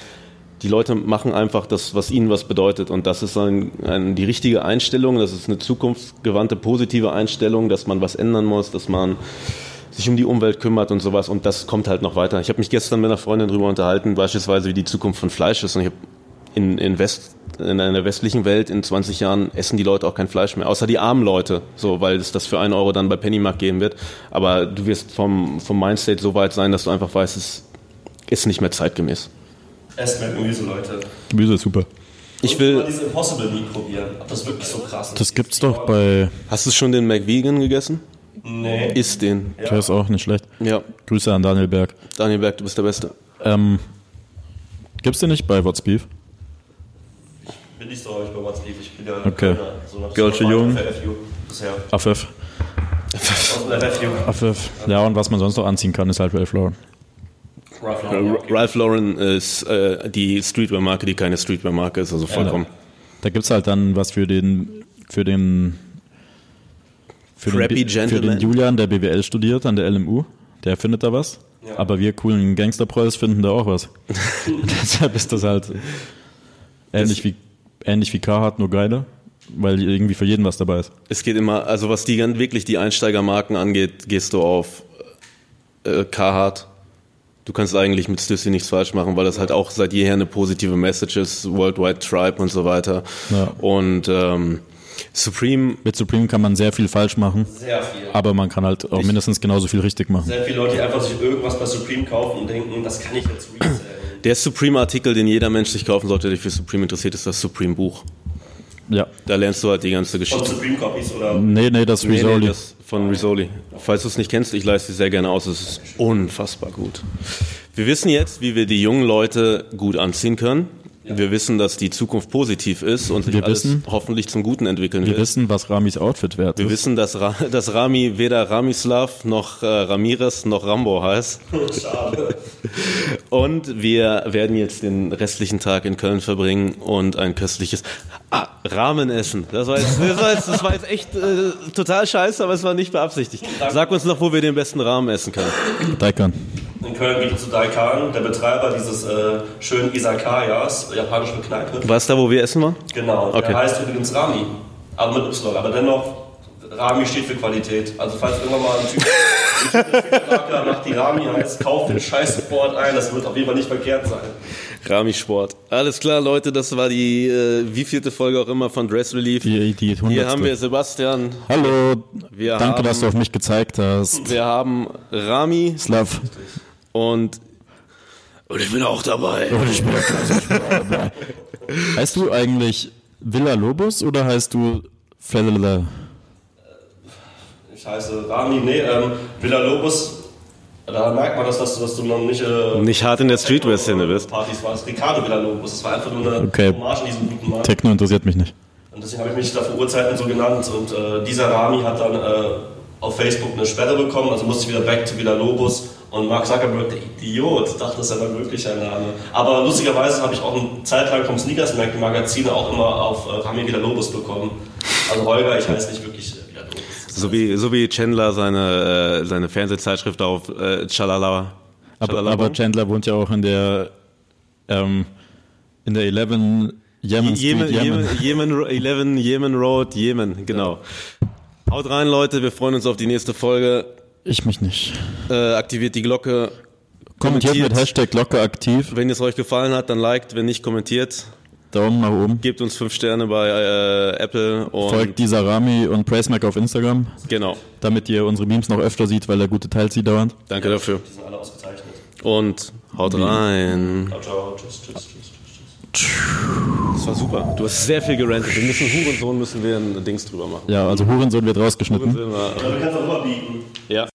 Die Leute machen einfach das, was ihnen was bedeutet. Und das ist ein, ein, die richtige Einstellung, das ist eine zukunftsgewandte, positive Einstellung, dass man was ändern muss, dass man sich um die Umwelt kümmert und sowas. Und das kommt halt noch weiter. Ich habe mich gestern mit einer Freundin darüber unterhalten, beispielsweise wie die Zukunft von Fleisch ist. Und ich habe in, in, West, in einer westlichen Welt in 20 Jahren essen die Leute auch kein Fleisch mehr, außer die armen Leute, so, weil es das für einen Euro dann bei Pennymark geben wird. Aber du wirst vom, vom Mindstate so weit sein, dass du einfach weißt, es ist nicht mehr zeitgemäß. Esst mehr Gemüse, Leute. Gemüse ist super. Ich Und mal will. diese Impossible Meat probieren, ob das wirklich so krass ist. Das gibt's doch bei. Hast du schon den McVegan gegessen? Nee. Isst den. Der ist auch nicht schlecht. Ja, Grüße an Daniel Berg. Daniel Berg, du bist der Beste. Ähm, gibt's den nicht bei What's Beef? Bin nicht so häufig bei What's Beef. Ich bin ja Okay. Kölner, so Jung. für FU bisher. Der FU. Affef. Ja, und was man sonst noch anziehen kann, ist halt Ralph Lauren. Ralph Lauren, okay. Ralph Lauren ist äh, die Streetwear-Marke, die keine Streetwear-Marke ist, also vollkommen. Da gibt's halt dann was für den, für den, für Preppy den, für Gentleman. den Julian, der BWL studiert an der LMU. Der findet da was. Ja. Aber wir coolen Gangsterprolls finden da auch was. Deshalb ist das halt ähnlich wie, ähnlich wie Carhartt, nur geiler. Weil irgendwie für jeden was dabei ist. Es geht immer, also was die ganz wirklich die Einsteigermarken angeht, gehst du auf äh, Carhartt. Du kannst eigentlich mit Stussy nichts falsch machen, weil das halt auch seit jeher eine positive Message ist, Worldwide Tribe und so weiter. Ja. Und ähm, Supreme, Mit Supreme kann man sehr viel falsch machen, Sehr viel. aber man kann halt auch mindestens genauso viel richtig machen. Sehr viele Leute, die einfach sich irgendwas bei Supreme kaufen und denken, das kann ich jetzt resellen. der Supreme-Artikel, den jeder Mensch sich kaufen sollte, der sich für Supreme interessiert, ist das Supreme-Buch. Ja. Da lernst du halt die ganze Von Geschichte. Supreme Copies oder. Nee, nee, das Nee, Risoli. nee, das von Risoli. Falls du es nicht kennst, ich leiste es sehr gerne aus. Es ist unfassbar gut. Wir wissen jetzt, wie wir die jungen Leute gut anziehen können. Wir wissen, dass die Zukunft positiv ist und sich Wir alles wissen- hoffentlich zum Guten entwickeln Wir wird. wissen, was Ramis Outfit wert Wir ist. wissen, dass, Ra dass Rami weder Ramislav noch äh, Ramirez noch Rambo heißt. Schade. Und wir werden jetzt den restlichen Tag in Köln verbringen und ein köstliches ah, Ramen essen. Das war jetzt, das war jetzt, das war jetzt echt äh, total scheiße, aber es war nicht beabsichtigt. Sag uns noch, wo wir den besten Ramen essen können. Daikan. In Köln geht es zu Daikan, der Betreiber dieses äh, schönen Isakayas, japanischen Kneipe. War es da, wo wir essen waren? Genau, Okay. der heißt übrigens Rami, aber mit Y, aber dennoch, Rami steht für Qualität. Also falls irgendwann mal ein Typ, ein Typ nach die Rami heißt, kauft den Scheiß sofort ein, das wird auf jeden Fall nicht verkehrt sein. Rami Sport. Alles klar, Leute, das war die äh, wievielte Folge auch immer von Dress Relief. Die, die Hier haben wir Sebastian, Hallo, Wir danke, haben- dass du auf mich gezeigt hast. wir haben Rami Slav. Und und ich bin auch dabei. Ich bin der heißt du eigentlich Villa Lobos oder heißt du Fellele? Ich heiße Rami, nee, ähm, Villa Lobos. Da merkt man das, dass du, dass du noch nicht. Äh, Nicht hart in der Streetwear-Szene bist. Partys warst. Ricardo Villa Lobos. Das war einfach nur eine Okay. Hommage an diesen guten Mann. Techno interessiert mich nicht. Und deswegen habe ich mich da vor Urzeiten so genannt. Und äh, dieser Rami hat dann äh, auf Facebook eine Sperre bekommen, also musste ich wieder back to Villa Lobos. Und Mark Zuckerberg, der Idiot, dachte, das sei dann wirklich ein Name. Aber lustigerweise habe ich auch eine Zeit lang vom Sneakers Magazine auch immer auf äh, Rami Villa Lobos bekommen. Also Holger, ich heiße nicht wirklich äh, Villa Lobos. So wie, so wie Chandler seine, äh, seine Fernsehzeitschrift auf äh, Chalala. Aber, aber Chandler wohnt ja auch in der ähm, in der 11 Yemen Street, Yemen, Yemen. Yemen, Yemen, Ro- 11 Yemen Road, Yemen, genau. Haut rein, Leute, wir freuen uns auf die nächste Folge. Ich mich nicht. Äh, aktiviert die Glocke. Kommentiert mit Hashtag Glocke aktiv. Wenn es euch gefallen hat, dann liked, wenn nicht, kommentiert. Daumen nach oben. Gebt uns fünf Sterne bei äh, Apple und Folgt dieser Rami und PraceMac auf Instagram, genau. damit ihr unsere Memes noch öfter seht, weil er gute teilt sie dauernd. Danke dafür. Die sind alle ausgezeichnet. Und haut rein. Ciao, ciao, tschüss, tschüss, tschüss. Das war super. Du hast sehr viel gerantet. Wir müssen Hurensohn müssen wir ein Dings drüber machen. Ja, also Hurensohn wird rausgeschnitten. Hurensohn war- Ja, du kannst auch rüberbiegen. Ja.